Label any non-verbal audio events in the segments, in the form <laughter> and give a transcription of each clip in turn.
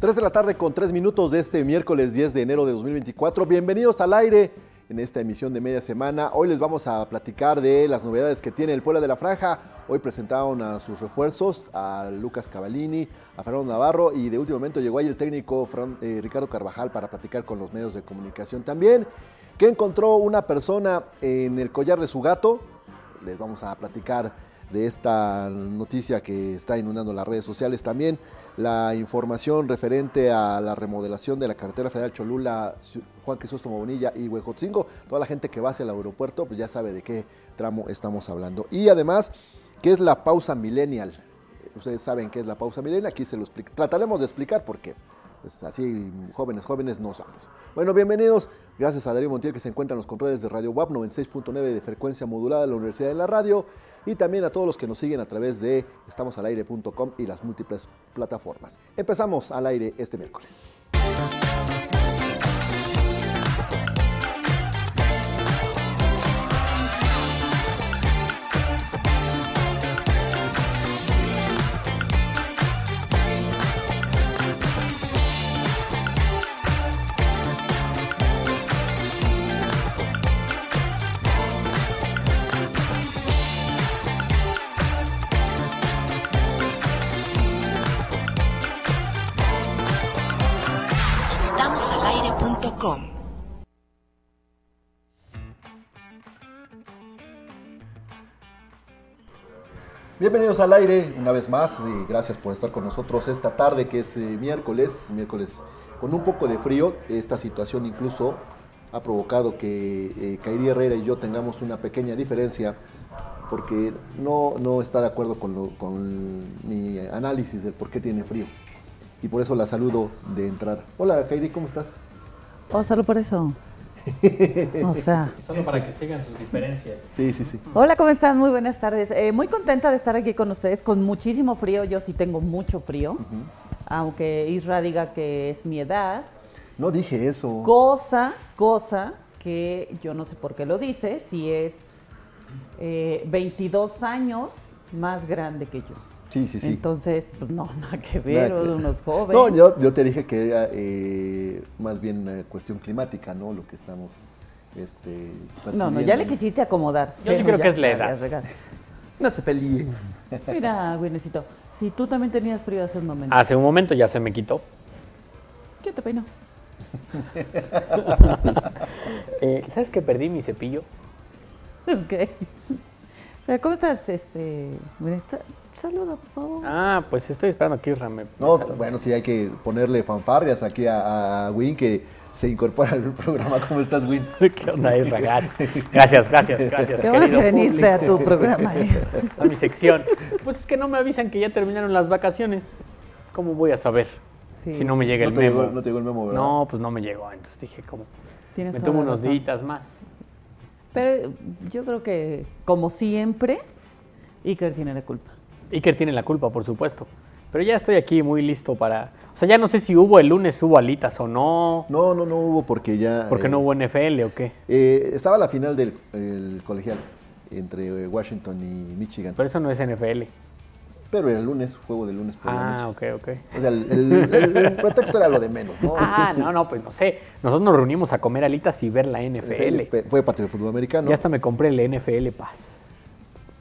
3 de la tarde con 3 minutos de este miércoles 10 de enero de 2024. Bienvenidos al aire en esta emisión de media semana. Hoy les vamos a platicar de las novedades que tiene el Puebla de la Franja. Hoy presentaron a sus refuerzos, a Lucas Cavallini, a Fernando Navarro y de último momento llegó ahí el técnico eh, Ricardo Carvajal para platicar con los medios de comunicación también. Que encontró una persona en el collar de su gato. Les vamos a platicar de esta noticia que está inundando las redes sociales también. La información referente a la remodelación de la carretera federal Cholula, Juan Crisóstomo Bonilla y Huejotzingo. Toda la gente que va hacia el aeropuerto pues ya sabe de qué tramo estamos hablando. Y además, ¿qué es la pausa millennial? Ustedes saben qué es la pausa millennial, aquí se lo. Trataremos de explicar por qué. Pues así, jóvenes, jóvenes no somos. Bueno, bienvenidos. Gracias a Darío Montiel que se encuentra en los controles de Radio WAP 96.9 de frecuencia modulada de la Universidad de la Radio. Y también a todos los que nos siguen a través de estamosalaire.com y las múltiples plataformas. Empezamos al aire este miércoles. Bienvenidos al aire una vez más y gracias por estar con nosotros esta tarde que es eh, miércoles, miércoles con un poco de frío. Esta situación incluso ha provocado que eh, Kairi Herrera y yo tengamos una pequeña diferencia porque no, no está de acuerdo con, con mi análisis del por qué tiene frío. Y por eso la saludo de entrada. Hola Kairi, ¿cómo estás? Oh, solo por eso. O sea. Solo para que sigan sus diferencias. Sí, sí, sí. Hola, ¿cómo están? Muy buenas tardes. Eh, muy contenta de estar aquí con ustedes, con muchísimo frío. Yo sí tengo mucho frío. Aunque Isra diga que es mi edad. No dije eso. Cosa, cosa que yo no sé por qué lo dice, si es eh, 22 años más grande que yo. Sí, sí, sí. Entonces, pues no, <laughs> nada que ver, Nada que- unos jóvenes. No, yo, yo te dije que era eh, más bien una cuestión climática, ¿no? Lo que estamos este, no, no, ya le quisiste acomodar. Yo sí creo ya, que es la edad. No se peleen. Mira, Güenecito, si tú también tenías frío hace un momento. Hace un momento ya se me quitó. ¿Qué te peinó? <laughs> Eh, ¿Sabes que perdí mi cepillo? Ok. ¿Cómo estás, este? Saluda, por favor. Ah, pues estoy esperando que Isra me... No, bueno, sí hay que ponerle fanfarrias aquí a, a Win que se incorpora al programa. <laughs> ¿Cómo estás, Win? <laughs> ¿Qué onda, Isra? Gracias, gracias, gracias, Qué bueno que viniste a tu programa. eh. <laughs> A mi sección. Pues es que no me avisan que ya terminaron las vacaciones. ¿Cómo voy a saber? Sí. Si no me llega No el te, memo. llegó, no te llegó el memo, ¿verdad? No, pues no me llegó. Entonces dije, ¿cómo? Tienes Me tomo unos días más. Pero yo creo que, como siempre, Iker tiene la culpa. Iker tiene la culpa, por supuesto. Pero ya estoy aquí muy listo para... O sea, ya no sé si hubo el lunes, hubo alitas o no. No, no, no hubo porque ya... ¿Por qué eh, no hubo NFL o qué? eh, estaba la final del el colegial entre Washington y Michigan. Pero eso no es NFL. Pero era el lunes, juego de lunes por la Ah, noche. ok, ok. O sea, el, el- el- el pretexto era lo de menos, ¿no? Ah, no, no, pues no sé. Nosotros nos reunimos a comer alitas y ver la NFL. Fue- Fue partido de fútbol americano Ya hasta me compré el NFL Pass.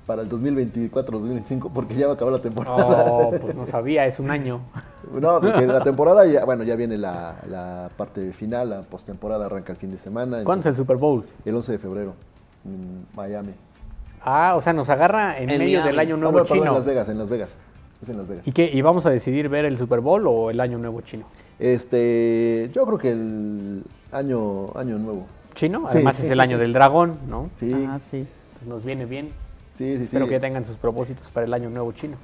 Para el 2024-2025 porque ya va a acabar la temporada. Oh, <laughs> pues no sabía, es un año. No, <laughs> porque la temporada ya, bueno, ya viene la, la parte final, la postemporada arranca el fin de semana. ¿Cuándo es el Super Bowl? El 11 de febrero en Miami. Ah, o sea, nos agarra en, En medio Miami. del año Ah, nuevo no, perdón, chino. en Las Vegas, en Las Vegas. Es en Las Vegas. ¿Y qué? ¿Y vamos a decidir ver el Super Bowl o el año nuevo chino? Este, yo creo que el año, año nuevo. ¿Chino? Sí. Además es el año del dragón, ¿no? Sí, Ah, sí. Pues nos viene bien. Sí, sí, sí. Espero que tengan sus propósitos para el año nuevo chino.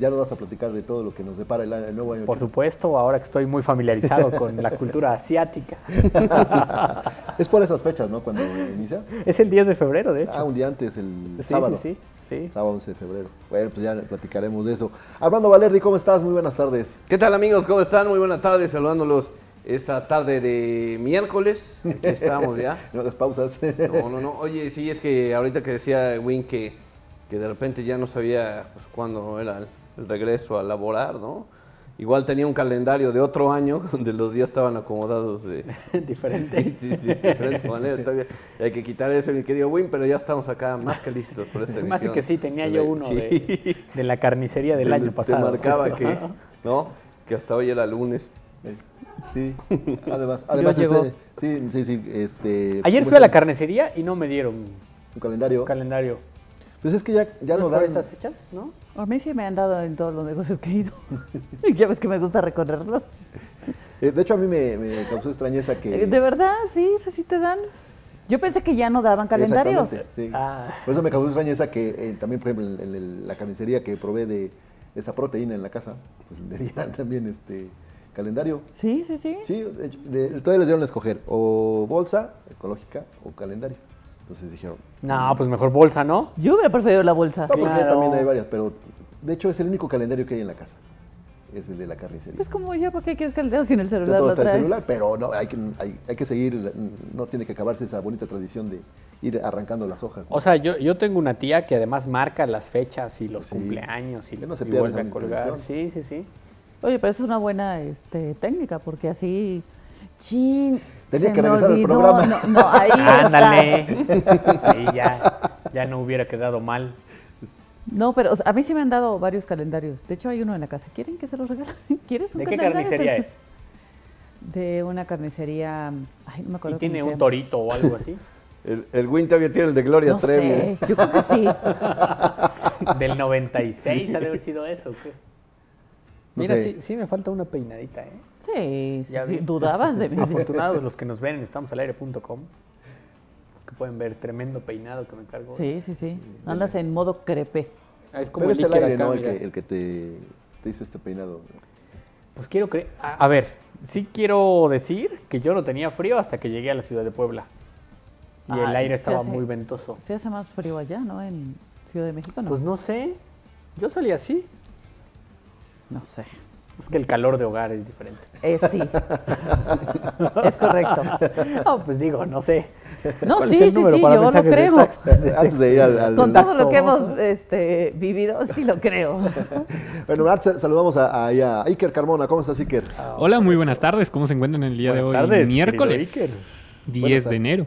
Ya nos vas a platicar de todo lo que nos depara el, año- el nuevo año. Por chino. supuesto, ahora que estoy muy familiarizado con la cultura asiática. <laughs> Es por esas fechas, ¿no? Cuando inicia. Es el 10 de febrero, de hecho. Ah, un día antes, el Sí, sábado. sí, sí, sí. Sábado 11 de febrero. Bueno, pues ya platicaremos de eso. Armando Valerdi, ¿cómo estás? Muy buenas tardes. ¿Qué tal amigos? ¿Cómo están? Muy buena tarde, saludándolos esta tarde de miércoles. Aquí estamos ya. <laughs> No hagas pausas. No, no, no. Oye, sí, es que ahorita que decía Win que, que de repente ya no sabía pues, cuándo era el, el regreso a laborar, ¿no? Igual tenía un calendario de otro año <laughs> donde los días estaban acomodados de <laughs> Diferente. sí, sí, de diferente manera. Todavía hay que quitar ese, mi querido Win, pero ya estamos acá más que listos por esta Más que sí, tenía yo uno Sí. de, de la carnicería del año pasado. Te marcaba que, ¿no? Que hasta hoy era lunes. Sí, <laughs> además, además este, sí, sí, sí, este. Ayer ¿cómo fui a la carnicería y no me dieron Un calendario. un calendario. Pues es que ya, ya ¿No dan. estas fechas, ¿no? A mí sí me han dado en todos los negocios que he ido. <laughs> ya ves que me gusta recorrerlos. Eh, de hecho, a mí me, me causó extrañeza que. Eh, De verdad, sí, eso sí te dan. Yo pensé que ya no daban calendarios. Sí. Ah. Por eso me causó extrañeza que eh, también, por ejemplo, en, en la carnicería que provee de esa proteína en la casa, pues <laughs> le dieran también este calendario. Sí, sí, sí. Sí, de todavía les dieron a escoger o bolsa ecológica o calendario. Entonces dijeron, No, pues mejor bolsa, ¿no? Yo hubiera preferido la bolsa. no, porque Claro. también hay varias, pero de hecho es el único calendario que hay en la casa. Es el de la carnicería. Pues como ya, ¿para qué quieres calendario sin el De celular? todo está el celular, pero no, hay que, hay, hay que seguir, no tiene que acabarse esa bonita tradición de ir arrancando las hojas. ¿no? O sea, yo, yo tengo una tía que además marca las fechas y los Sí. cumpleaños y, Que no se y pierda vuelve a colgar. Sí, sí, sí. Oye, pero eso es una buena este, técnica, porque así. Chin. Tenía se que me revisar el olvidó. programa. No, no, ahí <laughs> está. Ándale. Sí, ya, ya no hubiera quedado mal. No, pero o sea, a mí sí me han dado varios calendarios. De hecho, hay uno en la casa. ¿Quieren que se los regale? <laughs> ¿Quieres un ¿De qué calendario? carnicería es? De una carnicería. Ay, no me ¿Y acuerdo. tiene cómo se un llama. torito o algo así? <laughs> El, el Win todavía tiene el de Gloria No Trevi. sé, ¿eh? yo creo que sí. Del 96 ha de haber sido eso. ¿o qué? No Mira, sé. sí, sí me falta una peinadita, ¿eh? Sí, sí, Ya sí, dudabas de mí. Afortunados los <laughs> que nos ven en estamosalaire.com, que pueden ver tremendo peinado que me cargo. Sí, sí, sí. Andas en modo crepe. Ah, es como Pero el es el aire, acá, ¿no? El que, el que te, te hizo este peinado. Pues quiero creer. A, a ver, sí quiero decir que yo no tenía frío hasta que llegué a la ciudad de Puebla. Y el aire estaba hace- muy ventoso. Se hace más frío allá, ¿no? En Ciudad de México, ¿no? Pues no sé. Yo salí así. No sé. Es que el calor de hogar es diferente. Eh, sí. <laughs> es correcto. No, pues digo, no sé. No, ¿Cuál sí, sí, sí, yo lo creo. <laughs> Antes de ir al... al- Con todo lo que hemos este, vivido, sí lo creo. <laughs> Bueno, saludamos a, a, a Iker Carmona. ¿Cómo estás, Iker? Hola, muy buenas tardes. ¿Cómo se encuentran el día de hoy? Tardes, Miércoles Iker. 10 Buenas de enero.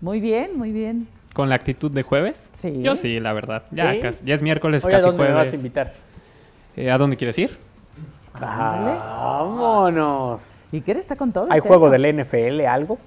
Muy bien, muy bien. ¿Con la actitud de jueves? Sí. Yo sí, la verdad. Ya, ¿Sí? casi- ya es miércoles, Oye, ¿a casi dónde me vas a jueves. invitar? Eh, ¿A dónde quieres ir? Ándale. Vámonos. ¿Y qué está con todo? ¿Hay este juego año? del NFL, algo?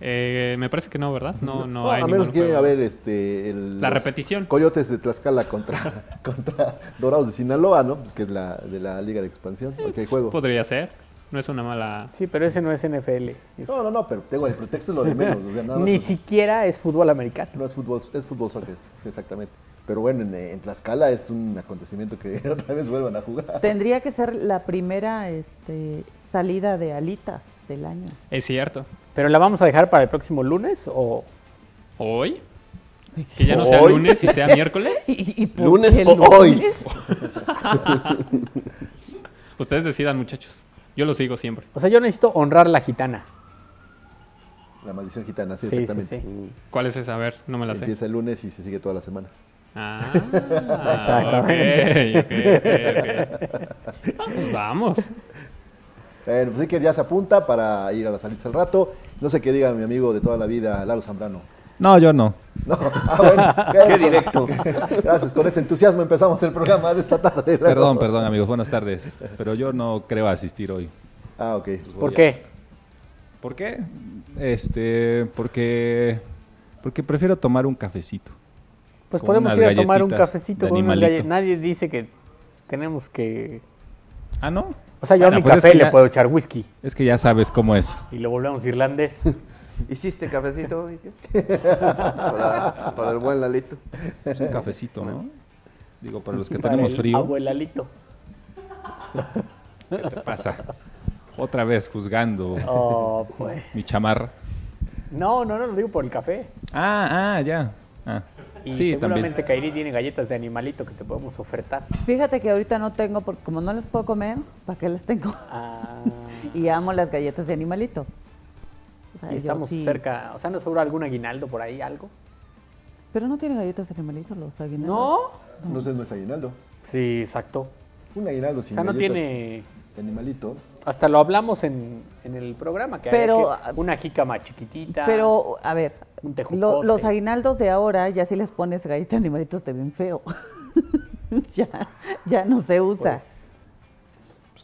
Eh, me parece que no, ¿verdad? No, no, No, hay a menos que quieren a ver este, el- La repetición. Coyotes de Tlaxcala contra, <laughs> contra Dorados de Sinaloa, ¿no? Pues que es la de la Liga de Expansión. porque hay juego. Podría ser. No es una mala... Sí, pero ese no es NFL. No, no, no, pero tengo el pretexto es lo de <laughs> menos. O sea, nada más Ni siquiera es fútbol americano. No es fútbol, es fútbol soccer, sí, exactamente. Pero bueno, en, en Tlaxcala es un acontecimiento que <laughs> otra vez vuelvan a jugar. Tendría que ser la primera este, salida de alitas del año. Es cierto. ¿Pero la vamos a dejar para el próximo lunes o...? ¿Hoy? <laughs> Que ya no sea ¿Hoy? lunes y sea miércoles. ¿Y, y por ¿Lunes o hoy? lunes? Ustedes decidan, muchachos. Yo lo sigo siempre. O sea, yo necesito honrar la gitana. La maldición gitana, sí, Sí, sí, exactamente. sí. ¿Cuál es esa? A ver, no me la sé. Empieza el lunes y se sigue toda la semana. Ah, <laughs> Exactamente. Ah, pues vamos. Bueno, pues Iker ya se apunta para ir a las salidas al rato. No sé qué diga mi amigo de toda la vida, Lalo Zambrano. No, yo no. No, ah, <laughs> bueno. Qué directo. Gracias, con ese entusiasmo empezamos el programa de esta tarde. Perdón, perdón, amigos. Buenas tardes. Pero yo no creo asistir hoy. Ah, ok. ¿Por qué? ¿Por qué? Este, porque porque prefiero tomar un cafecito. Pues podemos ir a tomar un cafecito de con unas animalito. galletas. Nadie dice que tenemos que... Ah, ¿no? O sea, yo Bueno, a mi pues es café que le ya- puedo echar whisky Es que ya sabes cómo es. y lo volvemos irlandés. <laughs> ¿Hiciste cafecito? Para, para el buen Lalito. Es un cafecito, ¿no? Digo, para los que Para tenemos el frío, Abuelalito. ¿qué te pasa? Otra vez juzgando Oh, pues. mi chamarra. No, no, no, lo digo por el café. Ah, ah, ya. Ah. Y Sí, seguramente. Kairi tiene galletas de animalito que te podemos ofertar. Fíjate que ahorita no tengo, porque como no les puedo comer, ¿para qué les tengo? Ah, <laughs> Y amo las galletas de animalito. O sea, y yo estamos sí- cerca. O sea, ¿nos sobra algún aguinaldo por ahí, algo? Pero no tiene galletas de animalito los aguinaldos. No. No sé, no es aguinaldo. Sí, exacto. Un aguinaldo O sin sea, no tiene. de animalito. Hasta lo hablamos en, en el programa, que Pero, había que una jícama chiquitita. Pero, a ver, Un lo- los aguinaldos de ahora, ya si les pones galletas de animalitos, te ven feo. <laughs> ya, ya no se usa. Pues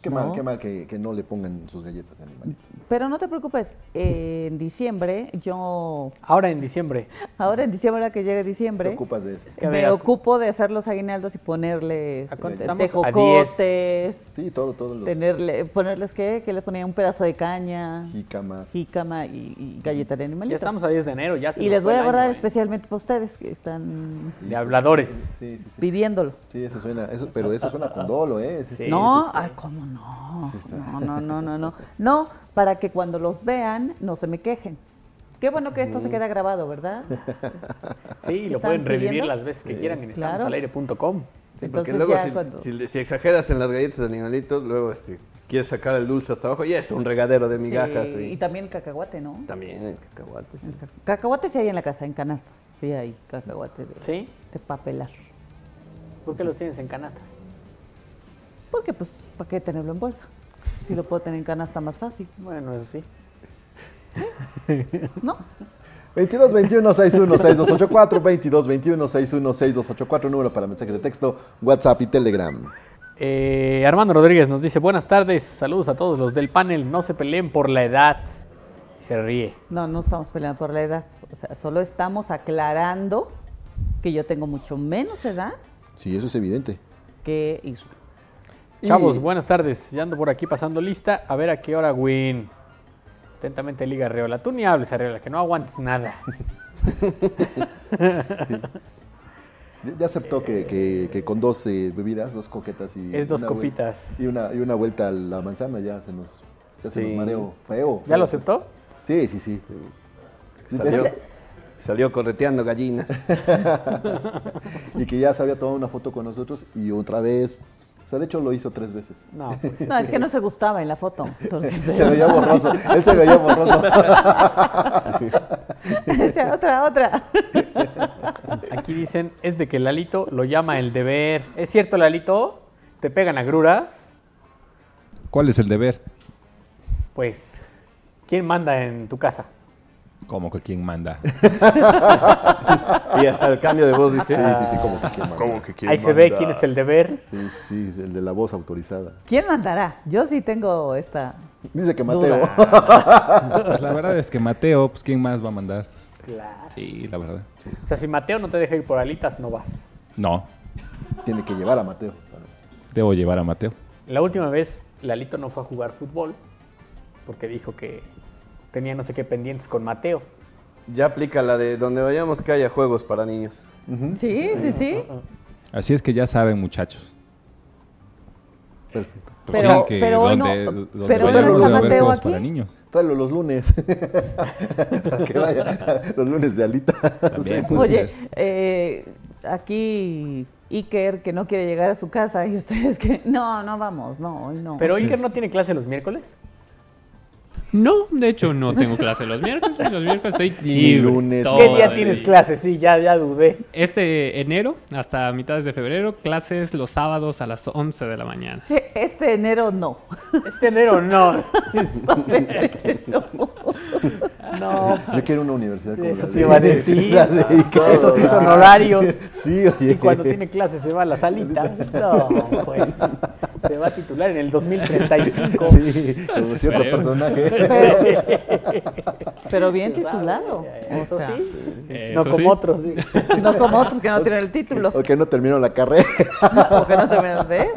qué No. mal, qué mal que, que no le pongan sus galletas de animalito. Pero no te preocupes, eh, en diciembre, yo, ahora en diciembre. ahora en diciembre, ahora que llegue ¿Te diciembre, ocupas de eso? Es que a me a- ocupo de hacer los aguinaldos y ponerles ¿A cuánto este, tejocotes, Sí, todo, todos los tenerle, ponerles qué, que les ponía un pedazo de caña, jícamas. jícama y, y galleta de animalito. Ya estamos a 10 de enero, ya se y les voy a el guardar año, ¿eh? especialmente para ustedes que están De habladores. Sí, sí, sí. pidiéndolo. Sí, eso suena, eso, pero eso suena con dolo, ¿eh? No, sí, sí. ay, ¿cómo no? Sí. No, no, no, no, no. <laughs> No, para que cuando los vean no se me quejen. Qué bueno que esto se queda grabado, ¿verdad? <laughs> Sí, lo ¿Están pueden revivir pidiendo? las veces que quieran en Claro. estamosalaire.com. Sí, porque Entonces luego si, cuando- si le- si exageras en las galletas de animalitos, luego este, quieres sacar el dulce hasta abajo y es un regadero de migajas. Sí, sí. Y también el cacahuate, ¿no? También el cacahuate. El ca- cacahuate sí hay en la casa, en canastas. Sí hay cacahuate de, ¿Sí? de papelar. ¿Por qué los tienes en canastas? Porque, pues, ¿para qué tenerlo en bolsa? Si lo puedo tener en canasta más fácil, Bueno, eso sí. <laughs> ¿no? 22 21 61 6284 22 21 61 6284 número para mensajes de texto, WhatsApp y Telegram. Eh, Armando Rodríguez nos dice, buenas tardes, saludos a todos los del panel, no se peleen por la edad. Se ríe. No, no estamos peleando por la edad. O sea, solo estamos aclarando que yo tengo mucho menos edad Sí, eso es evidente. que Isra. Y- Chavos, buenas tardes. Ya ando por aquí pasando lista. A ver a qué hora, Win. Atentamente, Liga Arreola. Tú ni hables, Arreola, que no aguantes nada. Ya- Ya aceptó que, que- que con dos eh, bebidas, dos coquetas y. Es dos copitas. Y una, y una vuelta a la manzana ya se nos, ya se Sí. nos mareó feo. ¿Ya feo. lo aceptó? Sí, sí, sí. Salió, salió correteando gallinas. <laughs> Y que ya se había tomado una foto con nosotros y otra vez. O sea, de hecho lo hizo tres veces. No, <laughs> pues. No, es que no se gustaba en la foto. Entonces, Se veía <laughs> borroso. Él se veía borroso. <laughs> Otra, otra. Aquí dicen, es de que Lalito lo llama el deber. ¿Es cierto, Lalito? ¿Te pegan agruras? ¿Cuál es el deber? Pues, ¿quién manda en tu casa? ¿Cómo que quién manda? <laughs> Y hasta el cambio de voz, ¿viste? Sí, sí, sí, como que quién manda. que Ahí se ve quién es el deber. Sí, sí, el de la voz autorizada. ¿Quién mandará? Yo sí tengo esta. Dice que Mateo. <laughs> Pues la verdad es que Mateo, pues ¿quién más va a mandar? Claro. Sí, la verdad. O sea, si Mateo no te deja ir por alitas, no vas. No, Tiene que llevar a Mateo. debo llevar a Mateo. La última vez, Lalito no fue a jugar fútbol porque dijo que tenía no sé qué pendientes con Mateo. Ya aplica la de donde vayamos que haya juegos para niños. Sí, sí, sí. Así es que ya saben, muchos. Perfecto. Pues Pero- sí, que pero hoy no- donde, donde pero hoy no vayamos está Mateo juegos aquí. para niños. Tráelo los lunes. Para <laughs> que vaya los lunes de alita. También <laughs> Oye, eh, aquí Iker que no quiere llegar a su casa y ustedes que no, no vamos, no, hoy no. Pero Iker no tiene clase los miércoles. No, de hecho no tengo clase los miércoles. Los miércoles estoy libre. lunes. ¿Qué día tienes día. clase? Sí, ya, ya dudé. Este enero hasta mitades de febrero, clases los sábados a las 11 de la mañana. este enero no. Este enero no. <laughs> no. Yo quiero una universidad como Eso la te de, iba a decir. Esos sí son horarios. Sí, oye. Y cuando tiene clase se va a la salita. No, pues. Se va a titular en el 2035. Sí, como cierto personaje. Pero bien titulado. O Eso sea, sí. Eso No como sí. otros. sí. no como otros que no tienen el título. O que no terminó la carrera. <laughs> O que no terminan, ¿ves?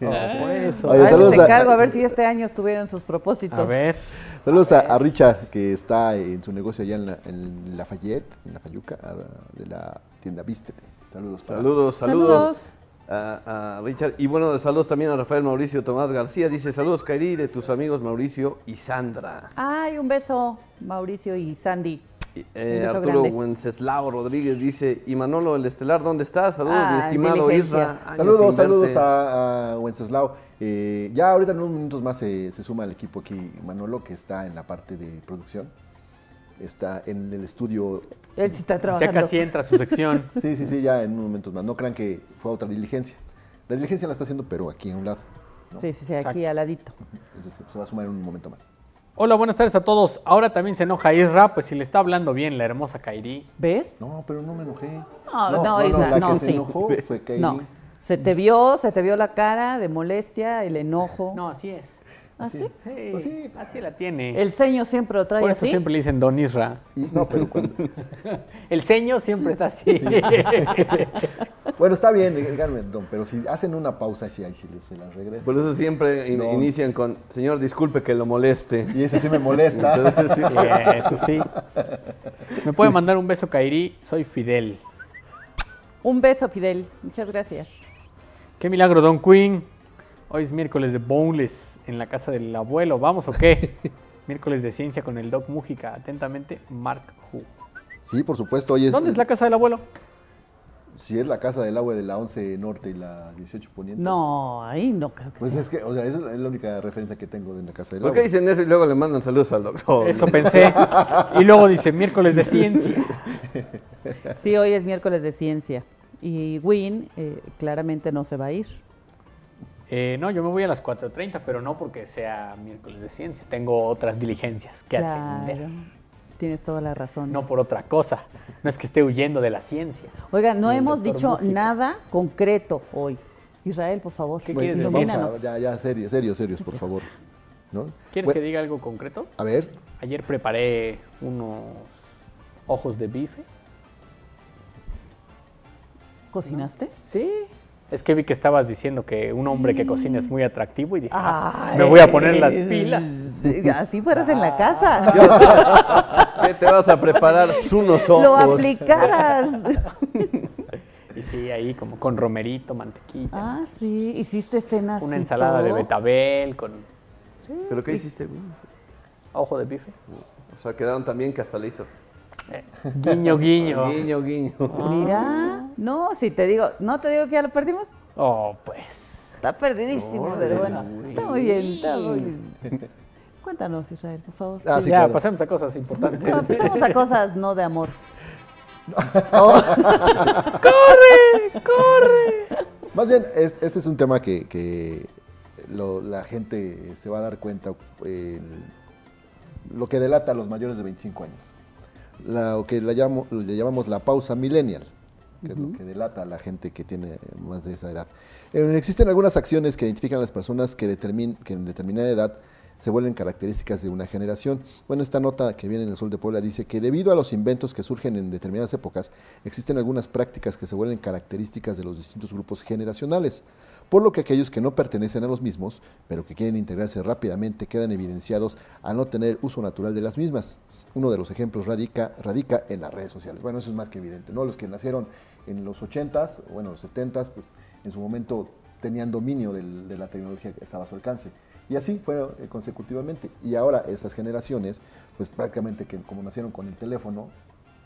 No, por eso. Oye, les a- encargo a ver si este año estuvieron sus propósitos. A ver. Saludos a, a Richard, que está en su negocio allá en la, en Lafayette, en la Fayuca, de la tienda Vístete. Saludos. para- Saludos, Saludos. saludos. A, a Richard. Y bueno, saludos también a Rafael Mauricio Tomás García. Dice, saludos, Kairi, de tus amigos Mauricio y Sandra. Ay, un beso, Mauricio y Sandy. Eh, Arturo grande. Wenceslao Rodríguez dice, y Manolo, el estelar, ¿dónde estás? Saludos, Ah, mi estimado diligencias. Isra. Saludos, saludos a, a Wenceslao. Eh, ya ahorita en unos minutos más se, se suma al equipo aquí Manolo, que está en la parte de producción. Está en el estudio. Él sí está trabajando. Ya casi entra a su sección. <laughs> Sí, sí, sí, ya en unos momentos más. No crean que fue a otra diligencia. La diligencia la está haciendo, pero aquí a un lado. Sí, sí, sí, aquí Exacto. al ladito. Entonces se va a sumar en un momento más. Hola, buenas tardes a todos. Ahora también se enoja Isra, pues si le está hablando bien la hermosa Kairi. ¿Ves? No, pero no me enojé. No, no, no, que se sí. enojó fue Kairi. No. Se te vio, se te vio la cara de molestia, el enojo. No, así es. ¿Ah, sí? Sí, Pues sí, pues. así la tiene. El ceño siempre lo trae Por eso así. siempre le dicen Don Isra. Y- no, pero cuando... <laughs> El ceño siempre está así. <laughs> Bueno, está bien, díganme, don, pero si hacen una pausa, sí, ahí sí se las regreso. Por eso siempre in- inician con, señor, disculpe que lo moleste. Y eso sí me molesta. Entonces, sí. Sí, eso sí. Me puede mandar un beso, Kairi. Soy Fidel. Un beso, Fidel. Muchas gracias. Qué milagro, Don Queen. Hoy es miércoles de Boneless en la casa del abuelo. ¿Vamos o qué? <laughs> miércoles de ciencia con el Doc Mújica. Atentamente, Mark Hu. Sí, por supuesto. Oye, ¿Dónde es la casa del abuelo? Si es la casa del agua de la 11 Norte y la 18 Poniente. No, ahí no creo que Pues sea. es que, o sea, esa es la única referencia que tengo de la casa del ¿Por agua. qué dicen eso y luego le mandan saludos al doctor? Eso <laughs> pensé. Y luego dice miércoles de ciencia. Sí, hoy es miércoles de ciencia. Y Win eh, claramente no se va a ir. Eh, no, yo me voy a las 4.30, pero no porque sea miércoles de ciencia. Tengo otras diligencias que atender. Claro. Tienes toda la razón. No por otra cosa. No es que esté huyendo de la ciencia. Oiga, no hemos dicho Mújica. nada concreto hoy. Israel, por favor. ¿Qué Bueno, quieres vamos decir? ya, ya, serios, serios, serios, por favor. ¿No? ¿Quieres Bueno, que diga algo concreto? A ver, Ayer preparé unos ojos de bife. ¿Cocinaste? Sí. Es que vi que estabas diciendo que un hombre que cocina es muy atractivo y dije, Ay, me voy a poner las pilas. Así fueras en la casa. ¿Qué te vas a preparar? Unos ojos. Lo aplicaras. <laughs> Y sí, ahí como con romerito, mantequilla. ah, sí. Hiciste cenas. una ensalada de betabel con ¿Pero qué hiciste, güey? ojo de bife. O sea, quedaron también que hasta le hizo. <laughs> Guiño, guiño. Guiño, guiño. Mira. No, si te digo, ¿no te digo que ya lo perdimos? Oh, pues. Está perdidísimo, pero bueno. Está muy bien, está muy bien. Cuéntanos, Israel, por favor. Ah, sí, ya, claro. pasemos a cosas importantes. No, pasemos a cosas no de amor. <laughs> Oh, <laughs> más bien, es- este es un tema que, que lo- la gente se va a dar cuenta, eh, lo que delata a los mayores de 25 años. La- lo que le, llamo- le llamamos la pausa millennial, que es lo que delata a la gente que tiene más de esa edad. Eh, existen algunas acciones que identifican a las personas que, determin- que en determinada edad se vuelven características de una generación. Bueno, esta nota que viene en el Sol de Puebla dice que debido a los inventos que surgen en determinadas épocas, existen algunas prácticas que se vuelven características de los distintos grupos generacionales, por lo que aquellos que no pertenecen a los mismos, pero que quieren integrarse rápidamente, quedan evidenciados al no tener uso natural de las mismas. Uno de los ejemplos radica, radica en las redes sociales. Bueno, eso es más que evidente, ¿no? Los que nacieron en los 80s, bueno, los 70s, pues en su momento tenían dominio del- de la tecnología que estaba a su alcance. Y así fue eh, consecutivamente. Y ahora estas generaciones, pues prácticamente que como nacieron con el teléfono,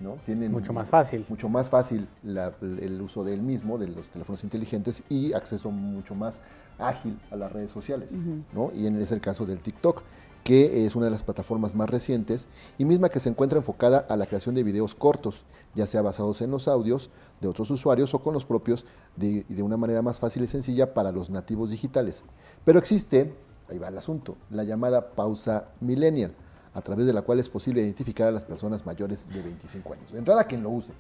¿no? Tienen Mucho más fácil. Mucho más fácil la- el uso del mismo, de los teléfonos inteligentes y acceso mucho más ágil a las redes sociales, ¿no? Y en- es el caso del TikTok, que es una de las plataformas más recientes y misma que se encuentra enfocada a la creación de videos cortos, ya sea basados en los audios de otros usuarios o con los propios de, y de una manera más fácil y sencilla para los nativos digitales. Pero existe, ahí va el asunto, la llamada pausa millennial, a través de la cual es posible identificar a las personas mayores de 25 años. De entrada, quien lo use,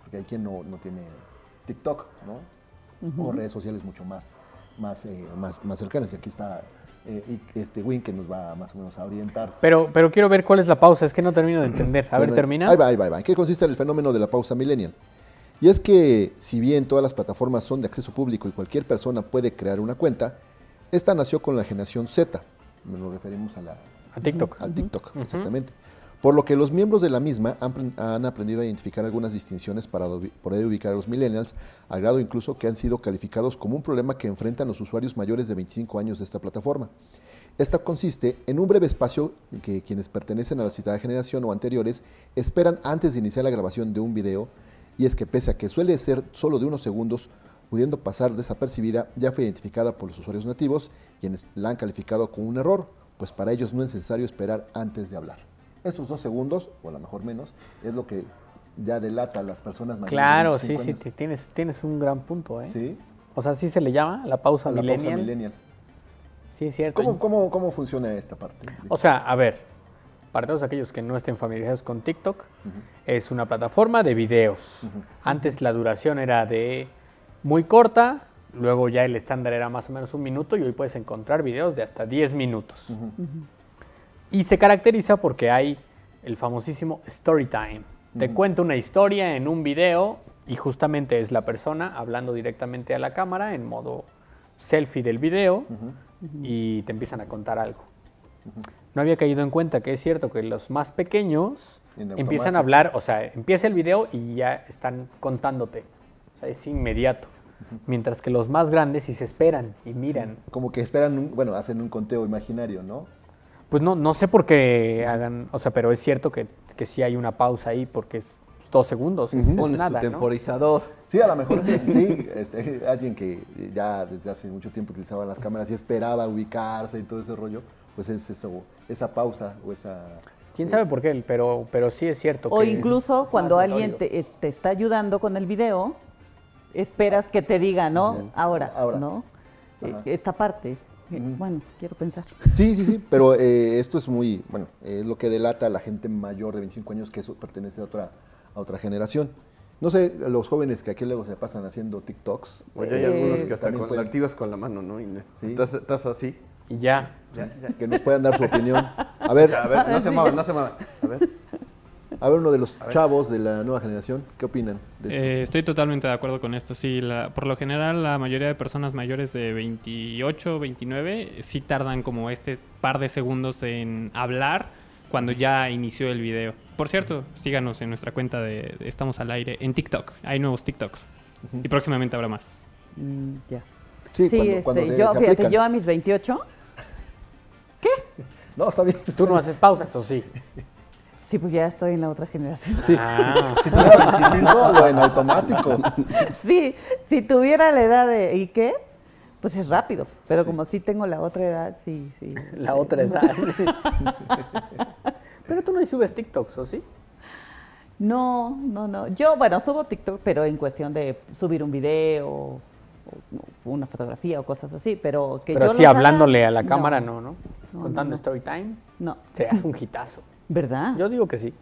porque hay quien no, no tiene TikTok, ¿no? O redes sociales mucho más, más, eh, más, más cercanas. Y aquí está eh, y este Win que nos va más o menos a orientar. Pero, pero quiero ver cuál es la pausa, es que no termino de entender. A ver, termina. Ahí va, ahí va, ahí va. ¿En qué consiste el fenómeno de la pausa millennial? Y es que, si bien todas las plataformas son de acceso público y cualquier persona puede crear una cuenta, esta nació con la generación Z. Nos referimos a la, A TikTok. al TikTok, exactamente. Por lo que los miembros de la misma han, pren- han aprendido a identificar algunas distinciones para poder ubicar a los millennials, al grado incluso que han sido calificados como un problema que enfrentan los usuarios mayores de 25 años de esta plataforma. Esta consiste en un breve espacio que quienes pertenecen a la citada generación o anteriores esperan antes de iniciar la grabación de un video, y es que pese a que suele ser solo de unos segundos, pudiendo pasar desapercibida, ya fue identificada por los usuarios nativos, quienes la han calificado como un error, pues para ellos no es necesario esperar antes de hablar. Esos dos segundos, o a lo mejor menos, es lo que ya delata a las personas mayores. de Claro, sí, 25 sí, años. te- tienes, tienes un gran punto, ¿eh? Sí, O sea, sí se le llama la pausa la pausa millennial. millennial. Sí, es cierto. ¿Cómo, cómo, cómo funciona esta parte? O sea, a ver, para todos aquellos que no estén familiarizados con TikTok, es una plataforma de videos. Antes la duración era de muy corta, luego ya el estándar era más o menos un minuto y hoy puedes encontrar videos de hasta 10 minutos. Y se caracteriza porque hay el famosísimo story time. Te cuenta una historia en un video y justamente es la persona hablando directamente a la cámara en modo selfie del video y te empiezan a contar algo. No había caído en cuenta que es cierto que los más pequeños empiezan a hablar, o sea, empieza el video y ya están contándote. O sea, es inmediato. Mientras que los más grandes sí se esperan y miran. Como que esperan, un- bueno, hacen un conteo imaginario, ¿no? Pues no, no sé por qué hagan, o sea, pero es cierto que, que sí hay una pausa ahí porque es dos segundos, es, es Pones nada, tu ¿no? temporizador. Sí, a lo mejor sí, este, alguien que ya desde hace mucho tiempo utilizaba las cámaras y esperaba ubicarse y todo ese rollo, pues es eso, esa pausa o esa... ¿Quién sabe por qué? Pero, pero sí es cierto O que incluso es cuando alguien te, es- te está ayudando con el video, esperas que te diga, ¿no? Bien. Ahora, Ahora. ¿no? Ajá. Esta parte. Bueno, quiero pensar. Sí, sí, sí, pero eh, esto es muy, bueno, es lo que delata a la gente mayor de 25 años que eso pertenece a otra, a otra generación. No sé, los jóvenes que aquí luego se pasan haciendo TikToks. Oye, hay Eh, algunos que hasta también con, pueden- la activas con la mano, ¿no? Inés? Sí. Estás, estás así. Y ya. que nos puedan dar su opinión. A ver, A ver, no <laughs> se muevan, no se muevan. A ver. A ver uno de los chavos de la nueva generación, ¿qué opinan de esto? Eh, estoy totalmente de acuerdo con esto. Sí, la- por lo general la mayoría de personas mayores de 28, 29 sí tardan como este par de segundos en hablar cuando ya inició el video. Por cierto, síganos en nuestra cuenta de, de Estamos al aire en TikTok. Hay nuevos TikToks y próximamente habrá más. Mm, ya. Sí, Sí, cuando- este, cuando se- yo, se fíjate, yo a mis 28, <laughs> No, está bien. ¿Tú no haces pausas o sí? <laughs> sí, pues ya estoy en la otra generación. Sí. Ah, <laughs> Si tuviera 25, lo en automático. <laughs> sí, si tuviera la edad de Iker, pues es rápido. Pero como sí tengo la otra edad, sí, sí. la otra edad. <laughs> Pero tú no subes TikToks, ¿o sí? No, no, no. Yo, bueno, subo TikTok, pero en cuestión de subir un video o, o una fotografía o cosas así, pero que Pero yo así los haga, hablándole a la cámara, no, ¿no? No, Contando no, no. story time, No, se hace un hitazo. ¿Verdad? Yo digo que sí.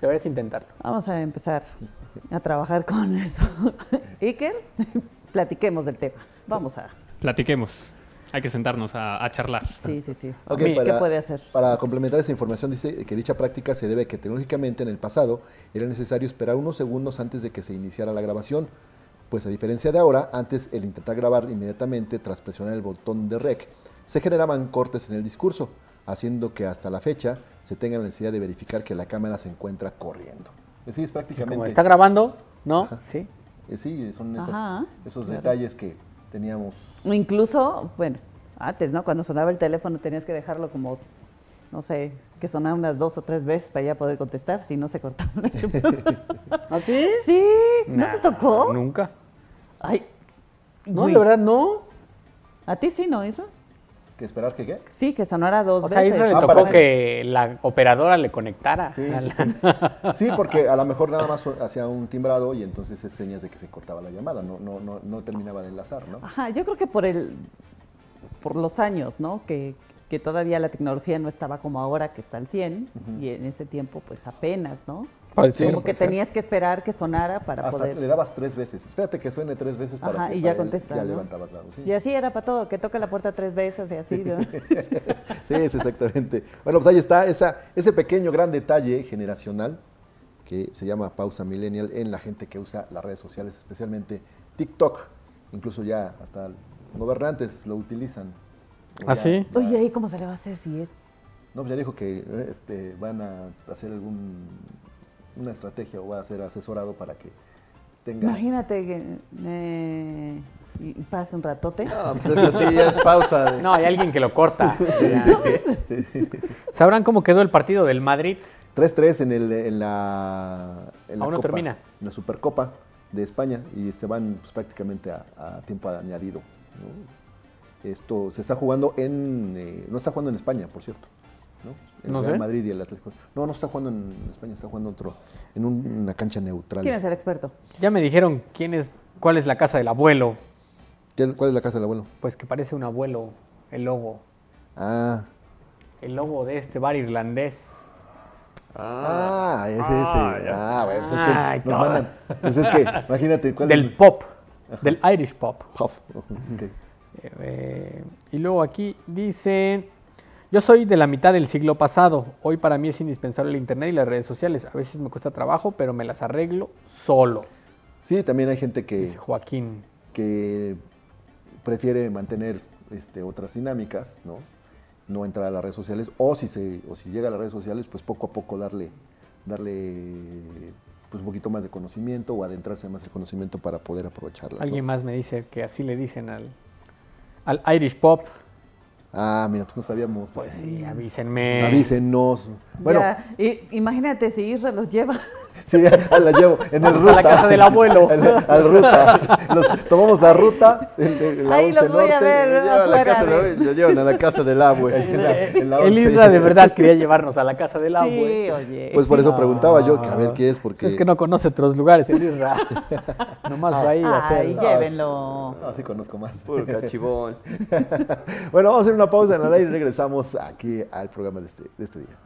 Deberías intentarlo. Vamos a empezar a trabajar con eso. <laughs> Iker, platiquemos del tema. Vamos a... Platiquemos. Hay que sentarnos a, a charlar. Sí, sí, sí. Ok, ¿Qué para- puede hacer? Para complementar esa información, dice que dicha práctica se debe a que tecnológicamente en el pasado era necesario esperar unos segundos antes de que se iniciara la grabación, pues a diferencia de ahora, antes el intentar grabar inmediatamente tras presionar el botón de rec, se generaban cortes en el discurso, haciendo que hasta la fecha se tenga la necesidad de verificar que la cámara se encuentra corriendo. Así es prácticamente. Como está grabando, ¿no? Sí. eh, sí, son esas- Ajá, esos claro. detalles que teníamos. O Incluso, bueno, antes, ¿no? Cuando sonaba el teléfono tenías que dejarlo como, no sé, que sonara unas dos o tres veces para ya poder contestar, si no se cortaba. <laughs> ¿Ah, sí? sí, ¿no te tocó? Nunca. Ay, No, de verdad no. ¿A ti sí, no, Isra? ¿Que esperar que qué? Sí, que sonara dos O sea, a veces. Isra le Ah, tocó que la operadora le conectara. Sí, sí, sí. <laughs> Sí, porque a lo mejor nada más hacía un timbrado y entonces es señas de que se cortaba la llamada, no, no, no, no terminaba de enlazar, ¿no? Ajá, yo creo que por el por los años, ¿no? Que, que todavía la tecnología no estaba como ahora que está al 100 y en ese tiempo pues apenas, ¿no? Como que tenías que esperar que sonara para Hasta poder le dabas tres veces. Espérate que suene tres veces para Ajá, que y ya para él contesta, Ya ¿no? levantabas la voz. Sí. Y así era para todo, que toca la puerta tres veces y así. ¿no? <laughs> Sí, es exactamente. Bueno, pues ahí está esa, ese pequeño gran detalle generacional que se llama pausa millennial en la gente que usa las redes sociales, especialmente TikTok. Incluso ya hasta gobernantes lo utilizan. ¿Ah, ya- sí? ya- Oye, ¿y cómo se le va a hacer si es? No, pues ya dijo que eh, este, van a hacer algún una estrategia o va a ser asesorado para que tenga. Imagínate que eh, y pase un ratote. No, pues eso sí, ya es pausa. de- No, hay alguien que lo corta. <laughs> ¿Sabrán cómo quedó el partido del Madrid? 3-3 en, el, en la, en la Aún no Copa, termina. en la Supercopa de España y se van pues, prácticamente a, a tiempo añadido. ¿no? Esto se está jugando en. eh, no está jugando en España, por cierto. ¿No? El No Real sé. Madrid y el Atlético. No, no está jugando en España, está jugando otro, en un- una cancha neutral. ¿Quién es el experto? Ya me dijeron quién es, cuál es la casa del abuelo. ¿Qué- ¿Cuál es la casa del abuelo? Pues que parece un abuelo el logo. Ah, El logo de este bar irlandés. ah, ese, ese. Ah, bueno, pues es que Ay, nos mandan. Pues es que, imagínate, ¿cuál Del es? pop. Del Irish pop. Puff. Ok. Eh, y luego aquí dice, yo soy de la mitad del siglo pasado. Hoy para mí es indispensable el Internet y las redes sociales. A veces me cuesta trabajo, pero me las arreglo solo. Sí, también hay gente que, Dice Joaquín. que prefiere mantener este, otras dinámicas, ¿no? No entrar a las redes sociales, o si, se, o si llega a las redes sociales, pues poco a poco darle, darle pues un poquito más de conocimiento o adentrarse más el conocimiento para poder aprovecharlas. ¿no? Alguien más me dice que así le dicen al, al Irish pop. Ah, mira, pues no sabíamos. Pues Pues, sí, avísenme. Avísenos. Bueno, Ya, y- imagínate si Isra los lleva. <laughs> sí, la llevo en el Vamos ruta. a la casa del abuelo. <laughs> al, ruta. Los, tomamos la ruta. en- en la Ahí 11 los voy a ver, Lo llevan a la casa lo llevan a la casa del abue. <laughs> en la- en la El 11. Isra de verdad quería llevarnos a la casa del Sí, abue. oye. Pues por eso preguntaba yo, que a ver qué es, porque... Es que no conoce otros lugares, el Isra. Nomás va ahí a hacer. Ay, llévenlo. No, sí conozco más. Puro cachibón. bueno, vamos a hacer una pausa en la y regresamos aquí al programa de este, de este día.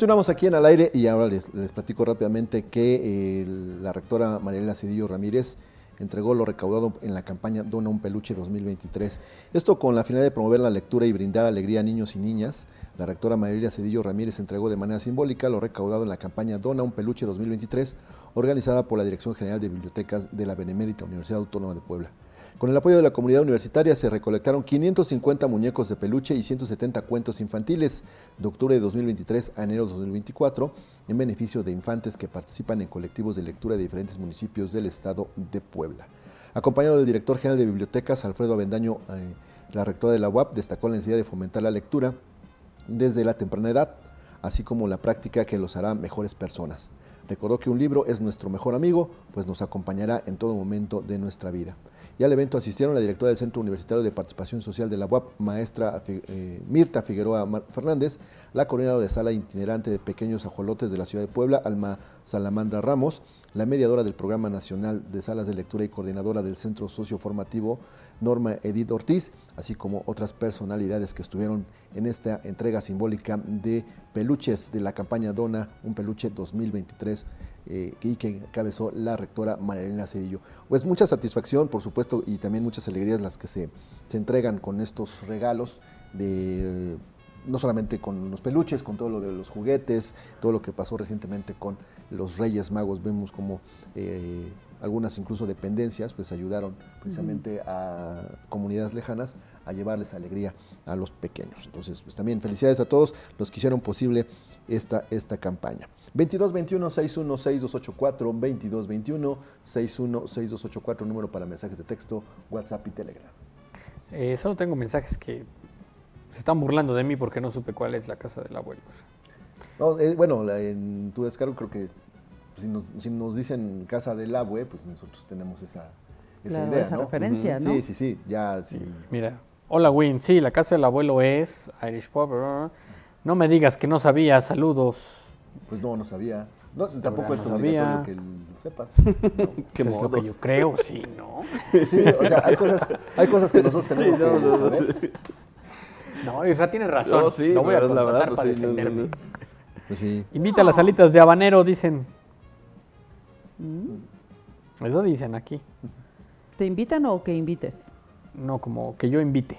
Continuamos aquí en al aire y ahora les, platico rápidamente que eh, la rectora Mariela Cedillo Ramírez entregó lo recaudado en la campaña Dona un Peluche 2023. Esto con la finalidad de promover la lectura y brindar alegría a niños y niñas. La rectora Mariela Cedillo Ramírez entregó de manera simbólica lo recaudado en la campaña Dona un Peluche 2023, organizada por la Dirección General de Bibliotecas de la Benemérita Universidad Autónoma de Puebla. Con el apoyo de la comunidad universitaria se recolectaron 550 muñecos de peluche y 170 cuentos infantiles de octubre de 2023 a enero de 2024 en beneficio de infantes que participan en colectivos de lectura de diferentes municipios del estado de Puebla. Acompañado del director general de bibliotecas, Alfredo Avendaño, eh, la rectora de la UAP, destacó la necesidad de fomentar la lectura desde la temprana edad, así como la práctica que los hará mejores personas. Recordó que un libro es nuestro mejor amigo, pues nos acompañará en todo momento de nuestra vida. Y al evento asistieron la directora del Centro Universitario de Participación Social de la UAP, maestra eh, Mirta Figueroa Fernández, la coordinadora de sala itinerante de pequeños ajolotes de la ciudad de Puebla, Alma Salamandra Ramos, la mediadora del Programa Nacional de Salas de Lectura y coordinadora del Centro Socioformativo, Norma Edith Ortiz, así como otras personalidades que estuvieron en esta entrega simbólica de peluches de la campaña Dona, un peluche 2023 eh, y que encabezó la rectora María Elena Cedillo. Pues mucha satisfacción, por supuesto, y también muchas alegrías las que se, se entregan con estos regalos de no solamente con los peluches, con todo lo de los juguetes, todo lo que pasó recientemente con los Reyes Magos, vemos como eh, algunas incluso dependencias pues ayudaron precisamente a comunidades lejanas a llevarles alegría a los pequeños. Entonces, pues también felicidades a todos los que hicieron posible esta, esta campaña. 2221-616284, 2221-616284, número para mensajes de texto, WhatsApp y Telegram. Eh, solo tengo mensajes que se están burlando de mí porque no supe cuál es la casa del abuelo. No, eh, bueno, la- en tu descargo creo que si nos, si nos dicen casa del abue, pues nosotros tenemos esa, esa Claro, idea, esa ¿no? referencia. ¿no? Sí, sí, sí, ya sí. Mira, hola Win, sí, la casa del abuelo es Irish bla. No me digas que no sabía, saludos. Pues no, no sabía. No, tampoco no es sabía. obligatorio que sepas. <laughs> Qué Eso es lo que modos. yo creo, sí, ¿no? <laughs> Sí, o sea, hay cosas, hay cosas que nosotros tenemos Sí, no, que no, no. saber. No, Isra tiene razón. No, sí, voy a la verdad, para pues no, no, defenderme. no. Pues sí. Invita a las alitas de habanero, dicen. Mm. Eso dicen aquí. ¿Te invitan o que invites? No, como que yo invite.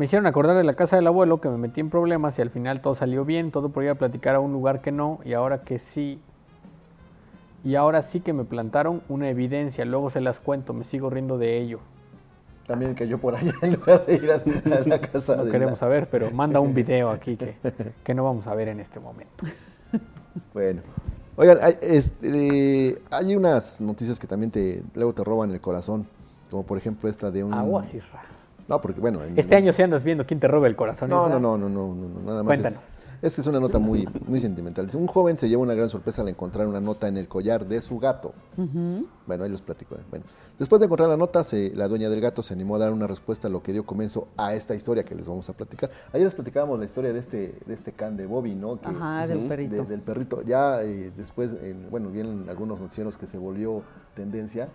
Me hicieron acordar de la casa del abuelo, que me metí en problemas y al final todo salió bien, todo por ir a platicar a un lugar que no, y ahora que sí. Y ahora sí que me plantaron una evidencia, luego se las cuento, me sigo riendo de ello. También cayó por allá en lugar de ir a, a la casa No de queremos la- saber, pero manda un video <laughs> aquí que, que no vamos a ver en este momento. Bueno. Oigan, hay, este, hay unas noticias que también te, luego te roban el corazón. Como por ejemplo esta de un... Aguas, Isra. No, porque bueno... en- Este año sí andas viendo quién te roba el corazón. No, no, no, no, no, no, no, nada más. Cuéntanos. Es, es una nota muy, muy sentimental. Dice, Un joven se lleva una gran sorpresa al encontrar una nota en el collar de su gato. Bueno, ahí los platico. eh. Bueno, después de encontrar la nota, se- la dueña del gato se animó a dar una respuesta a lo que dio comienzo a esta historia que les vamos a platicar. Ayer les platicábamos la historia de este, de este can de Bobby, ¿no? Que- Ajá, del perrito. de- del perrito. Ya eh, después, en- bueno, vienen algunos noticieros que se volvió tendencia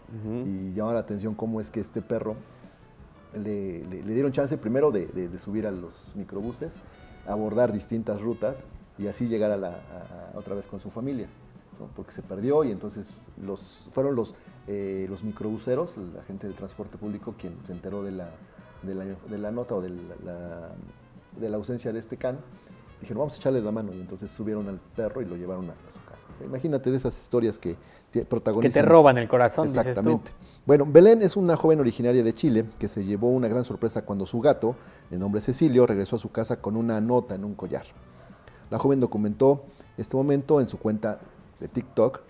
y llama la atención cómo es que este perro le, le- le dieron chance primero de, de- de subir a los microbuses, abordar distintas rutas y así llegar a la, a- a- otra vez con su familia, ¿no? porque se perdió y entonces los, fueron los, eh, los microbuseros, la gente del transporte público, quien se enteró de la, de la, de la nota o de la, de la ausencia de este can. Dijeron, vamos a echarle la mano y entonces subieron al perro y lo llevaron hasta su casa. O sea, imagínate de esas historias que te Que protagonizan. te roban el corazón, dices tú. Bueno, Belén es una joven originaria de Chile que se llevó una gran sorpresa cuando su gato, de nombre Cecilio, regresó a su casa con una nota en un collar. La joven documentó este momento en su cuenta de TikTok,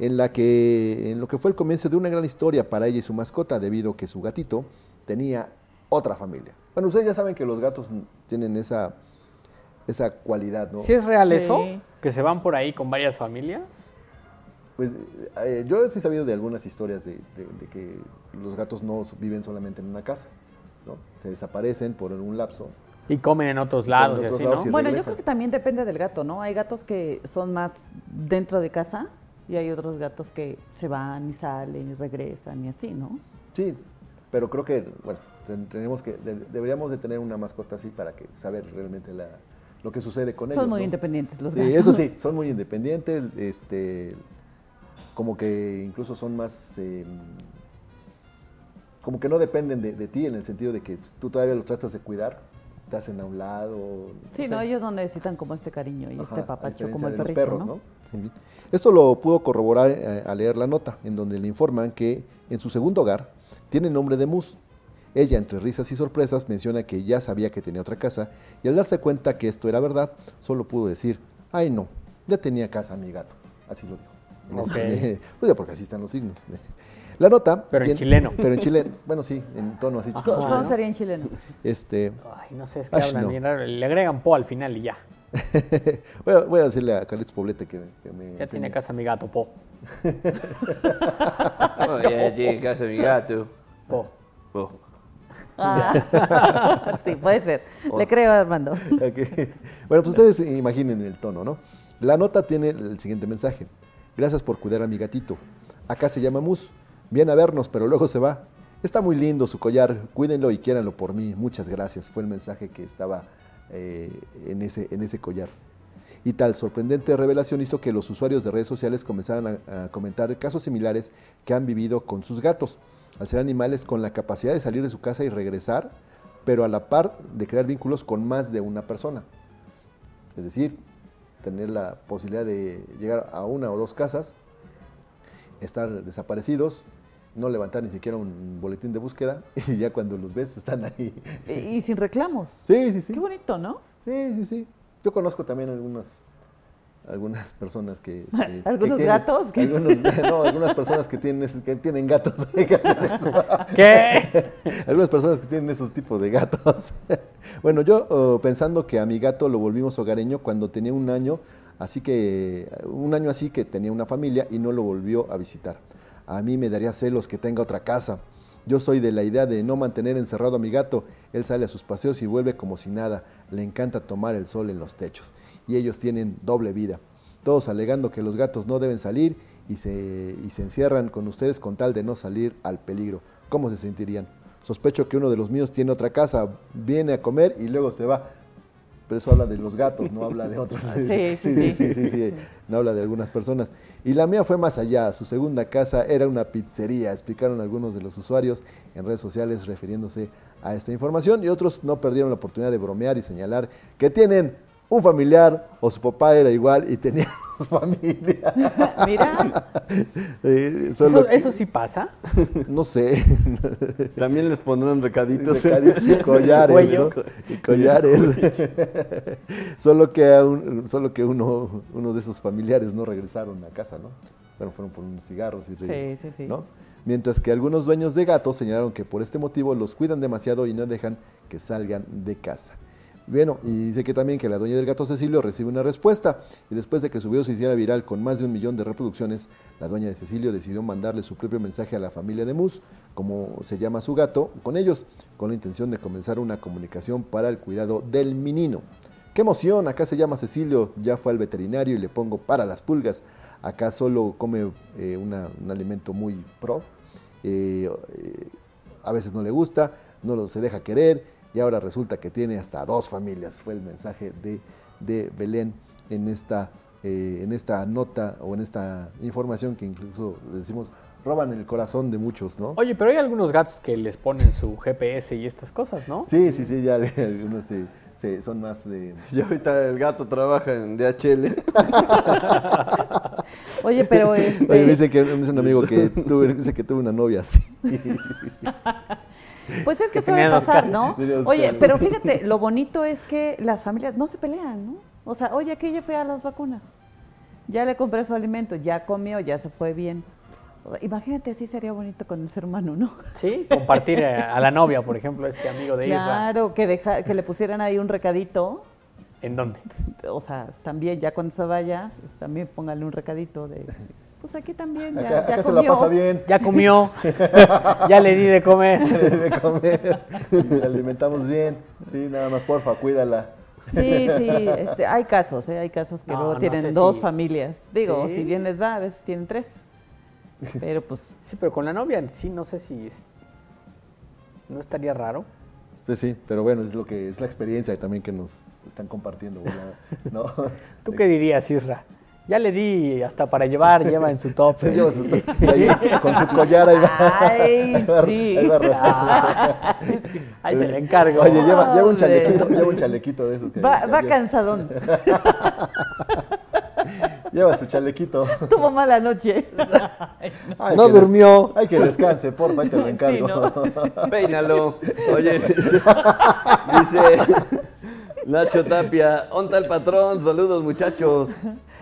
en la que en lo que fue el comienzo de una gran historia para ella y su mascota, debido a que su gatito tenía otra familia. Bueno, ustedes ya saben que los gatos tienen esa, esa cualidad, ¿no? ¿Sí es real Sí. eso? ¿Que se van por ahí con varias familias? Pues eh, yo sí he sabido de algunas historias de, de- de que los gatos no viven solamente en una casa, ¿no? Se desaparecen por un lapso. Y comen en otros lados y otros así, lados ¿no? sí. Bueno, yo creo que también depende del gato, ¿no? Hay gatos que son más dentro de casa y hay otros gatos que se van y salen y regresan y así, ¿no? Sí, pero creo que, bueno, ten- tenemos que, de- deberíamos de tener una mascota así para que saber realmente la, lo que sucede con ellos. Son muy ¿no? independientes los Sí, gatos. eso sí, son muy independientes, este, como que incluso son más, eh, como que no dependen de, de ti en el sentido de que tú todavía los tratas de cuidar, te hacen a un lado. Sí, sé. no, ellos no necesitan como este cariño y Ajá, este papacho como el de los perros, ¿no? Sí. Esto lo pudo corroborar eh, al leer la nota, en donde le informan que en su segundo hogar tiene nombre de Mus. Ella, entre risas y sorpresas, menciona que ya sabía que tenía otra casa y al darse cuenta que esto era verdad, solo pudo decir, ay no, ya tenía casa mi gato. Así lo dijo. En Ok. <laughs> este- pues ya porque así están los signos. La nota... Pero en tiene- chileno. <laughs> Pero en chileno. Bueno, sí, en tono así. ¿Cómo, chiquito. cómo ¿no? sería en chileno? Este, Ay, no sé, es que Ash, hablan no. bien raro. Le agregan po al final y ya. <laughs> voy, a, voy a decirle a Carlitos Poblete que, que me Ya tiene casa mi gato, po. Oh, ya a casa mi gato. Po. Oh. Ah, sí, puede ser. Le creo a Armando. Bueno, pues ustedes imaginen el tono, ¿no? La nota tiene el siguiente mensaje. Gracias por cuidar a mi gatito. Acá se llama Mus. Viene a vernos, pero luego se va. Está muy lindo su collar. Cuídenlo y quiéranlo por mí. Muchas gracias. Fue el mensaje que estaba eh, en, ese, en ese collar. Y tal sorprendente revelación hizo que los usuarios de redes sociales comenzaran a, a comentar casos similares que han vivido con sus gatos, al ser animales con la capacidad de salir de su casa y regresar, pero a la par de crear vínculos con más de una persona. Es decir, tener la posibilidad de llegar a una o dos casas, estar desaparecidos, no levantar ni siquiera un boletín de búsqueda <laughs> y ya cuando los ves están ahí. Y, y sin reclamos. Sí, sí, sí. Qué bonito, ¿no? Sí, sí, sí. Yo conozco también algunas algunas personas que <laughs> este, ¿Algunos tienen- gatos? <laughs> Algunos, <laughs> no, algunas personas que tienen que tienen gatos. ¿Qué? algunas personas que tienen esos tipos de gatos. bueno, yo oh, pensando que a mi gato lo volvimos hogareño cuando tenía un año, así que un año así que tenía una familia y no lo volvió a visitar. A mí me daría celos que tenga otra casa. Yo soy de la idea de no mantener encerrado a mi gato. Él sale a sus paseos y vuelve como si nada. Le encanta tomar el sol en los techos. Y ellos tienen doble vida. Todos alegando que los gatos no deben salir y se, y se encierran con ustedes con tal de no salir al peligro. ¿Cómo se sentirían? Sospecho que uno de los míos tiene otra casa, viene a comer y luego se va. Pero eso habla de los gatos, no habla de otros. <laughs> <laughs> Sí, sí, sí, sí. sí, sí, sí, no habla de algunas personas. Y la mía fue más allá. Su segunda casa era una pizzería, explicaron algunos de los usuarios en redes sociales refiriéndose a esta información y otros no perdieron la oportunidad de bromear y señalar que tienen un familiar o su papá era igual y tenía <laughs> dos familias. <laughs> Mira, Eh, ¿Eso, que- eso sí pasa? <laughs> no sé. También les pondrán recaditos. Recaditos y collares. ¿no? Y collares. solo que, un- solo que uno, uno de esos familiares no regresaron a casa, ¿no? Bueno, fueron por unos cigarros y Sí, sí, sí. ¿no? Mientras que algunos dueños de gatos señalaron que por este motivo los cuidan demasiado y no dejan que salgan de casa. Bueno, y dice que también que la dueña del gato Cecilio recibe una respuesta y después de que su video se hiciera viral con más de un millón de reproducciones, la dueña de Cecilio decidió mandarle su propio mensaje a la familia de Mus, como se llama su gato, con ellos, con la intención de comenzar una comunicación para el cuidado del menino. ¡Qué emoción! Acá se llama Cecilio, ya fue al veterinario y le pongo para las pulgas. Acá solo come eh, un alimento muy pro, eh, eh, a veces no le gusta, no lo, se deja querer y ahora resulta que tiene hasta dos familias. Fue el mensaje de, de Belén en esta, eh, en esta nota o en esta información que incluso le decimos roban el corazón de muchos, ¿no? Oye, pero hay algunos gatos que les ponen su GPS y estas cosas, ¿no? Sí, sí, sí, ya <laughs> algunos se- se- son más de... Y ahorita el gato trabaja en DHL. <laughs> oye, pero este, Oye, dice que es un amigo que tuvo, dice que tuvo una novia así. <laughs> pues es que que suele pasar. ¿no? Oye, pero <laughs> fíjate, lo bonito es que las familias no se pelean, ¿no? O sea, oye, que ella fue a las vacunas, ya le compré su alimento, ya comió, ya se fue bien. Imagínate, así sería bonito con el ser humano, ¿no? Sí, compartir eh, a la novia, por ejemplo, este amigo de Isra. Claro, que, deja, que le pusieran ahí un recadito. ¿En dónde? O sea, también ya cuando se vaya, pues, también póngale un recadito de, pues aquí también, ya, Acá, ya acá se la comió. pasa bien. Ya comió, ya le di de comer. <laughs> de comer, la alimentamos bien. Sí, nada más, porfa, cuídala. Sí, sí, este, hay casos, ¿eh? hay casos que No, luego no tienen sé dos si- familias. Digo, Sí. si bien les va, a veces tienen tres. Pero pues, Sí, pero con la novia sí, no sé si es- no estaría raro. Pues sí, pero bueno, es lo que es la experiencia también que nos están compartiendo. ¿no? <laughs> ¿Tú qué dirías, Isra? Ya le di hasta para llevar, lleva en su <laughs> top. Se lleva su- <laughs> ahí, con su collar ahí va. Ay, <laughs> ahí va, sí. ahí va arrastrando. Ahí te la encargo. Oye, lleva, lleva un chalequito, lleva un chalequito de esos. que- Va, cansadón. Lleva su chalequito. Tuvo mala noche. Ay, No durmió. Ay, que descanse, porfa, ahí te lo Sí, encargo. ¿no? Peínalo. Oye, dice, dice Nacho Tapia, ¿onta el patrón? Saludos, muchachos.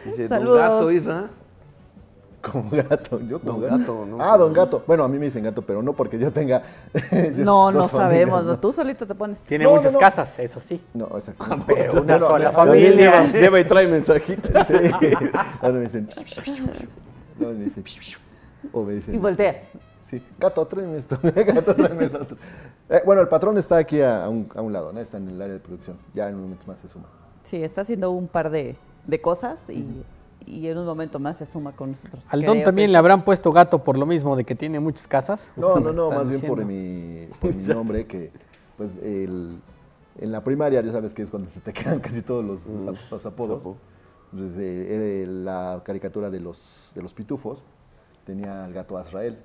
Dice, Saludos. Don Gato, Isra. Como gato, yo como Don Gato, ¿no? Ah, don gato. Bueno, a mí me dicen gato, pero no porque yo tenga. <laughs> No, no sabemos. Tú solito te pones. Tiene No, muchas no. casas, eso sí. No, exacto. Pero una sola familia. lleva, lleva y trae <laughs> mensajitos. Sí. <laughs> Ahora me dicen. No, me dicen. O me dicen. Y voltea. Sí, gato, tráeme esto. gato, tráeme el otro. Eh, bueno, el patrón está aquí a, a un, a un lado, ¿no? Está en el área de producción. Ya en un momento más se suma. Sí, está haciendo un par de, de cosas y, y en un momento más se suma con nosotros. Al Don también que- le habrán puesto gato por lo mismo de que tiene muchas casas. No, no, no, <laughs> más bien por mi, <laughs> por mi nombre, que pues el, en la primaria ya sabes que es cuando se te <laughs> quedan casi todos los, los apodos. Sapo. Pues, eh, la caricatura de los, de los pitufos tenía al gato Azrael.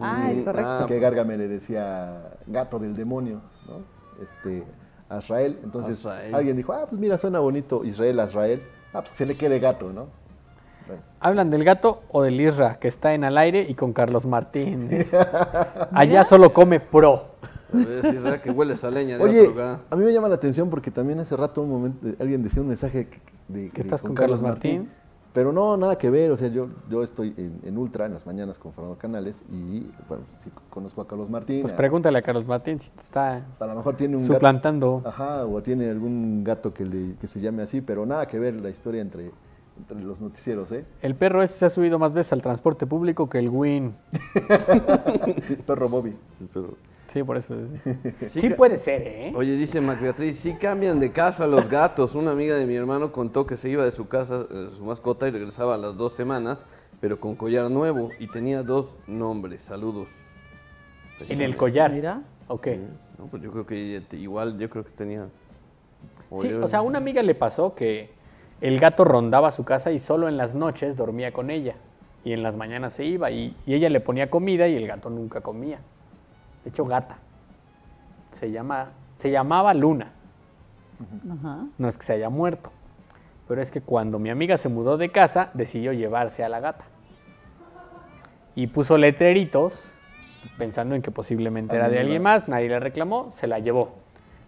Ah, es Mm, correcto. que Gárgame le decía gato del demonio, ¿no? Este, Azrael. Entonces Azrael. alguien dijo, ah, pues mira, suena bonito, Israel, Azrael. Ah, pues que se le quede gato, ¿no? Bueno, ¿Hablan del gato o del Isra, que está en al aire y con Carlos Martín? <laughs> Allá solo come pro. A Isra que huele esa leña de Oye, otro a mí me llama la atención porque también hace rato un momento alguien decía un mensaje que- de, ¿Que de- estás con Carlos Martín? Pero no, nada que ver. O sea, yo, yo estoy en, en Ultra en las mañanas con Fernando Canales y, bueno, sí conozco a Carlos Martín. Pues pregúntale a Carlos Martín si te está a lo mejor tiene un gato. suplantando. Ajá, o tiene algún gato que, le, que se llame así, pero nada que ver la historia entre, entre los noticieros, ¿eh? El perro ese se ha subido más veces al transporte público que el Win. <laughs> Perro Bobby. Sí, pero- Sí, por eso. <laughs> Sí puede ser, ¿eh? Oye, dice Mac Beatriz, sí cambian de casa los gatos. Una amiga de mi hermano contó que se iba de su casa, eh, su mascota, y regresaba a las dos semanas, pero con collar nuevo y tenía dos nombres. Saludos. Ahí En el mira. collar. Mira. Ok. No, pues yo creo que igual, yo creo que tenía. Sí, yo- o sea, a una amiga le pasó que el gato rondaba su casa y solo en las noches dormía con ella. Y en las mañanas se iba y, y ella le ponía comida y el gato nunca comía. De hecho, gata. Se, llama, se llamaba Luna. Ajá. No es que se haya muerto. Pero es que cuando mi amiga se mudó de casa, decidió llevarse a la gata. Y puso letreritos, pensando en que posiblemente era de Alguien más. nadie le reclamó, se la llevó.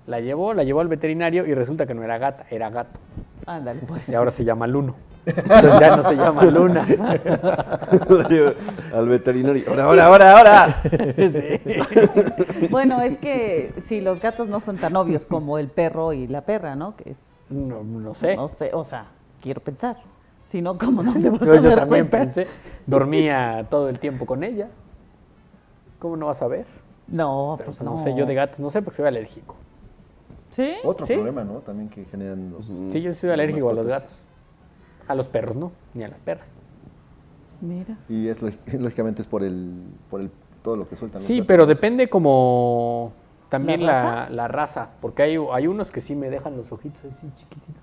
La llevó, la llevó al veterinario y resulta que no era gata, era gato. Ándale, pues. Y ahora se llama Luno. Entonces <laughs> ya no se llama Luna. <laughs> Al veterinario. Ahora, ahora, ahora, ahora. Sí. <laughs> Bueno, es que si los gatos no son tan obvios como el perro y la perra, ¿no? Que es, No, no sé. no sé, o sea, quiero pensar. Si no, ¿cómo no te vas Yo, a yo dar también cuenta? pensé, dormía todo el tiempo con ella. ¿Cómo no vas a ver? No, Pero, pues no. no. sé, yo de gatos no sé porque soy alérgico. ¿Sí? Otro Sí. problema, ¿no? También que generan los... Sí, yo soy alérgico a los gatos. A los perros no, ni a las perras. Mira. Y es lógi- <laughs> lógicamente es por el, por el todo lo que sueltan. los Sí, pero depende como también ¿La la, raza? la raza, porque hay, hay unos que sí me dejan los ojitos así chiquititos.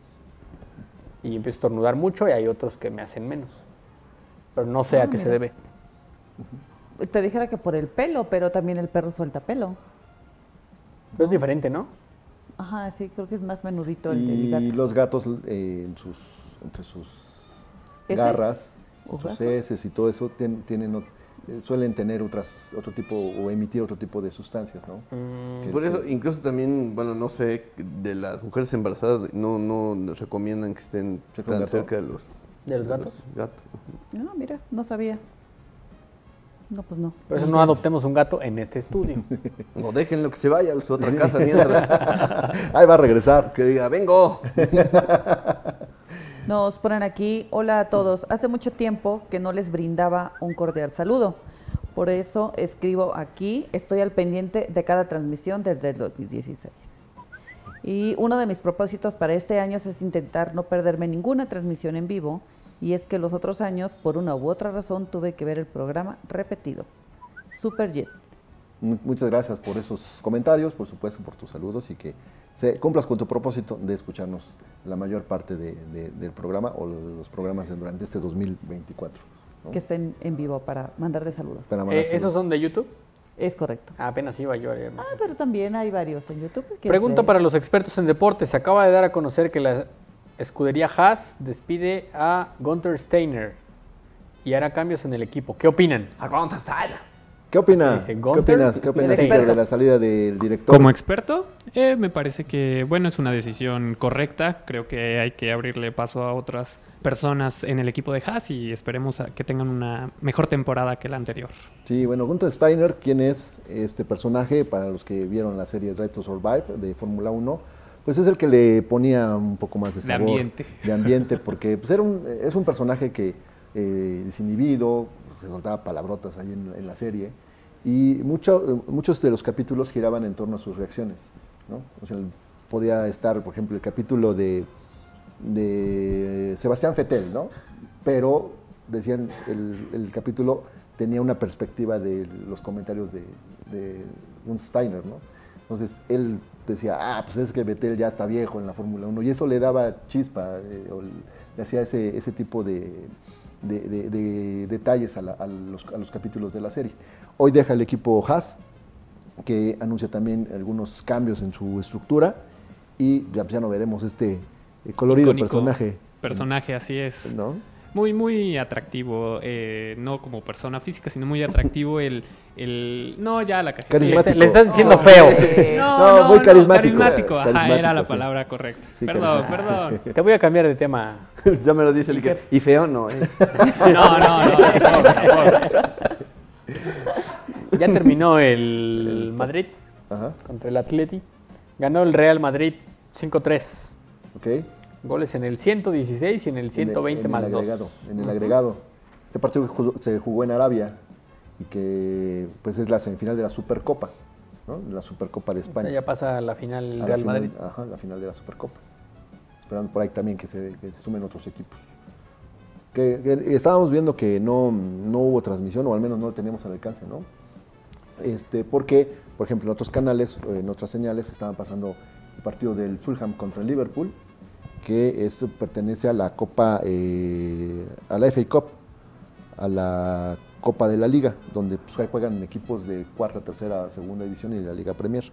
Y empiezo a estornudar mucho y hay otros que me hacen menos. Pero no sé Ah, a qué se debe. Te dijera que por el pelo, pero también el perro suelta pelo. Pero es diferente, ¿no? Ajá, sí, creo que es más menudito el, el Y gato. los gatos eh, en sus, entre sus garras, ¿O sus heces y todo eso, tien- tienen, eh, suelen tener otras, otro tipo o emitir otro tipo de sustancias, ¿no? Que- Por eso, incluso también, bueno, no sé, de las mujeres embarazadas no, no recomiendan que estén ¿Cerca de tan gato? cerca de los, ¿De los gatos? gatos. No, mira, no sabía. No, pues no. Por eso no adoptemos un gato en este estudio. <laughs> No déjenlo que se vaya a su otra <laughs> casa mientras Ahí va a regresar. que diga, vengo. <laughs> Nos ponen aquí, hola a todos. Hace mucho tiempo que no les brindaba un cordial saludo. Por eso escribo aquí, estoy al pendiente de cada transmisión desde el 2016. Y uno de mis propósitos para este año es intentar no perderme ninguna transmisión en vivo. Y es que los otros años, por una u otra razón, tuve que ver el programa repetido. Super Jet. Mu- Muchas gracias por esos comentarios, por supuesto, por tus saludos y que se cumplas con tu propósito de escucharnos la mayor parte de- de- del programa o los programas durante este 2024. ¿no? Que estén en vivo para mandarle saludos. Para mandar Eh, ¿Esos saludos. son de YouTube? Es correcto. Ah, apenas iba yo. eh, Ah, pero también hay varios en YouTube. pues, ¿quieres Pregunta para los expertos en deportes. Se acaba de dar a conocer que la escudería Haas despide a Gunther Steiner y hará cambios en el equipo. ¿Qué opinan? ¿Qué opina? Así dice, ¿Qué opinas? ¿Qué opinas, Iker, de la salida del director? Como experto, eh, me parece que, bueno, es una decisión correcta. Creo que hay que abrirle paso a otras personas en el equipo de Haas y esperemos a que tengan una mejor temporada que la anterior. Sí, bueno, Gunther Steiner, ¿quién es este personaje? Para los que vieron la serie Drive to Survive de Fórmula 1, pues es el que le ponía un poco más de De sabor. ambiente. De ambiente, porque pues era un, es un personaje que eh, desinhibido, se soltaba palabrotas ahí en, en la serie, y mucho- muchos de los capítulos giraban en torno a sus reacciones, ¿no? O sea, podía estar, por ejemplo, el capítulo de, de Sebastián Fettel, ¿no? Pero decían, el, el capítulo tenía una perspectiva de los comentarios de, de un Steiner, ¿no? Entonces él decía, ah, pues es que Vettel ya está viejo en la Fórmula 1 y eso le daba chispa, eh, o le hacía ese, ese tipo de, de- de- de detalles a, la- a los, a los capítulos de la serie. Hoy deja el equipo Haas, que anuncia también algunos cambios en su estructura y ya, ya no veremos este eh, colorido Icónico personaje. Personaje, así es. ¿no? Muy, muy atractivo, eh, no como persona física, sino muy atractivo <laughs> el... el no, ya la cajeta. Carismático. Le estás diciendo Oh, feo. eh, No, muy carismático. Carismático, ajá, Carismático, era la sí. palabra correcta. Sí, perdón, perdón. <laughs> Te voy a cambiar de tema. <laughs> ya me lo dice el Iker. Y feo no, ¿eh? No, no, no, por favor. Ya terminó el Madrid Ajá, contra el Atleti. Ganó el Real Madrid 5-3. ok. Goles en el 116 y en el 120 en el, más en el 2. agregado, En el agregado. Este partido se jugó en Arabia y que pues es la semifinal de la Supercopa, ¿no? La Supercopa de O sea, España. ya pasa a la final el la Real final- Madrid. Ajá, la final de la Supercopa. Esperando por ahí también que se, que se sumen otros equipos. Que, que estábamos viendo que no, no hubo transmisión, o al menos no lo teníamos al alcance, ¿no? Este, porque, por ejemplo, en otros canales, en otras señales, estaban pasando el partido del Fulham contra el Liverpool, que esto pertenece a la Copa, eh, a la FA Cup, a la Copa de la Liga, donde pues, juegan equipos de cuarta, tercera, segunda división y de la Liga Premier.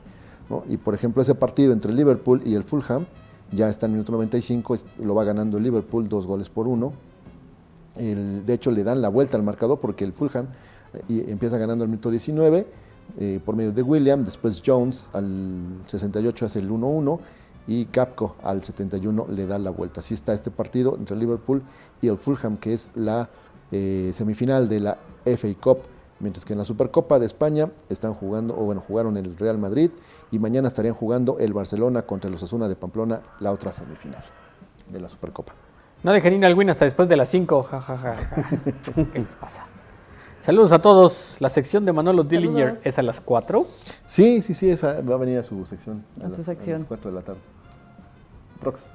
Y por ejemplo, ese partido entre el Liverpool y el Fulham ya está en minuto 95, es- lo va ganando el Liverpool dos goles por uno. El- de hecho, le dan la vuelta al marcador porque el Fulham eh, empieza ganando al minuto 19 eh, por medio de William, después Jones al 68 hace el 1-1 y Capco al 71 le da la vuelta. Así está este partido entre Liverpool y el Fulham, que es la eh, semifinal de la FA Cup, mientras que en la Supercopa de España están jugando, o bueno, jugaron el Real Madrid y mañana estarían jugando el Barcelona contra el Osasuna de Pamplona, la otra semifinal de la Supercopa. No dejen ir al win hasta después de las 5. Ja, ja, ja, ja. <laughs> ¿Qué les pasa? Saludos a todos. La sección de Manolo Dillinger Saludos. es a las 4. Sí, sí, sí, esa va a venir a su sección. A su sección. A las 4 de la tarde. Prox.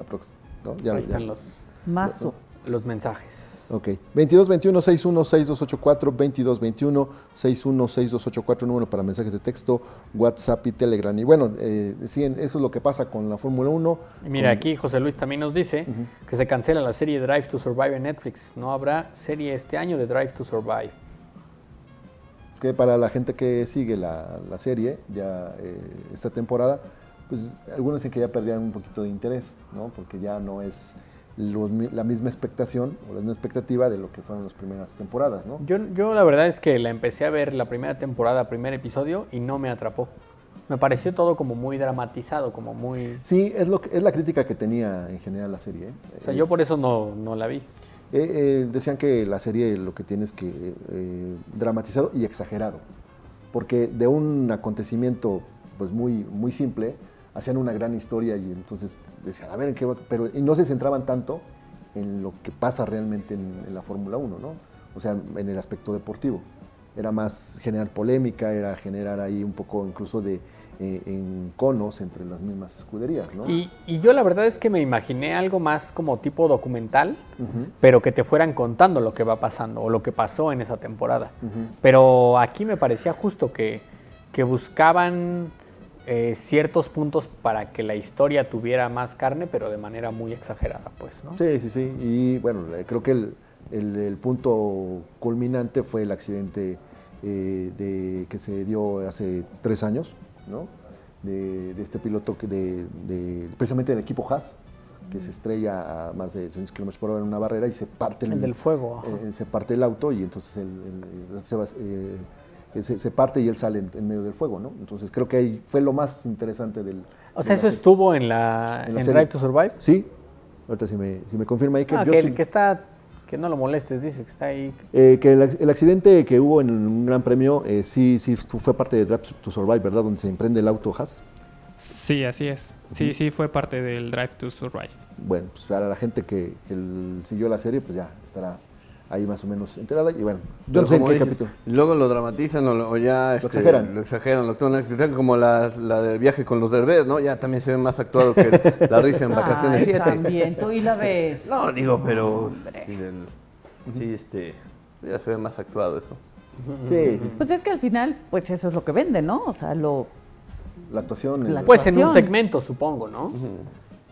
Aprox. ¿no? Ya, Ahí ya. están los, Mazo. los mensajes. Ok. 22 21 61 6284 22 21 61 6284 número para mensajes de texto, WhatsApp y Telegram. Y bueno, eh, sí, eso es lo que pasa con la Fórmula 1. Y mira, con- aquí José Luis también nos dice que se cancela la serie Drive to Survive en Netflix. No habrá serie este año de Drive to Survive. que para la gente que sigue la, la serie ya eh, esta temporada, pues algunos dicen que ya perdían un poquito de interés, ¿no? Porque ya no es los la misma expectación o la misma expectativa de lo que fueron las primeras temporadas, ¿no? Yo, yo la verdad es que la empecé a ver la primera temporada, primer episodio, y no me atrapó. Me pareció todo como muy dramatizado, como muy... Sí, es, lo que, es la crítica que tenía en general la serie. ¿eh? O sea, Es- yo por eso no, no la vi. Eh, eh, decían que la serie lo que tiene es que eh, dramatizado y exagerado, porque de un acontecimiento pues muy, muy simple hacían una gran historia y entonces decían, a ver, ¿en qué va?", pero y no se centraban tanto en lo que pasa realmente en, en la Fórmula 1, ¿no? O sea, en el aspecto deportivo. era más generar polémica, era generar ahí un poco incluso de eh, en conos entre las mismas escuderías, ¿no? Y, y yo la verdad es que me imaginé algo más como tipo documental, pero que te fueran contando lo que va pasando o lo que pasó en esa temporada. Pero aquí me parecía justo que, que buscaban eh, ciertos puntos para que la historia tuviera más carne, pero de manera muy exagerada, pues, ¿no? Sí, sí, sí. Y bueno, eh, creo que el, el- el punto culminante fue el accidente eh, de, que se dio hace tres años, ¿no? De, de este piloto que de, de- precisamente del equipo Haas, que se estrella a más de 200 kilómetros por hora en una barrera y se parte El del fuego. eh, se parte el auto y entonces el, el- el- se, va- eh, se- se parte y él sale en, en medio del fuego, ¿no? Entonces creo que ahí fue lo más interesante del... o sea, eso serie. estuvo en la, En la en serie. Drive to Survive. Sí, ahorita si me, si me confirma ahí que Ah, yo que, sí- que está, que no lo molestes, dice que está ahí. Eh, que el, ac- el accidente que hubo en un gran premio, eh, sí, sí fu- fue parte de Drive to Survive, ¿verdad? Donde se emprende el auto Haas. Sí, así es. Sí, sí, fue parte del Drive to Survive. Bueno, pues para la gente que, que el- siguió la serie, pues ya estará ahí más o menos enterada. Y bueno, yo no sé en qué dices, capítulo. Luego lo dramatizan o, lo- o ya este, exageran. Lo exageran, lo actúan, actúan como la, la del viaje con los derbés, ¿no? Ya también se ve más actuado que <laughs> la risa en vacaciones Ay, 7. También, tú y la <laughs> ves. No, digo, pero sí, del- sí, este, ya se ve más actuado eso. Sí, Pues es que al final, pues eso es lo que vende, ¿no? O sea, lo... la actuación. el- La- Pues en un segmento, supongo, ¿no?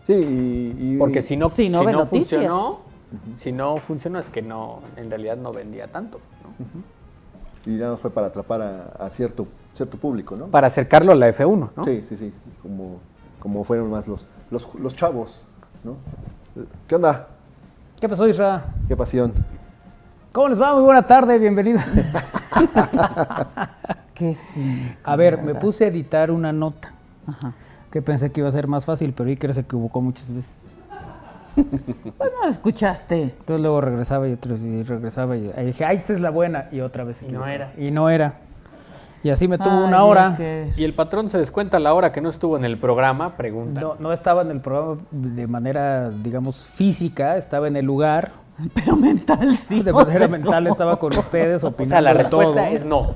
sí, y, y- Porque si no, Si no ve noticias. funcionó, si no funcionó es que no, en realidad no vendía tanto. ¿no? y nada más fue para atrapar a, a cierto, cierto público, ¿no? Para acercarlo a la F1, ¿no? Sí, sí, sí. Como, como fueron más los, los, los chavos, ¿no? ¿Qué onda? ¿Qué pasó, Isra? Qué pasión. ¿Cómo les va? Muy buena tarde, bienvenidos. <laughs> Que sí. A ver, me puse a editar una nota Ajá. que pensé que iba a ser más fácil, pero Iker se equivocó muchas veces. <laughs> Pues no lo escuchaste. Entonces luego regresaba y y regresaba y ahí dije, ¡ay, esta es la buena! Y otra vez. Y no era. Y no era. Y así me tuvo Ay, una hora. Y el patrón se descuenta la hora que no estuvo en el programa, pregunta. No, no estaba en el programa de manera, digamos, física, estaba en el lugar. <laughs> Pero mental sí. De <laughs> o manera mental no. estaba con ustedes o opinando sea, la respuesta todo. es no.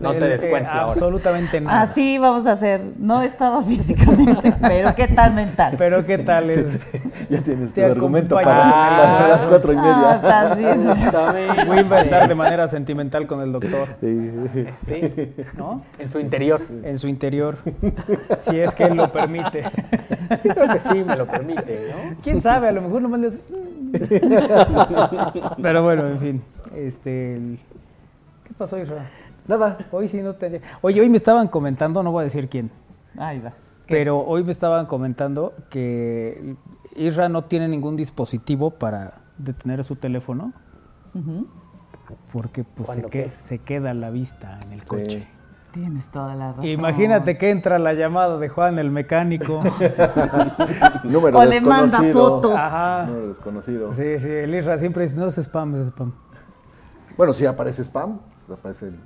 No te eh, la hora. Absolutamente nada. Así vamos a hacer. No estaba <laughs> físicamente, pero ¿qué tal mental? Pero qué tal es. Ya tienes tu argumento para las, las cuatro y Ah, media. estás bien. Will va a estar de manera sentimental con el doctor, Sí. Sí, ¿no? en su interior. En su interior, si es que él lo permite. Sí, creo que sí, me lo permite, ¿no? ¿Quién sabe? A lo mejor nomás le hace... Pero bueno, en fin. Este, el- ¿Qué pasó, Isra? Nada. Hoy sí no te... Oye, hoy me estaban comentando, no voy a decir quién, Ahí vas. pero hoy me estaban comentando que Isra no tiene ningún dispositivo para detener su teléfono porque pues, se, ¿Cuándo que- qué? se queda la vista en el coche. Tienes toda la razón. Imagínate que entra la llamada de Juan el mecánico. <laughs> Número O le manda foto. Ajá. Número desconocido. Sí, sí, el Isra siempre dice, no es spam, es spam. Bueno, si aparece spam, aparece el.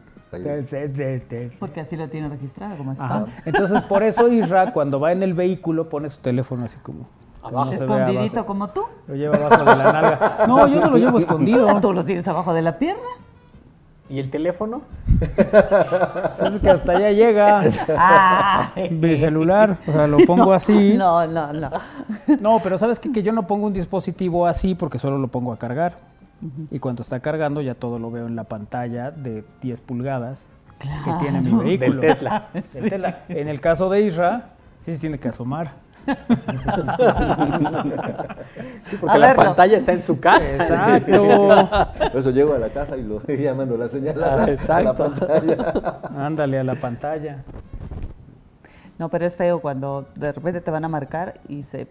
Porque así lo tiene registrado como está. Entonces, por eso Isra, cuando va en el vehículo, pone su teléfono así como... Abajo. Escondidito abajo. como tú. Lo lleva abajo de la nalga. No, yo no lo llevo <laughs> escondido. Tú lo tienes abajo de la pierna. ¿Y el teléfono? Es que hasta allá llega mi celular. O sea, lo pongo así. No, no, no. No, pero ¿sabes qué? Que yo no pongo un dispositivo así porque solo lo pongo a cargar. Y cuando está cargando ya todo lo veo en la pantalla de 10 pulgadas que tiene mi vehículo. Del Tesla. Del Tesla. En el caso de Isra, sí se tiene que asomar. Sí, porque A la verlo. pantalla está en su casa. Exacto. Por eso llego a la casa y lo <laughs> llamando la señal a la, Ah, a la exacto. pantalla. Ándale a la pantalla. No, pero es feo cuando de repente te van a marcar y se,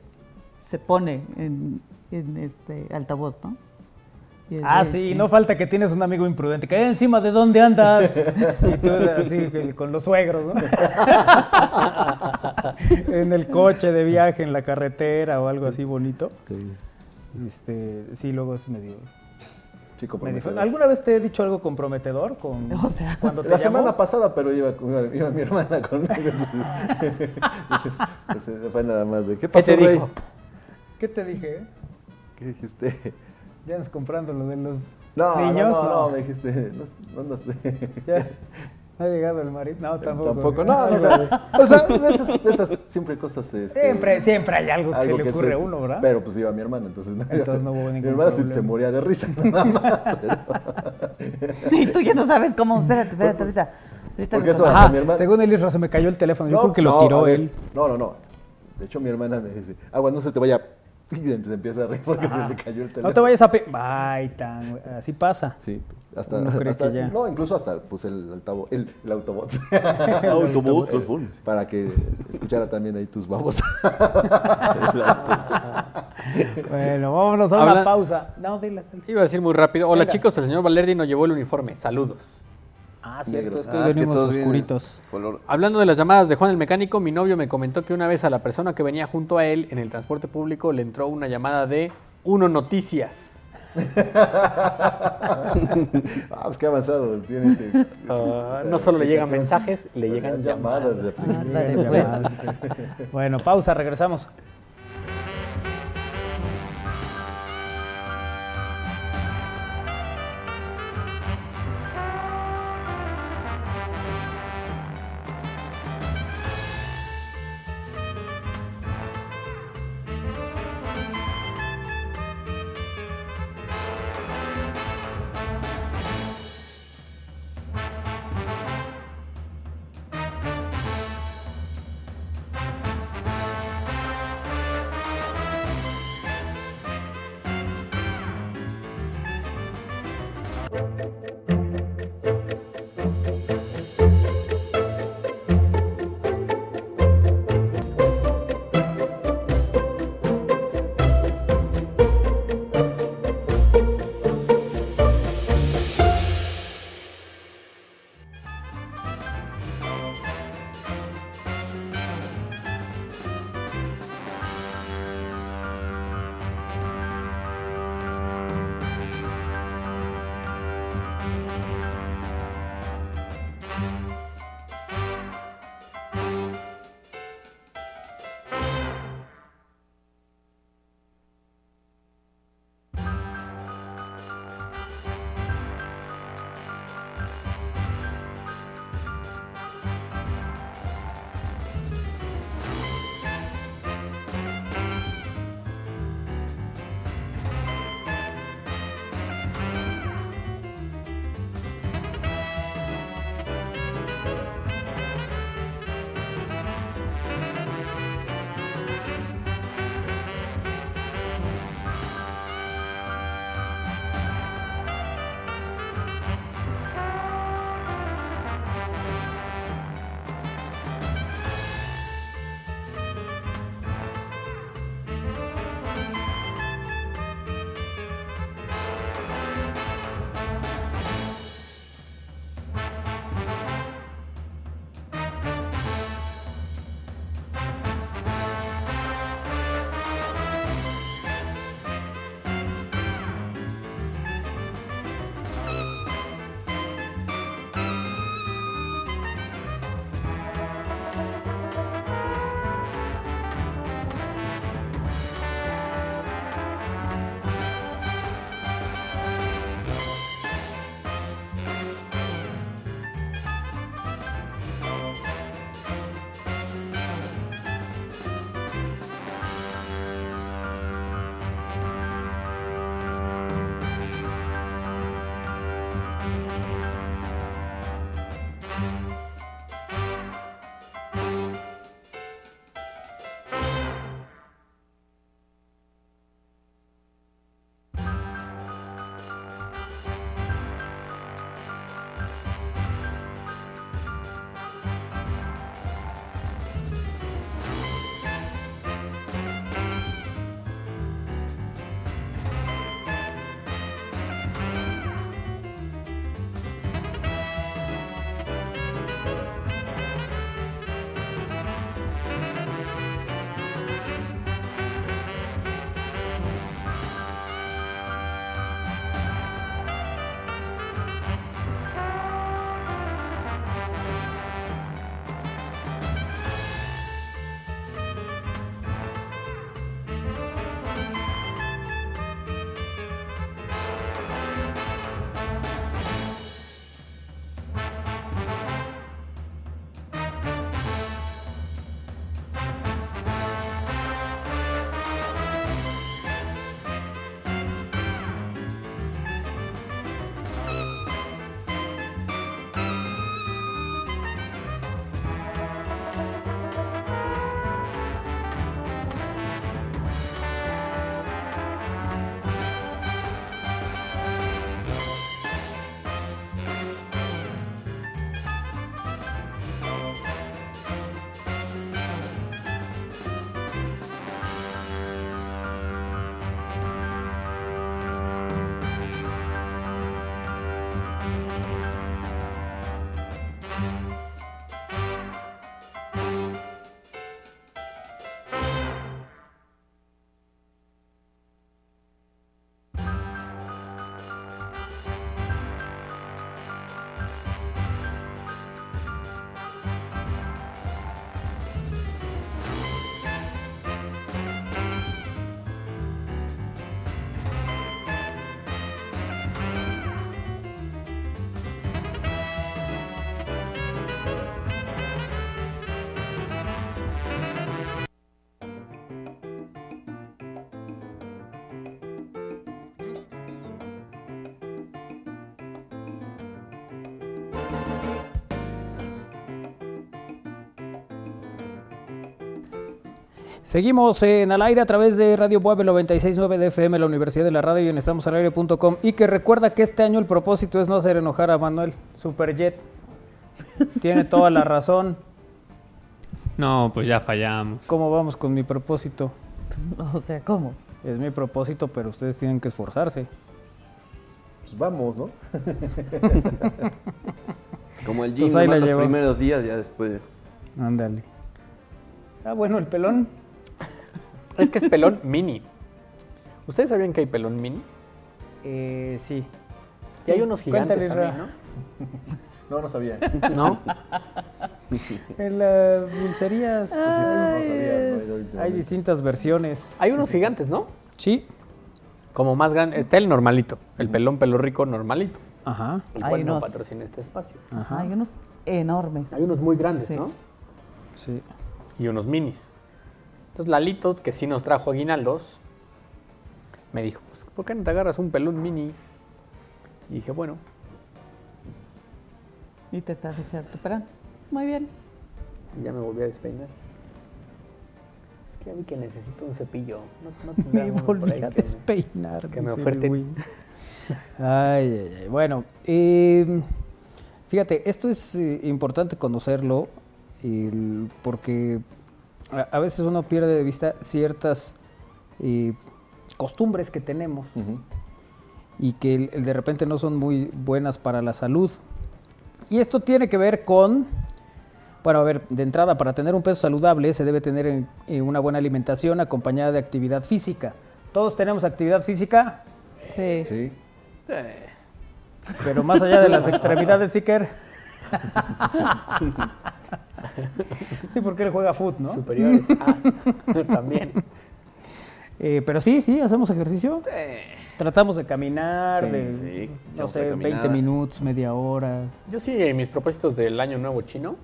se pone en, en este altavoz, ¿no? Ah, de- sí, no falta que tienes un amigo imprudente. que "Eh, encima de dónde andas. <laughs> Y tú así con los suegros, ¿no? <laughs> en el coche de viaje, en la carretera o algo así bonito. Este, sí, luego es medio. Chico, medio feo. prometedor. ¿Alguna vez te he dicho algo comprometedor? Con, <laughs> O sea, cuando te La llamó? semana pasada, pero iba, iba, iba mi hermana conmigo. entonces, entonces, fue nada más de. ¿Qué ¿Qué pasó, te Rey? dijo? ¿Qué te dije? ¿Qué dijiste? Ya andas comprando lo de los No, ¿Niños? no, no, No. no, me dijiste, no, no, no sé. <laughs> Ya. ¿Ha llegado el marido? No, tampoco. Tampoco, no, no, o sea, o sea, de esas, de esas siempre cosas. Este, Siempre, siempre hay algo que algo se le que ocurre a uno, ¿verdad? Pero pues iba mi hermana, entonces no. Entonces no hubo <laughs> Mi ningún hermana sí problema. se moría de risa, <laughs> nada más. pero- Y tú ya no sabes cómo. Espérate, espérate, ahorita. ahorita Porque eso Ajá, mi hermana- según el Isra se me cayó el teléfono. Yo No, creo que lo no, tiró a ver, él. No, no, no. De hecho, mi hermana me dice, agua, no se te vaya. <laughs> Y se empieza a reír porque se le cayó el teléfono. No te vayas a... Pe Ay, tan... Así pasa. Sí, hasta, ya. no, incluso hasta puse el altavoz, el, el autobot <laughs> Autobús, autobús. para que escuchara también ahí tus babos. <laughs> Bueno, vámonos a una Habla- pausa. No, dile. dile. Iba a decir muy rápido. Hola Venga. chicos, el señor Valerdi nos llevó el uniforme. Saludos. Ah, cierto, es que Ah, es que todos oscuritos. color- Hablando de las llamadas de Juan el Mecánico, mi novio me comentó que una vez a la persona que venía junto a él en el transporte público le entró una llamada de Uno Noticias. <laughs> ah, pues qué avanzado tiene este. Ah, <laughs> no solo le llegan mensajes, le llegan llamadas. llamadas. de pues. llamada. Bueno, pausa, regresamos. Seguimos en al aire a través de Radio Puebla 969 de FM, la Universidad de la Radio y en estamosalaire.com. Y que recuerda que este año el propósito es no hacer enojar a Manuel Superjet. Tiene toda la razón. No, pues ya fallamos. ¿Cómo vamos con mi propósito? <laughs> O sea, ¿cómo? Es mi propósito, pero ustedes tienen que esforzarse. Pues vamos, ¿no? <laughs> Como el gym, Pues la los llevo. primeros días, ya después. Ándale. Ah, bueno, el pelón. Es que es pelón mini. ¿Ustedes sabían que hay pelón mini? Eh, sí. Y hay unos gigantes Cuéntale, también. ¿no? No, no sabía. ¿No? <laughs> En las dulcerías Pues sí, no sabía. no, últimamente. hay distintas versiones. Hay unos gigantes, ¿no? Sí. Como más grande. Está el normalito. El pelón pelo rico normalito. Ajá. El Hay cual no unos- patrocina este espacio. Ajá. Hay unos enormes. Hay unos muy grandes, Sí. ¿no? Sí. Y unos minis. Entonces Lalito, que sí nos trajo aguinaldos, me dijo, pues, ¿por qué no te agarras un pelón mini? Y dije, bueno, Y te estás echando tu perán. Muy bien. y ya me volví a despeinar. Es que ya vi que necesito un cepillo. No, <laughs> Me volví a que me- despeinar. que me oferten. Ay, ay, ay. Bueno, eh, fíjate, esto es eh, importante conocerlo el- porque a, veces uno pierde de vista ciertas eh, costumbres que tenemos y que de repente no son muy buenas para la salud. Y esto tiene que ver con, bueno, a ver, de entrada, para tener un peso saludable se debe tener en- eh, una buena alimentación acompañada de actividad física. ¿Todos tenemos actividad física? Sí. Sí. Pero más allá de las extremidades, <laughs> Siker. <laughs> <laughs> Sí, porque él juega foot, ¿no? Superiores. Ah, <laughs> también. Eh, pero sí, sí, hacemos ejercicio. Tratamos de caminar, Sí, de, sí, no sé, la 20 caminada. minutos, media hora. Yo sí, en mis propósitos del año nuevo chino,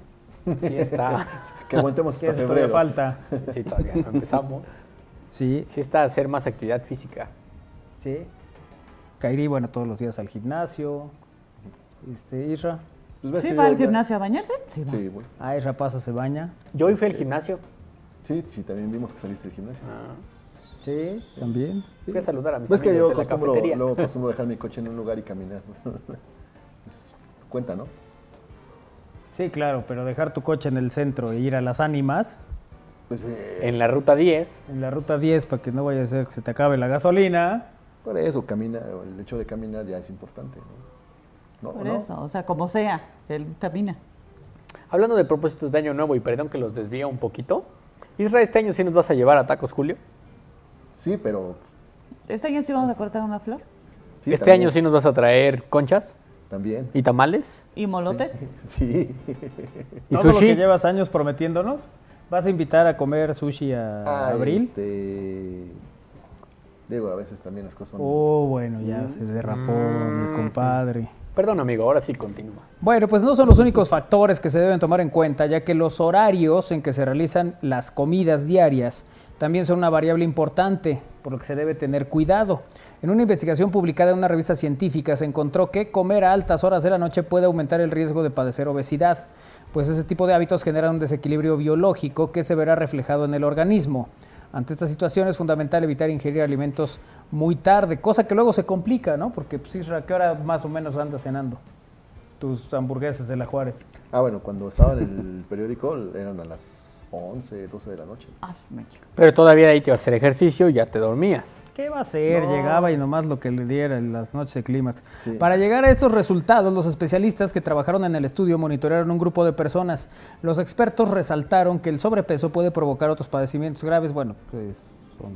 sí <laughs> está. Que aguantemos hasta eso todavía febrero. falta. Sí, todavía no empezamos. Sí, Sí está hacer más actividad física. sí. Kairi, bueno, todos los días al gimnasio. Este, Isra. Pues ves ¿Sí que va yo- al gimnasio a bañarse? Sí, va. Sí, bueno. Ah, pasa, se baña. Yo hoy fui al gimnasio. Sí, sí, también vimos que saliste del gimnasio. Ah, Sí, también. fui a saludar a mis Ves que amigos yo de la acostumbro, cafetería. luego <laughs> acostumbro dejar mi coche en un lugar y caminar. <laughs> Cuenta, ¿no? Sí, claro, pero dejar tu coche en el centro e ir a las ánimas, Pues eh, En la ruta 10, en la ruta 10, para que no vaya a ser que se te acabe la gasolina. por eso camina, el hecho de caminar ya es importante. ¿no? ¿No? Por ¿No? eso, o sea, como sea, él camina. hablando de propósitos de año nuevo, y perdón que los desvía un poquito. Isra, este año sí nos vas a llevar a tacos, Julio. Sí, pero ¿Este año sí vamos a cortar una flor? sí, este también, año sí nos vas a traer conchas También. y tamales. ¿Y molotes? Sí. <laughs> ¿Y Todo lo que llevas años prometiéndonos. ¿Vas a invitar a comer sushi a Ah, Abril? Este... Digo, a veces también las cosas son... Oh, bueno, ya se derrapó mi compadre. Perdón, amigo, ahora sí continúa. Bueno, pues no son los únicos factores que se deben tomar en cuenta, ya que los horarios en que se realizan las comidas diarias también son una variable importante, por lo que se debe tener cuidado. En una investigación publicada en una revista científica se encontró que comer a altas horas de la noche puede aumentar el riesgo de padecer obesidad, pues ese tipo de hábitos generan un desequilibrio biológico que se verá reflejado en el organismo. Ante esta situación es fundamental evitar ingerir alimentos muy tarde, cosa que luego se complica, ¿no? Porque, pues, Isra, ¿qué hora más o menos andas cenando? Tus hamburguesas de la Juárez. Ah, bueno, cuando estaba en el <laughs> periódico eran a las 11, 12 de la noche. Ah. Pero todavía ahí te ibas a hacer ejercicio y ya te dormías. ¿Qué va a hacer? Llegaba y nomás lo que le diera en las noches de clímax. Sí. Para llegar a estos resultados, los especialistas que trabajaron en el estudio monitorearon un grupo de personas. Los expertos resaltaron que el sobrepeso puede provocar otros padecimientos graves. Bueno, pues, son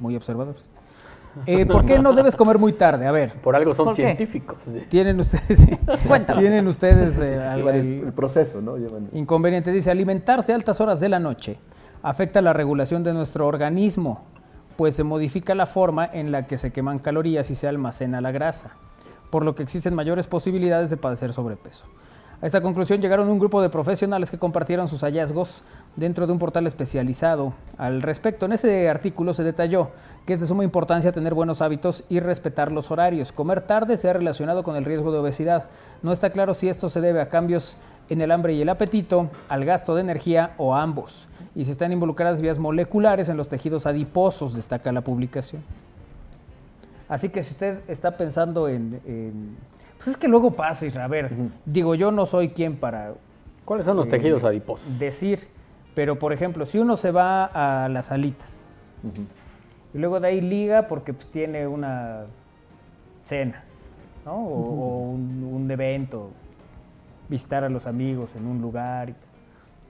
muy observadores. Eh, <laughs> ¿Por qué no debes comer muy tarde? A ver, Por algo son ¿Por científicos. tienen ustedes, <laughs> <laughs> tienen ustedes eh, al- Llevan el, el- el proceso, ¿no? Llevan... Inconveniente dice, alimentarse a altas horas de la noche afecta la regulación de nuestro organismo, pues se modifica la forma en la que se queman calorías y se almacena la grasa, por lo que existen mayores posibilidades de padecer sobrepeso. A esta conclusión llegaron un grupo de profesionales que compartieron sus hallazgos dentro de un portal especializado. Al respecto, en ese artículo se detalló que es de suma importancia tener buenos hábitos y respetar los horarios. Comer tarde se ha relacionado con el riesgo de obesidad. No está claro si esto se debe a cambios en el hambre y el apetito, al gasto de energía o a ambos. Y si están involucradas vías moleculares en los tejidos adiposos, destaca la publicación. Así que si usted está pensando en... en- pues es que luego pasa. A ver, digo, yo no soy quien para ¿Cuáles son los Eh, tejidos adiposos? decir, pero por ejemplo, si uno se va a las alitas y luego de ahí liga porque pues, tiene una cena, ¿no? O, o un, un evento, visitar a los amigos en un lugar, y tal.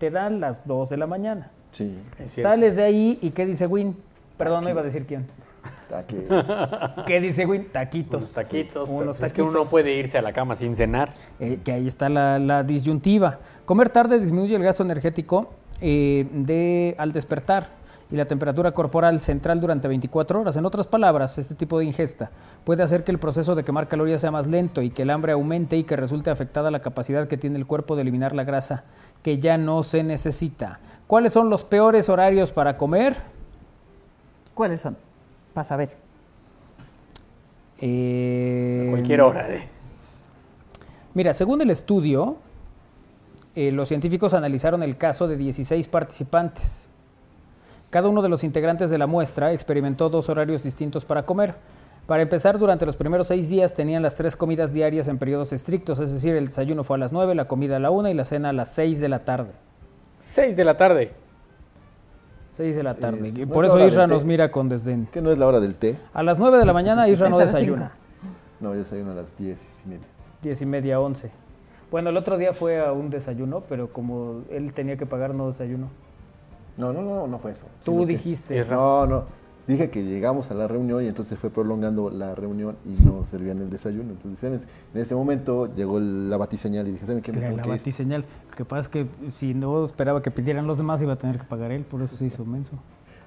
Te dan las 2 de la mañana. Sí. Es cierto. Sales de ahí y ¿qué dice Win? Perdón, no iba a decir quién. Taques. <laughs> ¿Qué dice Win? Taquitos. Unos taquitos. Sí, unos pues es que uno no taquitos. puede irse a la cama sin cenar. Eh, que ahí está la, la disyuntiva. Comer tarde disminuye el gasto energético eh, de, al despertar y la temperatura corporal central durante 24 horas. En otras palabras, este tipo de ingesta puede hacer que el proceso de quemar calorías sea más lento y que el hambre aumente y que resulte afectada la capacidad que tiene el cuerpo de eliminar la grasa que ya no se necesita. ¿Cuáles son los peores horarios para comer? ¿Cuáles son? Para saber. Eh, Cualquier hora. de- Mira, según el estudio, eh, los científicos analizaron el caso de 16 participantes. Cada uno de los integrantes de la muestra experimentó dos horarios distintos para comer. Para empezar, durante los primeros seis días tenían las tres comidas diarias en periodos estrictos, es decir, el desayuno fue a las 9, la comida a la 1 y la cena a las 6 de la tarde. 6 de la tarde. 6 de la tarde. Es- Y ¿no por es eso Isra té? nos mira con desdén. ¿Qué no es la hora del té? A las 9 de la mañana Isra <laughs> no desayuna. No, yo desayuno a las 10 y media. 10 y media, 11. Bueno, el otro día fue a un desayuno, pero como él tenía que pagar, no desayunó. No, no, no, no fue eso. Tú que- dijiste. No, no. Dije que llegamos a la reunión y entonces fue prolongando la reunión y no servían el desayuno. Entonces, ¿sabes? en ese momento llegó el- la batiseñal y dije, ¿saben qué? Me tengo la que ir". batiseñal. Lo que pasa es que si no esperaba que pidieran los demás, iba a tener que pagar él, por eso se hizo menso.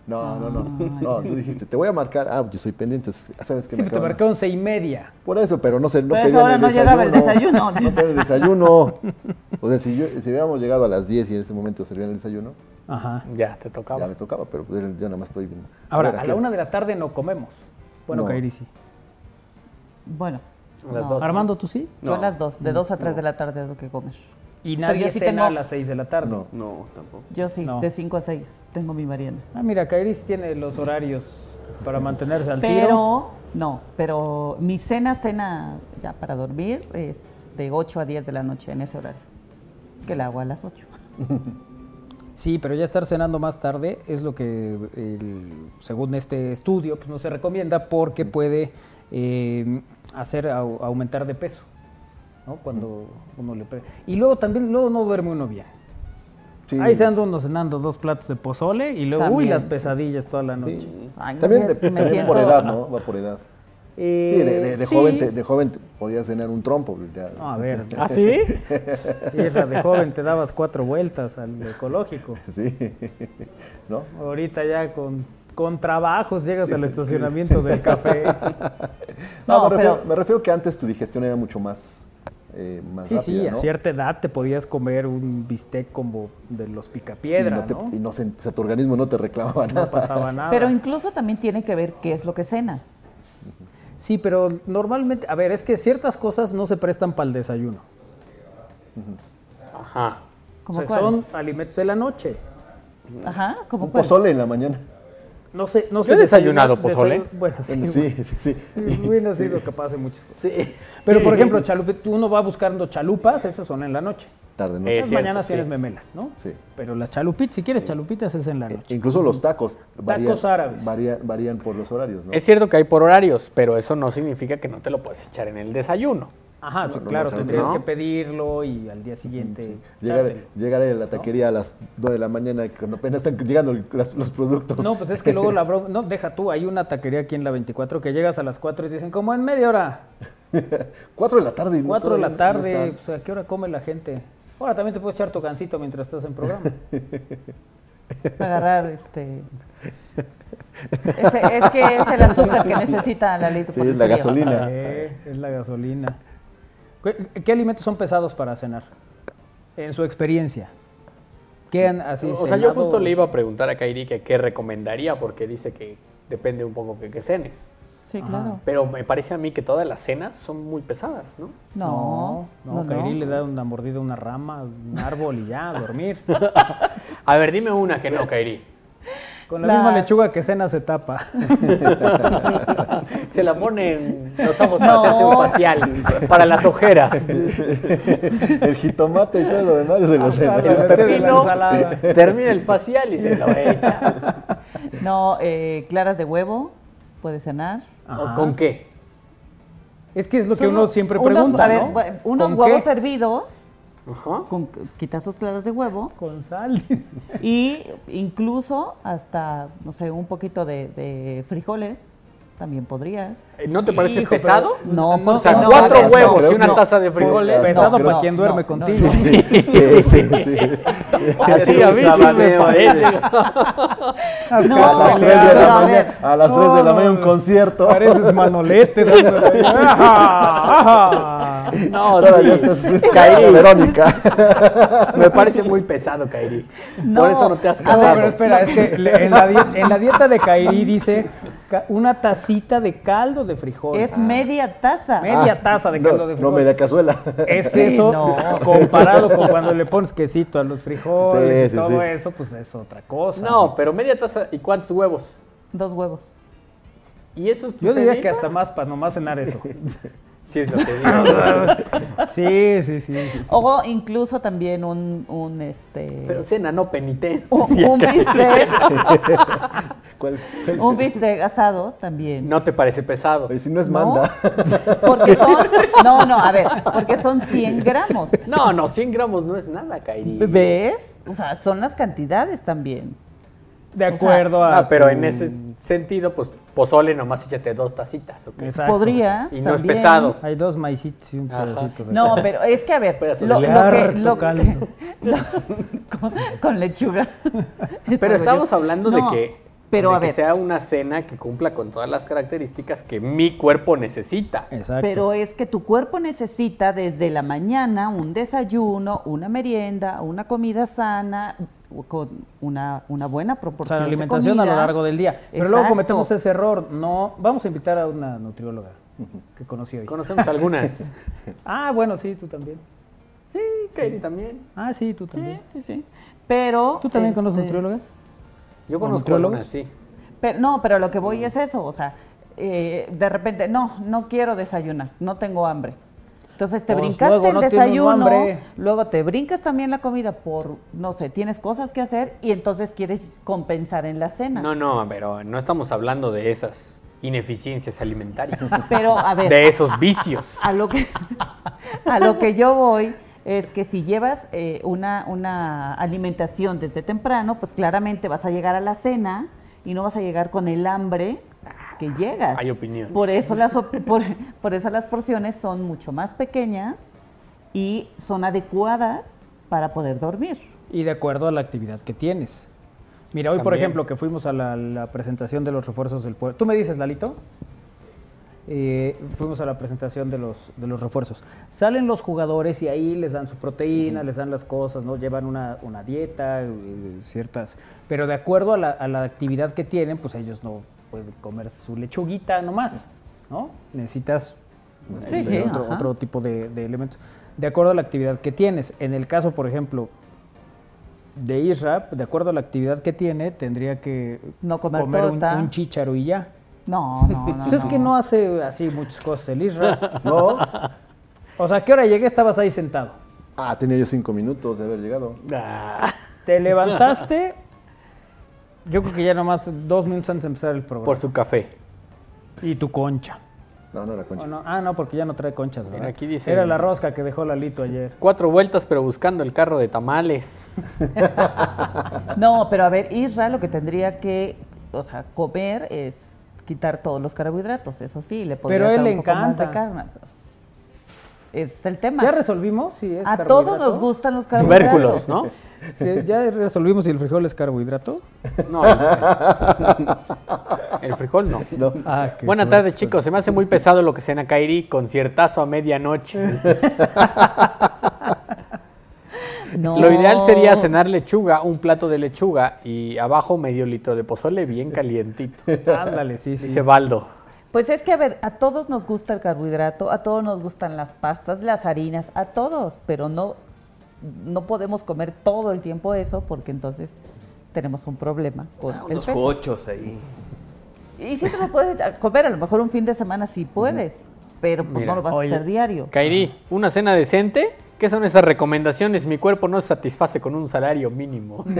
No, no, no. No, tú dijiste, te voy a marcar. Ah, yo soy pendiente. entonces, ¿Sabes qué? Sí, Me pero te marqué once y media. Por eso, pero no sé, no Pero pedían ahora el no llegaba el desayuno. No pedían el desayuno. O sea, si, yo, si hubiéramos llegado a las 10 y en ese momento servían el desayuno, Ajá. Ya, te ya tocaba. me tocaba, pero pues, yo nada más estoy viendo. Ahora, ver, a la una de la tarde no comemos. Bueno, No. Kairi sí. Bueno. A las no. dos. Armando, ¿tú sí? Yo a las 2, de 2 a 3 de la tarde es lo que comes. Y Pero nadie sí cena tengo- a las seis de la tarde. No. No, tampoco. Yo sí, No. de 5 a 6 tengo mi Mariana. Ah, mira, Kairi sí tiene los horarios para mantenerse al tiro. Pero, no, pero mi cena, cena ya para dormir es de 8 a 10 de la noche en ese horario. Que la hago a las 8. <laughs> Sí, pero ya estar cenando más tarde es lo que, el- según este estudio, pues no se recomienda porque puede eh, hacer au- aumentar de peso, ¿no? Cuando uno le... Y luego también, luego no duerme uno bien. Sí, Ahí se anda uno cenando dos platos de pozole y luego, uy, las sí. pesadillas toda la noche. Sí. Ay, También, de- también siento- por edad, ¿no? Va por edad. Eh, Sí, de, de- de sí. joven, te, de joven te podías cenar un trompo. ya. No, a ver, <laughs> ¿Ah, sí? Isra, de joven te dabas cuatro vueltas al ecológico. Sí. <laughs> ¿No? Ahorita ya con, con trabajos llegas al estacionamiento del <laughs> café. No, No, me, refiero, pero- me refiero que antes tu digestión era mucho más, eh, más Sí, sí, a ¿no? cierta edad te podías comer un bistec como de los Y picapiedra, no, te- ¿no? y no se- o sea, tu organismo no te reclamaba No nada. pasaba nada. Pero incluso también tiene que ver qué es lo que cenas. Sí, pero normalmente, a ver, es que ciertas cosas no se prestan para el desayuno. Ajá. O ¿Como sea, son alimentos de la noche. Ajá, como Un pozole en la mañana. No sé, no Yo sé he desayunado pozole. Bueno, sí. Bueno, sí, sí, <laughs> sí. Sí, Bueno, ha sido capaz de muchas cosas. Pero, por ejemplo, chalupe, tú uno va buscando chalupas, esas son en la noche. Tarde, noche. Las mañanas sí. tienes memelas, ¿no? Sí. Pero las chalupitas, si quieres chalupitas, es en la Eh, noche. Incluso los tacos varían, árabes. varían, varían por los horarios, ¿no? Es cierto que hay por horarios, pero eso no significa que no te lo puedes echar en el desayuno. Ajá, No, sí, claro, no, tendrías no. que pedirlo y al día siguiente. Llegar, echártelo. llegar a la taquería a las 9 de la mañana cuando apenas están llegando las- los productos. No, pues es que luego <laughs> la broma. No, deja tú, hay una taquería aquí en la 24 que llegas a las 4 y dicen, como en media hora. <laughs> 4 de la tarde. y no- 4 de la tarde, pues, ¿a qué hora come la gente? Ahora también te puedes echar tu gancito mientras estás en programa. <laughs> agarrar este. Ese- es que es el azúcar que necesita la leche. Sí, es la gasolina. Sí, es la gasolina. ¿Qué, qué alimentos son pesados para cenar? En su experiencia. ¿Qué han así o sea, yo justo le iba a preguntar a Kairi que qué recomendaría, porque dice que depende un poco que, que cenes. Sí, claro. Pero me parece a mí que todas las cenas son muy pesadas, ¿no? No, no, no, Kairi no. le da una mordida a una rama, un árbol y ya, a dormir. <laughs> A ver, dime una que no, Kairi. Con la misma lechuga que cena se tapa. <laughs> Se la ponen los ojos para hacerse un facial, para las ojeras. El jitomate y todo lo demás se lo El pepino ensalada. termina el facial y se lo echa. <laughs> No, eh, claras de huevo, puede cenar. ¿O ¿Con qué? Es que es lo que uno siempre unos- pregunta, a ver, unos ¿Con huevos qué? hervidos, Ajá. con, quitas sus claras de huevo Con sal. y incluso hasta, no sé, un poquito de, de frijoles, también podrías. Eh, ¿No te parece Hijo, pero- pesado? No, No, O sea, no, cuatro no, huevos y una taza de frijoles. Sí, Pesado no, para no, quien duerme no, contigo. no. <laughs> Sí, sí, sí. Así a mí sí me parece. A las 3 de pero la mañana, a las 3 de la mañana un concierto. Pareces manolete. <laughs> <laughs> <laughs> No, Todavía sí. estás <laughs> Kairi, Verónica. <laughs> me parece muy pesado, Kairi. No. Por eso no te has A No, casado. pero espera, es que en la, di- en la dieta de Kairi dice una tacita de caldo de frijol. Es media taza. Media taza de caldo No, de no frijol. media cazuela. Es que Sí, eso, no. comparado con cuando le pones quesito a los frijoles Sí, y sí, todo sí. eso, pues es otra cosa. No, pero media taza y cuántos huevos. Dos huevos. ¿Y eso es tu Yo diría cenita? que hasta más para nomás cenar eso. Sí, es lo que digo. <laughs> Sí, sí, sí. O incluso también un, un este. Pero cena, no penitencia. un, <laughs> un bistec, <laughs> ¿Cuál? un bistec asado también. No te parece pesado. Oye, si no es ¿No? manda. Porque son, no, no, a ver, porque son 100 gramos. No, no, 100 gramos no es nada, Kairi. ¿Ves? O sea, son las cantidades también. De acuerdo a. Ah, pero tu- en ese sentido, pues pozole nomás échate dos tacitas, ¿ok? Exacto. Podrías. Y no es pesado. Hay dos maicitos y un Ajá. pedacito de. No, <laughs> pero es que a ver, lo, que, lo- <laughs> lo- con, con lechuga. <laughs> Pero estamos hablando No, de que, pero de a que ver, sea una cena que cumpla con todas las características que mi cuerpo necesita. Exacto. pero es que tu cuerpo necesita desde la mañana un desayuno, una merienda, una comida sana, con una, una buena O proporción sea, la de alimentación a lo comida. largo del día. Pero luego Exacto. cometemos ese error. No, vamos a invitar a una nutrióloga que conocí hoy. Conocemos algunas. <laughs> Ah, bueno, sí, tú también. Sí, Kairi también. Ah, sí, tú Sí, también. sí, sí. Pero. ¿Tú también conoces este, nutriólogas? Yo ¿O conozco algunas, sí. Pero, no, pero lo que voy es eso, o sea, eh, de repente, no, no quiero desayunar, no tengo hambre. Entonces te Pues brincaste luego el no desayuno, luego te brincas también la comida por, no sé, tienes cosas que hacer y entonces quieres compensar en la cena. No, no, pero no estamos hablando de esas ineficiencias alimentarias. <laughs> Pero a ver, de esos vicios. a lo que a lo que yo voy es que si llevas eh, una, una alimentación desde temprano, pues claramente vas a llegar a la cena y no vas a llegar con el hambre que llegas. Hay opinión. Por eso las por, por eso las porciones son mucho más pequeñas y son adecuadas para poder dormir. Y de acuerdo a la actividad que tienes. Mira, hoy, por ejemplo, que fuimos a la, la presentación de los refuerzos del pueblo. ¿Tú me dices, Lalito? Eh, fuimos a la presentación de los, de los refuerzos. Salen los jugadores y ahí les dan su proteína, les dan las cosas, ¿no? Llevan una, una dieta, eh, ciertas... Pero de acuerdo a la, a la actividad que tienen, pues ellos no pueden comer su lechuguita nomás, ¿no? Necesitas Sí, sí, otro, otro tipo de, de elementos. De acuerdo a la actividad que tienes. En el caso, por ejemplo, de Isra, de acuerdo a la actividad que tiene, tendría que No comer un, torta. un chícharo y ya. No, no, <laughs> no. Pues es que no hace así muchas cosas el Isra. ¿No? O sea, ¿a qué hora llegué? Estabas ahí sentado. Ah, tenía yo cinco minutos de haber llegado. Ah, Te levantaste, yo creo que ya nomás dos minutos antes de empezar el programa. por su café. Y tu concha. No, no era ¿O concha. no? Ah, no, porque ya no trae conchas, ¿verdad? Mira, aquí dice- Era la rosca que dejó Lalito ayer. Cuatro vueltas, pero buscando el carro de tamales. <laughs> No, pero a ver, Isra lo que tendría que, o sea, comer es quitar todos los carbohidratos, eso sí, le podría Pero él dar le un poco más de encanta. carne, pues. es el tema. ¿Ya resolvimos si es a todos nos gustan los carbohidratos. Tubérculos, ¿no? <laughs> Sí, ¿Ya resolvimos si el frijol es carbohidrato? No. no. El frijol no. No. Ah, Buenas tardes, chicos. Se me hace muy pesado lo que cena Kairi, conciertazo a medianoche. No. Lo ideal sería cenar lechuga, un plato de lechuga y abajo medio litro de pozole bien calientito. Ándale, sí, sí. Dice Baldo. Pues es que, a ver, a todos nos gusta el carbohidrato, a todos nos gustan las pastas, las harinas, a todos, pero no, no podemos comer todo el tiempo eso porque entonces tenemos un problema con Ah, el unos peso. cochos ahí. Y sí te lo puedes comer, a lo mejor un fin de semana sí puedes, pero pues Mira, no lo vas oye, a hacer diario. Kairi, ¿una cena decente? ¿Qué son esas recomendaciones? Mi cuerpo no se satisface con un salario mínimo. <laughs>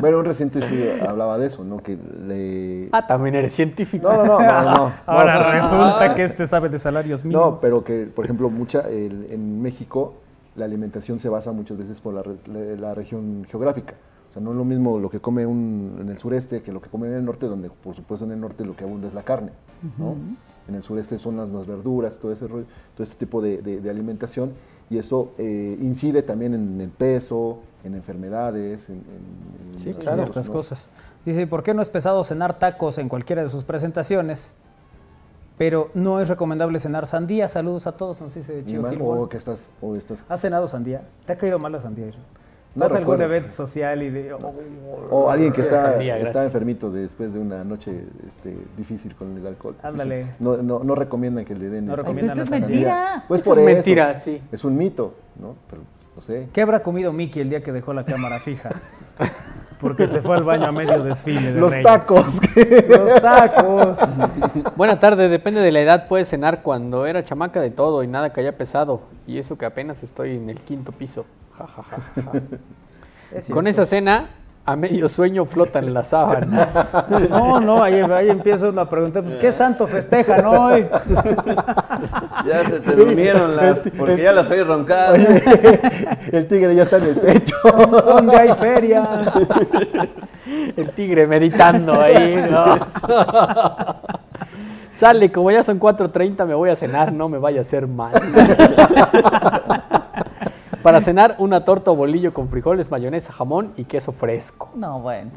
Bueno, un reciente estudio hablaba de eso, ¿no? Que le... Ah, también eres científico. No, no, no, no, no, <laughs> no. Ahora resulta que este sabe de salarios mínimos. No, pero que, por ejemplo, mucha el- en México la alimentación se basa muchas veces por la, re- la- la región geográfica. O sea, no es lo mismo lo que come un, en el sureste que lo que come en el norte, donde por supuesto en el norte lo que abunda es la carne, ¿no? En el sureste son las más verduras, todo ese rollo, todo este tipo de, de- de alimentación y eso eh, incide también en el peso, en enfermedades, en, en- en Sí, Claro, otras, otras ¿no? cosas. Dice, ¿por qué no es pesado cenar tacos en cualquiera de sus presentaciones? Pero no es recomendable cenar sandía. Saludos a todos, nos dice Gilboa. o que estás, o estás ¿Has cenado sandía? ¿Te ha caído mal la sandía? No ¿Vas a algún evento social y de... oh, O alguien que está, Sandía, está enfermito después de una noche este, difícil con el alcohol. Ándale. No, no, no recomiendan que le den No este, recomiendan Eso es mentira. Pues por es eso. mentira, sí. Es un mito, ¿no? Pero no sé. ¿Qué habrá comido Mickey el día que dejó la cámara fija? Porque se fue al baño a medio desfile de Los Reyes. tacos. Los tacos. Buena tarde, depende de la edad, puedes cenar cuando era chamaca de todo y nada que haya pesado. Y eso que apenas estoy en el quinto piso. Ja, ja, ja, ja. Es Con esa cena, a medio sueño flotan las sábanas. <laughs> No, no, ahí, ahí empieza una pregunta. Pues, ¿qué santo festejan hoy? <laughs> Ya se te durmieron las. Porque ya las oí roncar. <laughs> el tigre ya está en el techo. ¿Dónde hay feria? El tigre meditando ahí. ¿no? Sale, como ya son 4.30, me voy a cenar, no me vaya a hacer mal. Para cenar, una torta o bolillo con frijoles, mayonesa, jamón y queso fresco. No, bueno.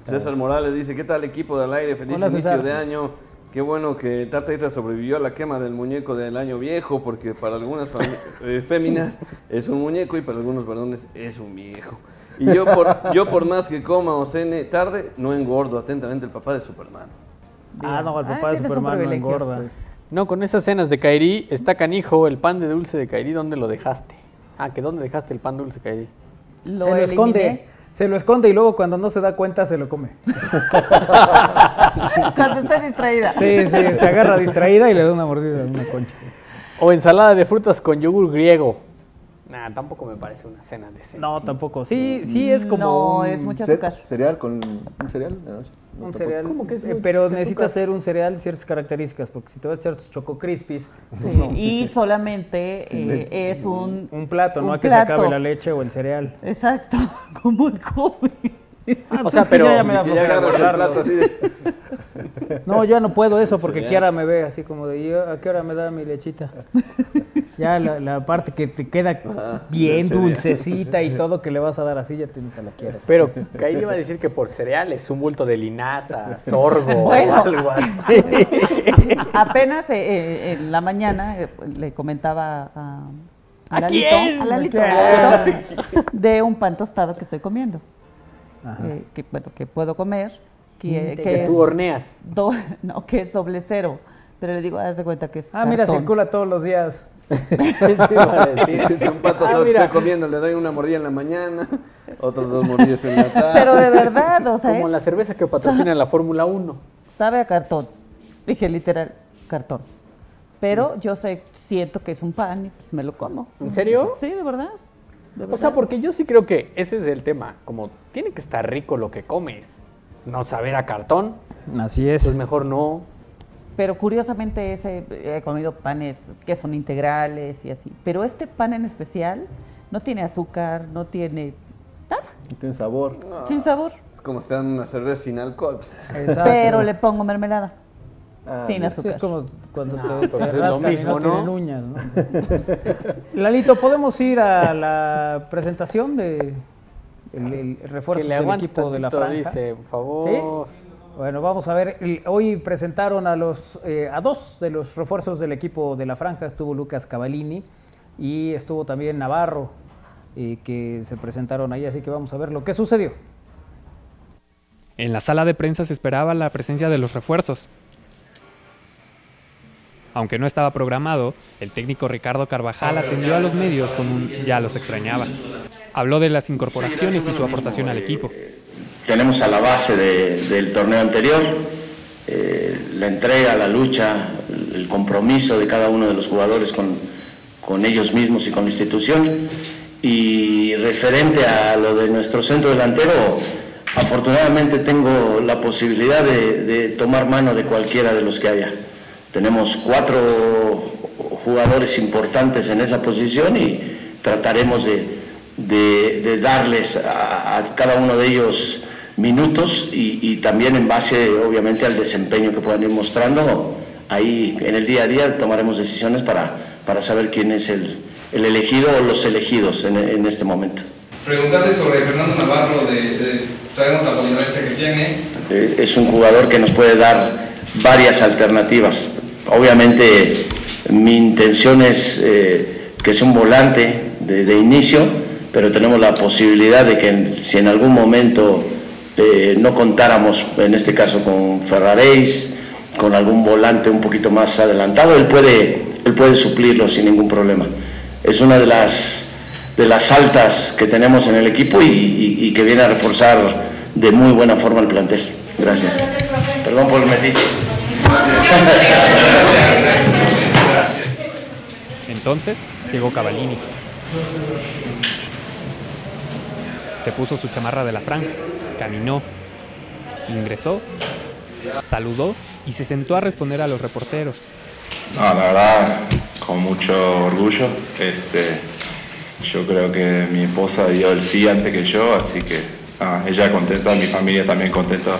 César Morales dice, ¿qué tal equipo del aire? Feliz Hola, inicio César. de año. Qué bueno que Tata Itra sobrevivió a la quema del muñeco del año viejo, porque para algunas <laughs> eh, féminas es un muñeco y para algunos varones es un viejo. Y yo por, yo por más que coma o cene tarde, no engordo. Atentamente el papá de Superman. Ah, no, el Ah, papá de tienes un Superman no engorda. No, con esas cenas de Kairi, está canijo, el pan de dulce de Kairi, ¿dónde lo dejaste? Ah, que ¿dónde dejaste el pan dulce, Kairi? Lo se lo esconde. Se lo esconde y luego cuando no se da cuenta se lo come. <laughs> Cuando está distraída. Sí, sí, se agarra distraída y le da una mordida a una concha. O ensalada de frutas con yogur griego. Nah, tampoco me parece una cena decente. No, tampoco. Sí, sí es como No, un, es mucho Ce- azúcar. ¿Cereal con un cereal? noche? No, un tampoco. cereal. ¿Cómo que es Eh, pero necesita ser un cereal de ciertas características, porque si te vas a echar tus choco crispies, pues Sí, no. Y solamente eh, es un... Un plato, no a que se acabe la leche o el cereal. Exacto, <laughs> como el come. Ah, pues sea, es que pero- ya, me da plato así de... <laughs> No, ya no puedo eso porque Cereal. Kiara me ve así como de, "¿Y ¿a qué hora me da mi lechita? <laughs> ya la, la parte que te queda bien del cereal. dulcecita y todo que le vas a dar así, ya tienes a la Kiara. así. Pero Kairi iba a decir que por cereales, un bulto de linaza, sorgo Bueno. o algo así. <laughs> Apenas eh, eh, en la mañana eh, le comentaba a, a ¿A Lalito, quién? a Lalito, ¿A a Lalito, de un pan tostado que estoy comiendo. Eh, que, bueno, que puedo comer, que, Íntegro. que Que es, tú horneas. do- <laughs> no, que es doble cero. Pero le digo, haz de cuenta que es Ah, mira, cartón. circula todos los días. <laughs> <laughs> ¿Qué te iba a decir? Si un pato Ah, mira, estoy comiendo, le doy una mordida en la mañana, otros dos mordidas en la tarde. Pero de verdad, o sea, Como es- la cerveza que patrocina la Fórmula 1. sabe a cartón. Dije literal, cartón. Pero yo sé, siento que es un pan y pues, me lo como. ¿En serio? Sí, de verdad. O sea, porque yo sí creo que ese es el tema. Como tiene que estar rico lo que comes. No saber a cartón, Así es. pues mejor no. Pero curiosamente ese, he comido panes que son integrales y así. Pero este pan en especial no tiene azúcar, no tiene nada, No tiene sabor. sin sabor. Es como si te dan una cerveza sin alcohol. pues. Exacto. Pero le pongo mermelada. Ah, sin. Sí, es como cuando No, te, te rascan y no, ¿no? tienen uñas, ¿no? <laughs> Lalito, ¿podemos ir a la presentación de el, el Que refuerzo del equipo de la franja? dice, por favor. Bueno, vamos a ver. Hoy presentaron a los eh, a dos de los refuerzos del equipo de la franja. Estuvo Lucas Cavallini y estuvo también Navarro, eh, que se presentaron ahí. Así que vamos a ver lo que sucedió. En la sala de prensa se esperaba la presencia de los refuerzos. Aunque no estaba programado, el técnico Ricardo Carvajal atendió a los medios con un ya los extrañaba. Habló de las incorporaciones y su aportación al equipo. Tenemos a la base de- del torneo anterior eh, la entrega, la lucha, el compromiso de cada uno de los jugadores con, con ellos mismos y con la institución. Y referente a lo de nuestro centro delantero, afortunadamente tengo la posibilidad de tomar mano de cualquiera de los que haya. Tenemos cuatro jugadores importantes en esa posición y trataremos de, de- de darles a, a cada uno de ellos minutos y, y también en base obviamente al desempeño que puedan ir mostrando, ahí en el día a día tomaremos decisiones para, para saber quién es el, el elegido o los elegidos en, en este momento. Preguntarle sobre Fernando Navarro, de, de- sabemos la polivalencia que tiene, Eh, es un jugador que nos puede dar varias alternativas. Obviamente mi intención es eh, que sea un volante de, de inicio, pero tenemos la posibilidad de que si en algún momento eh, no contáramos, en este caso con Ferraréis, con algún volante un poquito más adelantado, él puede, él puede suplirlo sin ningún problema. Es una de las, de las altas que tenemos en el equipo y, y- y que viene a reforzar de muy buena forma el plantel. Gracias. Perdón por el metiche. Entonces llegó Cavallini. Se puso su chamarra de la franja, caminó, ingresó, saludó y se sentó a responder a los reporteros. No, la verdad, con mucho orgullo. Este, yo creo que mi esposa dio el sí antes que yo, así que ah, ella contenta, mi familia también contenta,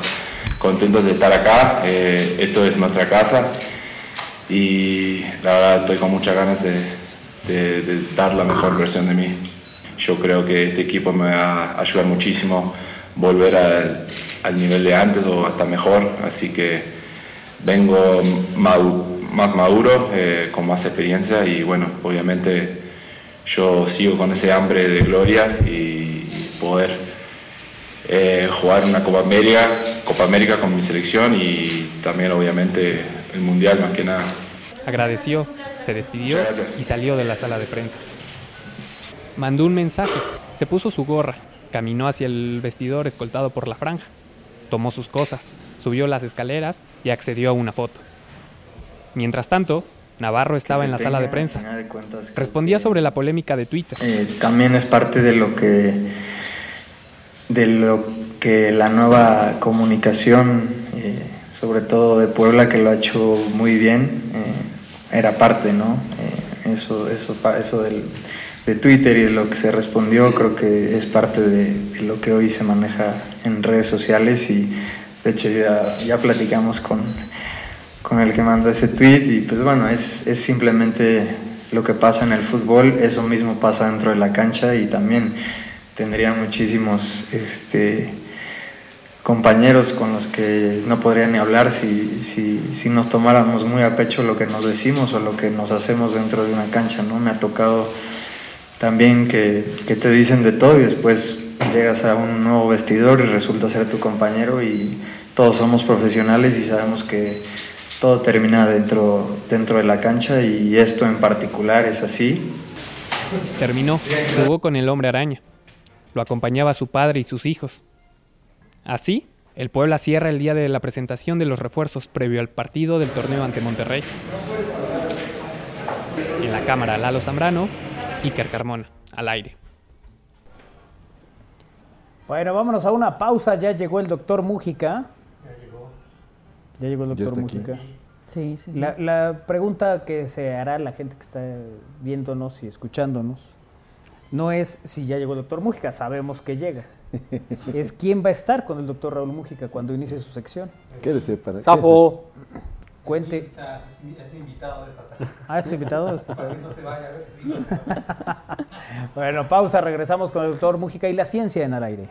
contentos de estar acá. Eh, esto es nuestra casa y la verdad estoy con muchas ganas de, dar la mejor versión de mí. Yo creo que este equipo me va a ayudar muchísimo volver al, nivel de antes o hasta mejor, así que vengo más maduro, eh, con más experiencia y bueno, obviamente yo sigo con ese hambre de gloria y poder eh, jugar una Copa América, Copa América con mi selección y también obviamente el Mundial más que nada. Agradeció, se despidió y salió de la sala de prensa. Mandó un mensaje, se puso su gorra, caminó hacia el vestidor escoltado por la franja, tomó sus cosas, subió las escaleras y accedió a una foto. Mientras tanto, Navarro estaba en la sala de prensa. Respondía sobre la polémica de Twitter. Eh, también es parte de lo que de lo que la nueva comunicación eh, sobre todo de Puebla que lo ha hecho muy bien eh, era parte no Eh, eso eso eso del, de Twitter y de lo que se respondió creo que es parte de, de lo que hoy se maneja en redes sociales y de hecho ya, ya platicamos con con el que mandó ese tweet y pues bueno, es, es simplemente lo que pasa en el fútbol, eso mismo pasa dentro de la cancha y también tendría muchísimos este, compañeros con los que no podría ni hablar si, si, si nos tomáramos muy a pecho lo que nos decimos o lo que nos hacemos dentro de una cancha, ¿no? Me ha tocado también que, que te dicen de todo y después llegas a un nuevo vestidor y resulta ser tu compañero y todos somos profesionales y sabemos que todo termina dentro, dentro de la cancha y esto en particular es así. Terminó, jugó con el hombre araña. Lo acompañaba su padre y sus hijos. Así, el Puebla cierra el día de la presentación de los refuerzos previo al partido del torneo ante Monterrey. En la cámara Lalo Zambrano, Iker Carmona, al aire. Bueno, vámonos a una pausa. Ya llegó el doctor Mújica. Ya llegó el Ya doctor aquí. Mújica. Sí, sí. La, la pregunta que se hará la gente que está viéndonos y escuchándonos no es si ya llegó el doctor Mújica, sabemos que llega. <laughs> es quién va a estar con el doctor Raúl Mújica cuando inicie su sección. Quédese para. Safo. Cuente. Ah, ¿es tu invitado? esta tarde? bueno, pausa, regresamos con el doctor Mújica y la ciencia en al aire.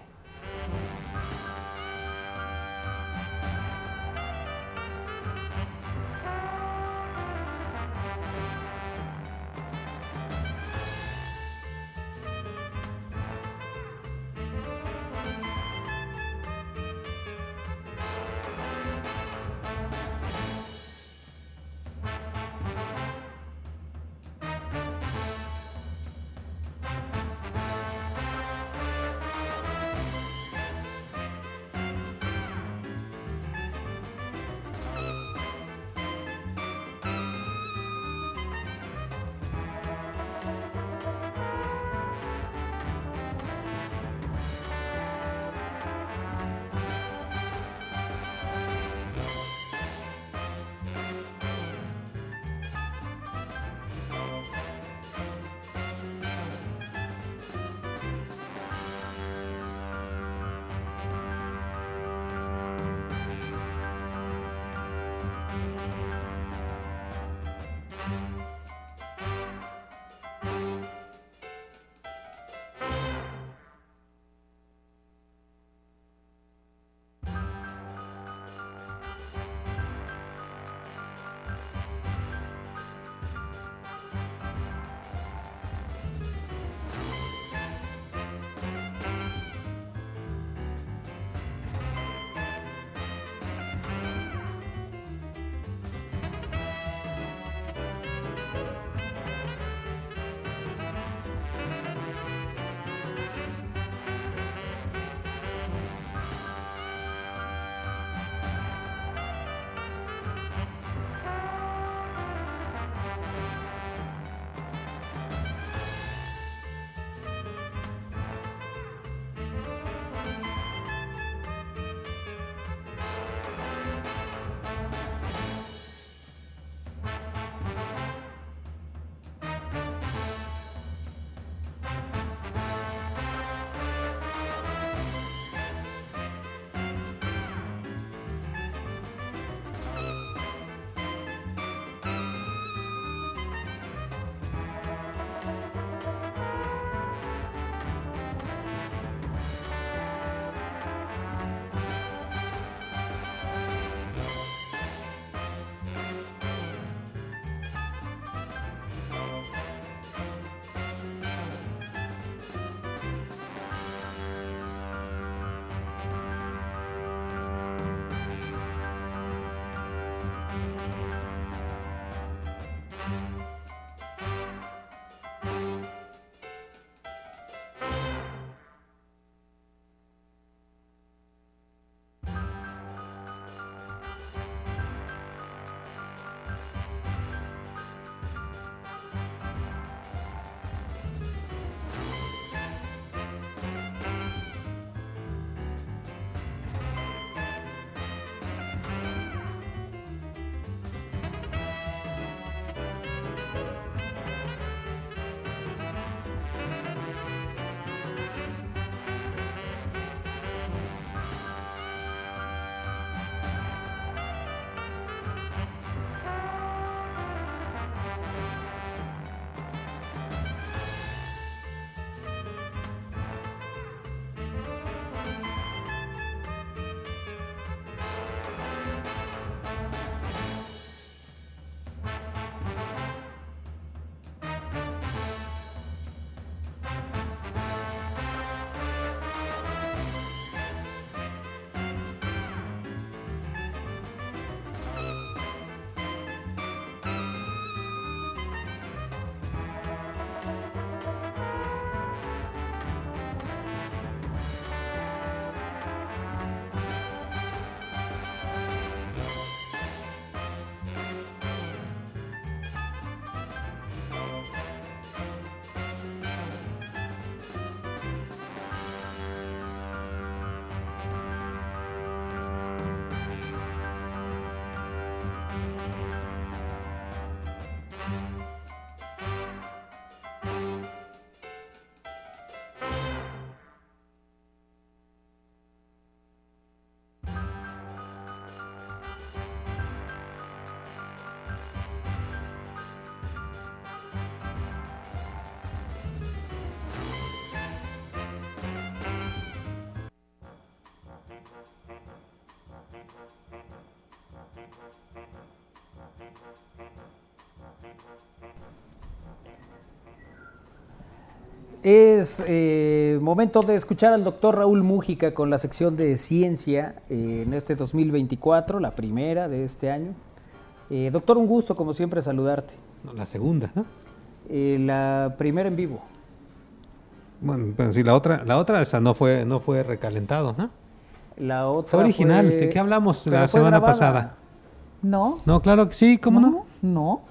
Es eh, momento de escuchar al doctor Raúl Mújica con la sección de ciencia eh, en este 2024, la primera de este año. Eh, doctor, un gusto, como siempre, saludarte. No, la segunda, ¿no? Eh, la primera en vivo. Bueno, pero sí, la otra, la otra esa no fue, no fue recalentado, ¿no? La otra Fue original, fue- ¿de qué hablamos pero la semana grabada. pasada? No, No, claro que sí, ¿cómo no? no. No,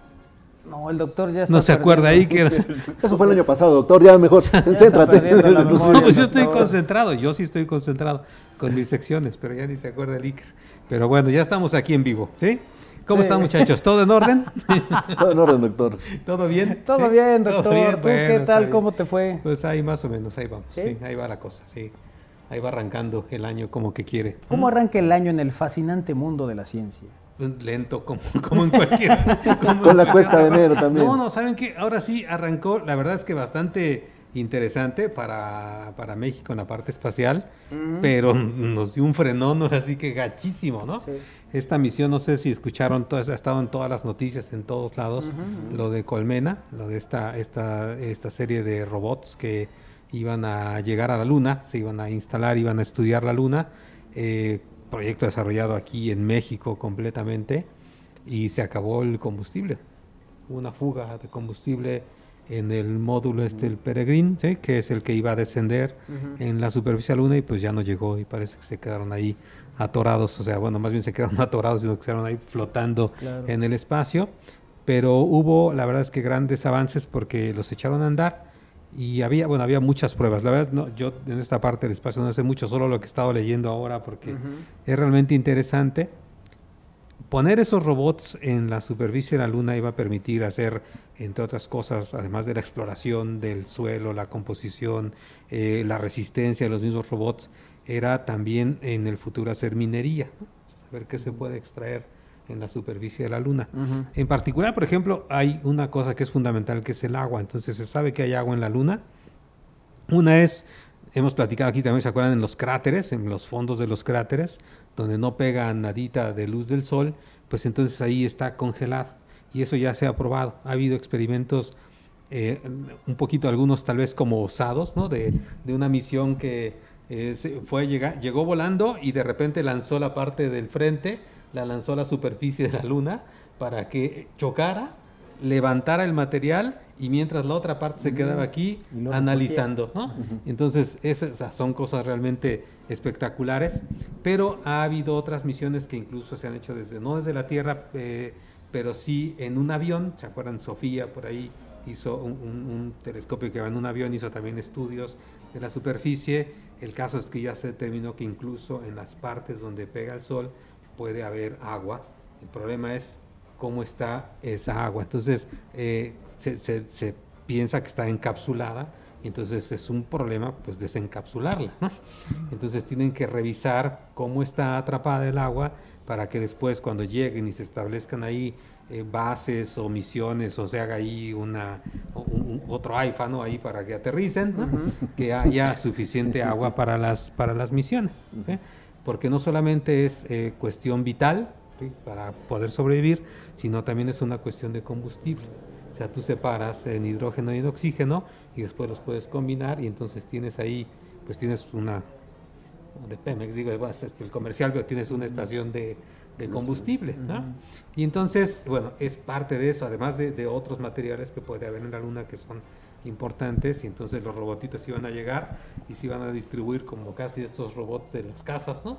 el doctor ya está No se acuerda ahí que era- <laughs> Eso fue el año pasado, doctor. Ya mejor, <laughs> céntrate. perdiendo la <laughs> memoria. No, pues yo estoy concentrado, yo sí estoy concentrado con mis secciones, pero ya ni se acuerda el Iker. Pero bueno, ya estamos aquí en vivo, ¿sí? ¿Cómo Sí. están muchachos? ¿Todo en orden? Todo en orden, doctor. ¿Todo bien? Todo bien, ¿Todo doctor. bien? ¿Tú Bueno, qué tal? ¿Cómo te fue? Pues ahí más o menos, ahí vamos, ¿Sí? ¿Sí? ahí va la cosa, sí. Ahí va arrancando el año como que quiere. ¿Cómo arranca el año en el fascinante mundo de la ciencia? Lento, como, como en cualquier. <laughs> como Con en la cualquier cuesta de enero también. No, no, ¿saben qué? Ahora sí arrancó, la verdad es que bastante interesante para, para México en la parte espacial, pero nos dio un frenón, ahora sí que gachísimo, ¿no? Esta misión, no sé si escucharon, todas, ha estado en todas las noticias, en todos lados, lo de Colmena, lo de esta, esta, esta serie de robots que iban a llegar a la Luna, se iban a instalar, iban a estudiar la Luna, eh, proyecto desarrollado aquí en México completamente, y se acabó el combustible. Hubo Una fuga de combustible en el módulo este, el Peregrine, ¿sí? que es el que iba a descender en la superficie de la Luna y pues ya no llegó y parece que se quedaron ahí atorados, o sea, bueno, más bien se quedaron <laughs> atorados, sino que se quedaron ahí flotando Claro. en el espacio, pero hubo, la verdad es que grandes avances porque los echaron a andar y había, bueno, había muchas pruebas. La verdad, no, yo en esta parte del espacio no sé mucho, solo lo que he estado leyendo ahora porque es realmente interesante. Poner esos robots en la superficie de la Luna iba a permitir hacer, entre otras cosas, además de la exploración del suelo, la composición, eh, la resistencia de los mismos robots, era también en el futuro hacer minería, ¿no? saber qué se puede extraer en la superficie de la Luna. En particular, por ejemplo, hay una cosa que es fundamental, que es el agua. Entonces se sabe que hay agua en la Luna. Una es, hemos platicado aquí también, ¿se acuerdan? En los cráteres, en los fondos de los cráteres, donde no pega nadita de luz del sol, pues entonces ahí está congelado. Y eso ya se ha probado. Ha habido experimentos, eh, un poquito algunos tal vez como osados, ¿no? De, de una misión que eh, fue llegó volando y de repente lanzó la parte del frente, la lanzó a la superficie de la luna para que chocara, levantara el material y mientras la otra parte se quedaba aquí analizando, ¿no? Entonces, esas son cosas realmente espectaculares, pero ha habido otras misiones que incluso se han hecho desde, no desde la Tierra, eh, pero sí en un avión, ¿se acuerdan? Sofía por ahí hizo un, un- un telescopio que va en un avión, hizo también estudios de la superficie. El caso es que ya se determinó que incluso en las partes donde pega el sol puede haber agua. El problema es cómo está esa agua. Entonces, eh, se, se- se piensa que está encapsulada, y entonces es un problema pues desencapsularla. ¿no? Entonces tienen que revisar cómo está atrapada el agua para que después cuando lleguen y se establezcan ahí eh, bases o misiones o se haga ahí una un- un- otro AIFA ¿no? ahí para que aterricen, ¿no? que haya suficiente agua para las para las misiones, ¿ok? Porque no solamente es eh, cuestión vital ¿sí? para poder sobrevivir, sino también es una cuestión de combustible. O sea, tú separas en hidrógeno y en oxígeno y después los puedes combinar y entonces tienes ahí, pues tienes una, de Pemex, digo, este, el comercial, pero tienes una estación de, de combustible, ¿no? Y entonces, bueno, es parte de eso, además de, de otros materiales que puede haber en la Luna que son importantes y entonces los robotitos iban a llegar y se iban a distribuir como casi estos robots de las casas, ¿no?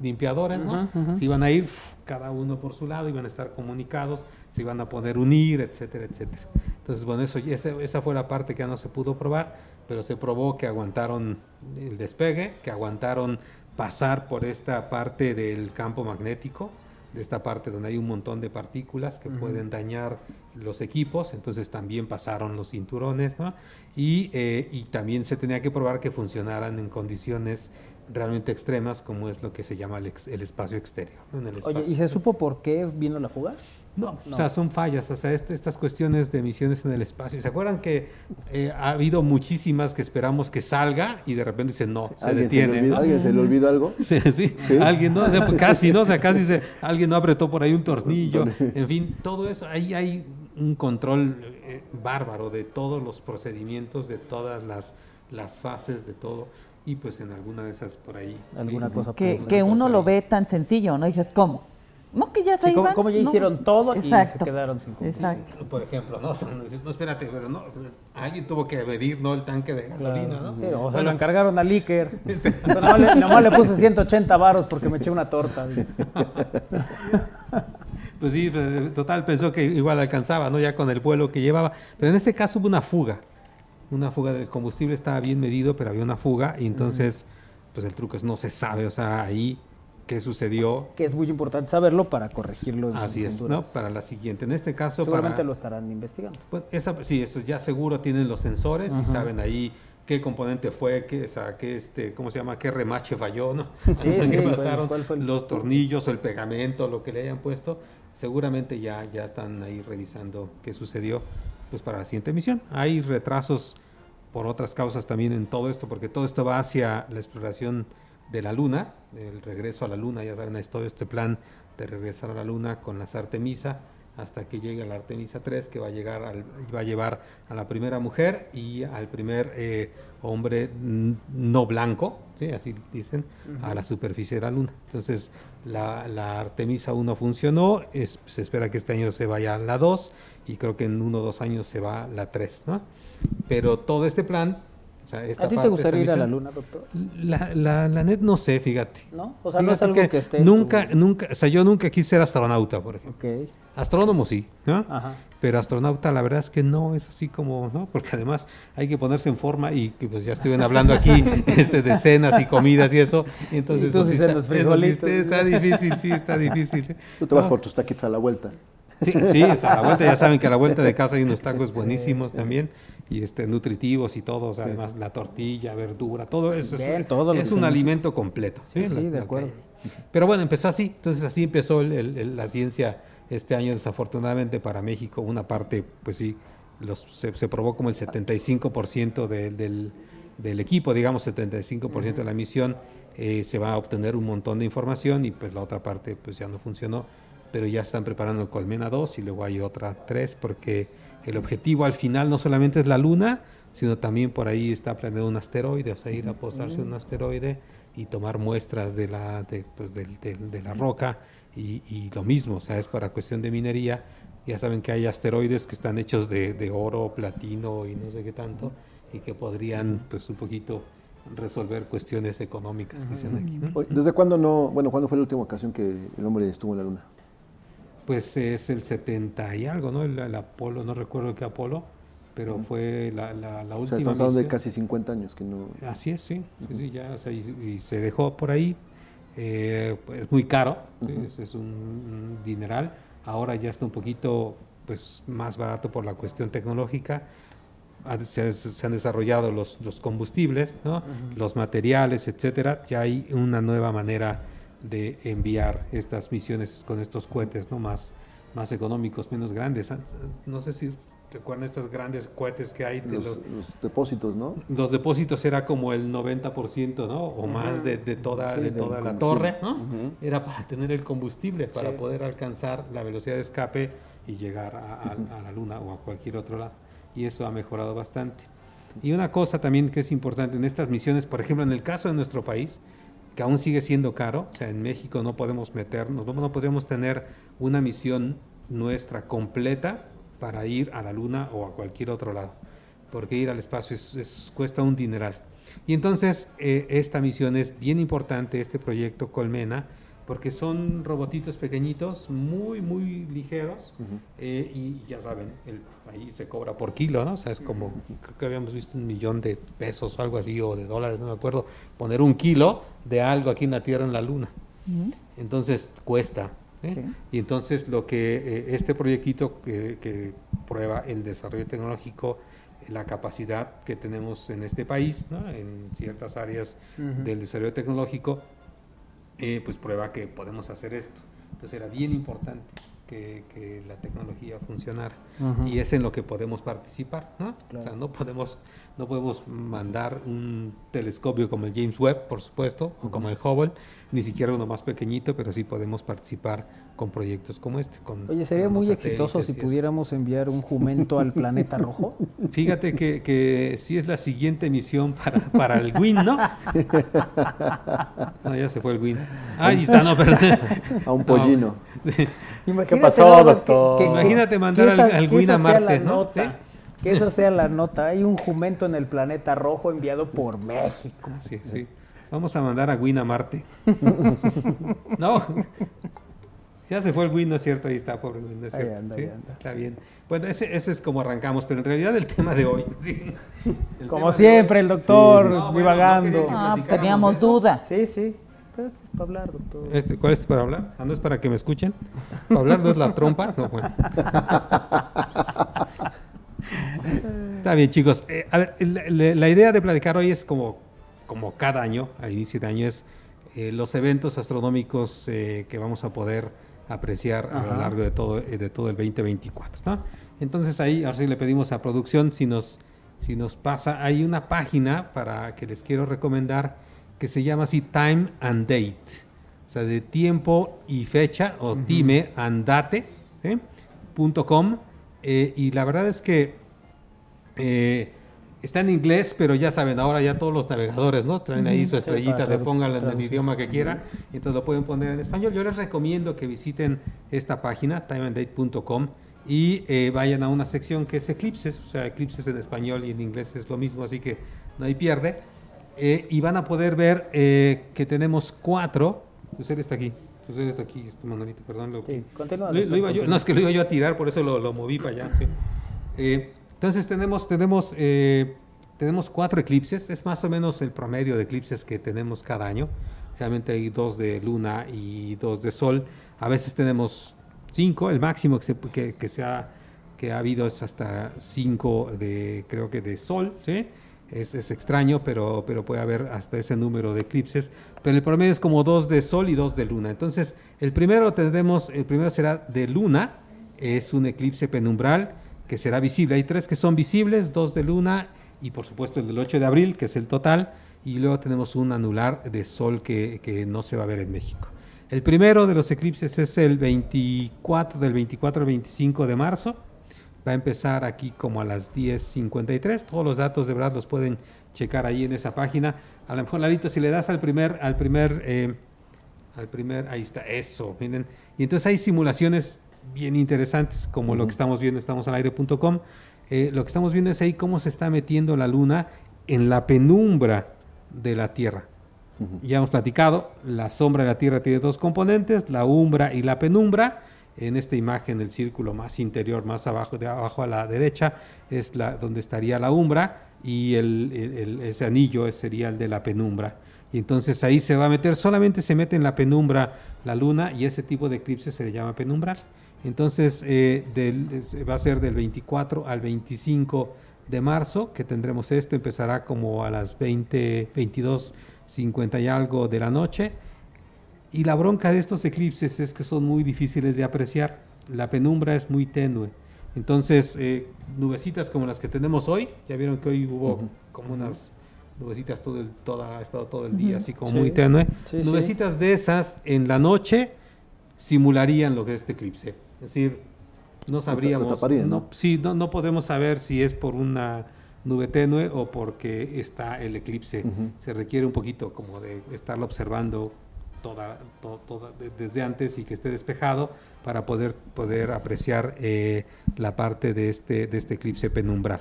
Limpiadores, ¿no? Ujú. Se iban a ir cada uno por su lado, iban a estar comunicados, se iban a poder unir, etcétera, etcétera. Entonces, bueno, eso, esa, esa fue la parte que ya no se pudo probar, pero se probó que aguantaron el despegue, que aguantaron pasar por esta parte del campo magnético, de esta parte donde hay un montón de partículas que pueden dañar los equipos, entonces también pasaron los cinturones, ¿no? Y, eh, y también se tenía que probar que funcionaran en condiciones realmente extremas, como es lo que se llama el, ex- el espacio exterior. ¿no? En el Oye. ¿y se supo por qué vino la fuga? No, o sea, son fallas, o sea, este- estas cuestiones de misiones en el espacio. ¿Se acuerdan que eh, ha habido muchísimas que esperamos que salga y de repente dicen no, se ¿Alguien, se le detiene? olvidó, ¿no? ¿Alguien se le olvidó algo? <laughs> Sí, sí, ¿Sí? alguien no, o sea, pues casi no, o sea, casi se, alguien no apretó por ahí un tornillo, <laughs> en fin, todo eso, ahí hay un control eh, bárbaro de todos los procedimientos, de todas las, las fases, de todo. Y pues en alguna de esas por ahí. Alguna sí, cosa Que, que uno cosa lo ahí. ve tan sencillo, ¿no? Dices, ¿cómo? No, que ya se Sí, como, iban. como ya No. hicieron todo y se Exacto. quedaron sin. Exacto. Por ejemplo, no, <laughs> no espérate, pero no, alguien tuvo que medir no el tanque de gasolina, ¿no? Sí, o se lo Bueno, encargaron a Liker. <laughs> <laughs> nomás, le, nomás le puse 180 varos porque me eché una torta. Pues sí, pues, total pensó que igual alcanzaba, ¿no? Ya con el vuelo que llevaba. Pero en este caso hubo una fuga. Una fuga del combustible estaba bien medido, pero había una fuga y entonces, pues el truco es no se sabe, o sea, ahí qué sucedió. Que es muy importante saberlo para corregirlo. en Así es, ¿no? Para la siguiente. En este caso, Seguramente para, lo estarán investigando. pues, esa, sí, eso ya seguro tienen los sensores y saben ahí qué componente fue, qué, o sea, qué, este, ¿cómo se llama? ¿Qué remache falló, no? <laughs> Sí, <laughs> ¿Qué sí, ¿cuál- pasaron? cuál fue el- Los tornillos o el pegamento, lo que le hayan puesto, seguramente ya, ya están ahí revisando qué sucedió pues para la siguiente misión. Hay retrasos por otras causas también en todo esto, porque todo esto va hacia la exploración de la Luna, el regreso a la Luna, ya saben, es todo este plan de regresar a la Luna con las Artemisa hasta que llegue la Artemisa 3, que va a llegar al- va a llevar a la primera mujer y al primer eh, hombre no blanco, ¿sí? así dicen, a la superficie de la Luna. Entonces, la, Artemisa 1 funcionó, se espera que este año se vaya la 2 y creo que en uno o dos años se va la 3, ¿no? Pero todo este plan... o sea, esta ¿A ti te gustaría ir a la luna, doctor? la, la, la net no sé, fíjate. ¿No? O sea, no es algo que esté Nunca, tu- nunca, o sea, yo nunca quise ser astronauta, por ejemplo. Ok. Astrónomo sí, ¿no? Ajá. Pero astronauta la verdad es que no es así como, ¿no? Porque además hay que ponerse en forma y que pues ya estuvieron hablando aquí <laughs> este, de cenas y comidas y eso. Y entonces Y tú sí está, cenas eso sí frijolitos. está, está difícil, sí, está difícil. Tú te vas ¿no? por tus taquitos a la vuelta. Sí, sí, o sea, a la vuelta ya saben que a la vuelta de casa hay unos tacos buenísimos también y este nutritivos y todo, o sea, además la tortilla, verdura, todo eso es, todo un alimento completo. Sí, sí, de acuerdo. Pero bueno, empezó así, entonces así empezó el- el- el- la ciencia este año, desafortunadamente para México, una parte, pues sí, los, se, se probó como el 75% de- del, del equipo, digamos 75% de la misión, eh, se va a obtener un montón de información y pues la otra parte pues ya no funcionó, pero ya están preparando Colmena 2 y luego hay otra 3 porque el objetivo al final no solamente es la Luna, sino también por ahí está planeando un asteroide, o sea, ir a posarse un asteroide y tomar muestras de la, de, pues, del- del- de la roca y, y lo mismo, o sea, es para cuestión de minería. Ya saben que hay asteroides que están hechos de, de oro, platino y no sé qué tanto, y que podrían, pues, un poquito resolver cuestiones económicas, dicen aquí, ¿Desde cuándo no, bueno, cuándo fue la última ocasión que el hombre estuvo en la luna? Pues es el 70 y algo, ¿no? El, el Apolo, no recuerdo qué Apolo, pero fue la, la, la O sea, última estamos hablando de casi 50 años que no... Así es, sí, sí, sí, ya, o sea, y, y se dejó por ahí, eh, es muy caro, sí, es, es un, dineral, ahora ya está un poquito pues más barato por la cuestión tecnológica, se, se han desarrollado los, los combustibles, ¿no? los materiales, etcétera, ya hay una nueva manera de enviar estas misiones con estos cohetes, ¿no? Más, más económicos, menos grandes. An- No sé si recuerdan estos grandes cohetes que hay de Los, los, los depósitos, ¿no? los depósitos era como el 90%, ¿no? O más de, de toda, Sí, de toda la torre, ¿no? Era para tener el combustible, para Sí. poder alcanzar la velocidad de escape y llegar a, a- a la Luna o a cualquier otro lado. Y eso ha mejorado bastante. Y una cosa también que es importante en estas misiones, por ejemplo, en el caso de nuestro país, que aún sigue siendo caro, o sea, en México no podemos meternos, no, podríamos tener una misión nuestra completa para ir a la Luna o a cualquier otro lado, porque ir al espacio es- es- cuesta un dineral. Y entonces eh, esta misión es bien importante, este proyecto Colmena, porque son robotitos pequeñitos, muy, muy ligeros, eh, y ya saben, el, ahí se cobra por kilo, ¿no? O sea, es como, creo que habíamos visto un millón de pesos o algo así, o de dólares, no me acuerdo, poner un kilo de algo aquí en la Tierra, en la Luna. Entonces cuesta. ¿eh? Sí. Y entonces lo que eh, este proyectito que, que prueba el desarrollo tecnológico, la capacidad que tenemos en este país, ¿no? en ciertas áreas del desarrollo tecnológico, eh, pues prueba que podemos hacer esto. Entonces era bien importante. que, que la tecnología funcionara. Y es en lo que podemos participar, ¿no? Claro. O sea, no podemos, no podemos mandar un telescopio como el James Webb, por supuesto, o como el Hubble, ni siquiera uno más pequeñito, pero sí podemos participar con proyectos como este. Con, Oye, sería con muy exitoso si pudiéramos enviar un jumento al planeta rojo. <laughs> Fíjate que, que sí es la siguiente misión para, para el WIN, ¿no? <laughs> No, ya se fue el WIN. Ah, ahí está, no, perdón. A un pollino. Imagínate, pasó, doctor? Imagínate mandar que al- al que Gwyn a Marte, ¿no? nota, Sí. Que esa sea la nota. Hay un jumento en el planeta rojo enviado por México. Sí, sí. Vamos a mandar a Win a Marte. <laughs> no. Ya se fue el Win, ¿no es cierto? Ahí está, pobre Win, ¿no es Ahí cierto? anda, Sí, ahí anda. Está bien. Bueno, ese, ese es como arrancamos, pero en realidad el tema de hoy. <laughs> sí. Como siempre, hoy- el doctor Sí. No, bueno, divagando. no Ah, teníamos dudas. Sí, sí. Pero esto es para hablar, doctor. Este, ¿Cuál es para hablar? Ah, ¿no es para que me escuchen? ¿Para hablar no es la trompa? No, bueno. <laughs> Está bien, chicos. Eh, a ver, la, idea de platicar hoy es como, como cada año, a inicio de año, es eh, los eventos astronómicos eh, que vamos a poder apreciar a lo largo de todo, de todo el 2024. ¿no? Entonces ahí, ahora sí le pedimos a producción si nos, si nos pasa, hay una página para que les quiero recomendar que se llama así Time and Date, o sea, de tiempo y fecha, o time and date, ¿sí? punto com, eh, y la verdad es que eh, está en inglés, pero ya saben, ahora ya todos los navegadores, ¿no? Traen ahí su estrellita de pónganla en el idioma que quiera, y entonces lo pueden poner en español. Yo les recomiendo que visiten esta página, timeanddate.com, y eh, vayan a una sección que es eclipses, o sea, eclipses en español y en inglés es lo mismo, así que no hay pierde. Eh, y van a poder ver eh, que tenemos cuatro. Usted está aquí. Usted está aquí, este Manolito, perdón. Lo, Sí, continúa, lo- lo iba yo- no, es que lo iba yo a tirar, por eso lo, lo moví para allá. sí. Eh, entonces tenemos, tenemos, eh, tenemos cuatro eclipses, es más o menos el promedio de eclipses que tenemos cada año. Realmente hay dos de luna y dos de sol. A veces tenemos cinco, el máximo que, se, que, que se ha, que ha habido es hasta cinco de, creo que de sol, ¿sí? Es, es extraño, pero, pero puede haber hasta ese número de eclipses. Pero el promedio es como dos de sol y dos de luna. Entonces, el primero tendremos, el primero será de luna, es un eclipse penumbral que será visible. Hay tres que son visibles, dos de luna y por supuesto el del 8 de abril, que es el total. Y luego tenemos un anular de sol que, que no se va a ver en México. El primero de los eclipses es el 24, del 24 al 25 de marzo. Va a empezar aquí como a las 10.53. Todos los datos de verdad los pueden checar ahí en esa página. A lo mejor, Lalito, si le das al primer, al primer, eh, al primer, ahí está, eso, miren. Y entonces hay simulaciones bien interesantes, como lo que estamos viendo, estamos al aire.com. Eh, lo que estamos viendo es ahí cómo se está metiendo la luna en la penumbra de la Tierra. Ya hemos platicado, la sombra de la Tierra tiene dos componentes, la umbra y la penumbra. En esta imagen, el círculo más interior, más abajo, de abajo a la derecha, es la, donde estaría la umbra y ese anillo sería el de la penumbra. Y entonces ahí se va a meter, solamente se mete en la penumbra la luna y ese tipo de eclipse se le llama penumbral. Entonces eh, va a ser del 24 al 25 de marzo que tendremos esto, empezará como a las 20, 22, 50 y algo de la noche. Y la bronca de estos eclipses es que son muy difíciles de apreciar. La penumbra es muy tenue. Entonces, eh, nubecitas como las que tenemos hoy, ya vieron que hoy hubo como unas nubecitas todo el, toda, ha estado todo el día, Ujú. así como Sí. muy tenue. Sí, sí. nubecitas de esas en la noche simularían lo que es este eclipse. Es decir, no sabríamos. taparían, no, ¿no? sí, no, no podemos saber si es por una nube tenue o porque está el eclipse. Ujú. Se requiere un poquito como de estarlo observando desde antes y que esté despejado para poder, poder apreciar eh, la parte de este, de este eclipse penumbral.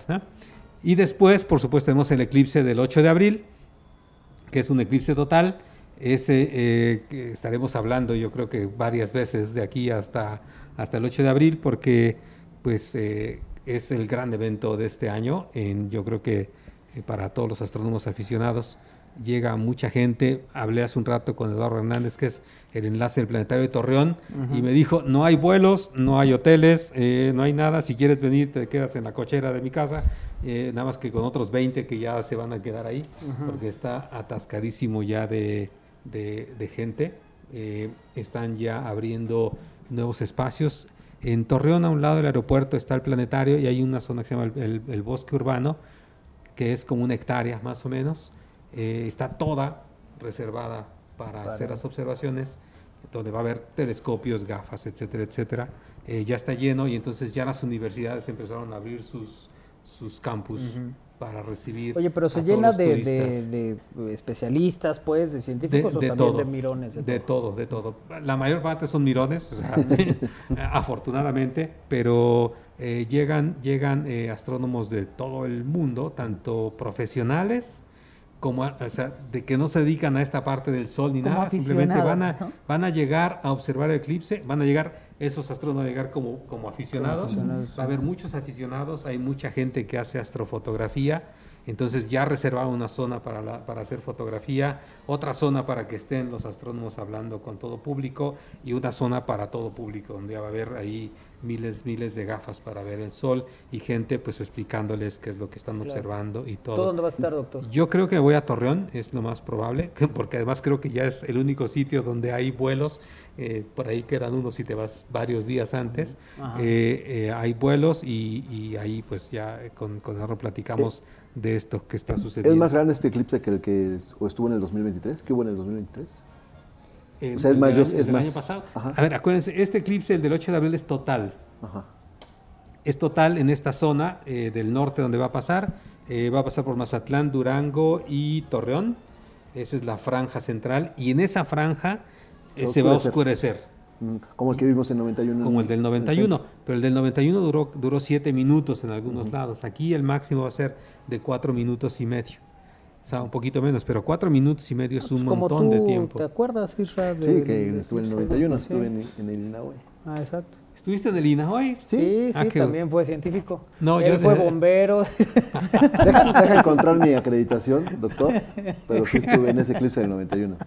Y después, por supuesto, tenemos el eclipse del 8 de abril, que es un eclipse total. Ese eh, estaremos hablando, yo creo que varias veces de aquí hasta, hasta el 8 de abril, porque pues eh, es el gran evento de este año. En, yo creo que para todos los astrónomos aficionados llega mucha gente. Hablé hace un rato con Eduardo Hernández, que es el enlace del planetario de Torreón, y me dijo, no hay vuelos, no hay hoteles, eh, no hay nada. Si quieres venir, te quedas en la cochera de mi casa, eh, nada más que con otros 20 que ya se van a quedar ahí, porque está atascadísimo ya de, de- de gente. Eh, están ya abriendo nuevos espacios. En Torreón, a un lado del aeropuerto, está el planetario y hay una zona que se llama el, el- el bosque urbano, que es como una hectárea más o menos. Eh, está toda reservada para, Para- hacer las observaciones, donde va a haber telescopios, gafas, etcétera, etcétera. Eh, ya está lleno y entonces ya las universidades empezaron a abrir sus, sus campus Ujú. para recibir. Oye, pero a se todos llena de, turistas. de- de científicos o también de mirones. de de todo? todo, de todo. La mayor parte son mirones, o sea, <laughs> <laughs> afortunadamente, pero eh, llegan, llegan eh, astrónomos de todo el mundo, tanto profesionales como, o sea, de que no se dedican a esta parte del sol ni Como nada, simplemente van a, van a llegar a observar el eclipse, van a llegar, esos astrónomos van a llegar como, como aficionados, aficionados, va a haber muchos aficionados, hay mucha gente que hace astrofotografía, entonces ya reservaron una zona para, la- para hacer fotografía, otra zona para que estén los astrónomos hablando con todo público y una zona para todo público, donde va a haber ahí miles, miles de gafas para ver el sol y gente pues explicándoles qué es lo que están Claro. observando y todo. ¿Tú dónde vas a estar, doctor? Yo creo que voy a Torreón, es lo más probable, <laughs> porque además creo que ya es el único sitio donde hay vuelos, eh, por ahí quedan unos si te vas varios días antes, eh, eh, hay vuelos y, y ahí pues ya con, con Arro platicamos de esto que está sucediendo. ¿Es más grande este eclipse que el que estuvo en el 2023? ¿Qué hubo en el 2023? El- o sea, es más, año- es más- año pasado. ajá. A ver, acuérdense, este eclipse, el del 8 de abril, es total. Ajá. Es total en esta zona eh, del norte donde va a pasar. Eh, va a pasar por Mazatlán, Durango y Torreón. Esa es la franja central. Y en esa franja eh, Se se va a oscurecer. Como el que vimos en 91. Como el del en 91. centro. Pero el del 91 duró, duró 7 minutos en algunos lados. Aquí el máximo va a ser de 4 minutos y medio. O sea, un poquito menos, pero 4 minutos y medio es un Pues como montón de tiempo. ¿Te acuerdas, Isra? Sí, del- que del estuve en el eclipse? 91, Sí. estuve en, en el Inaue. Ah, exacto. ¿Estuviste en el INAHOY? Sí, sí, Ah, qué- también fue científico. No, Él yo- fue <laughs> bombero. Deja, deja encontrar mi acreditación, doctor, pero sí estuve en ese eclipse del 91.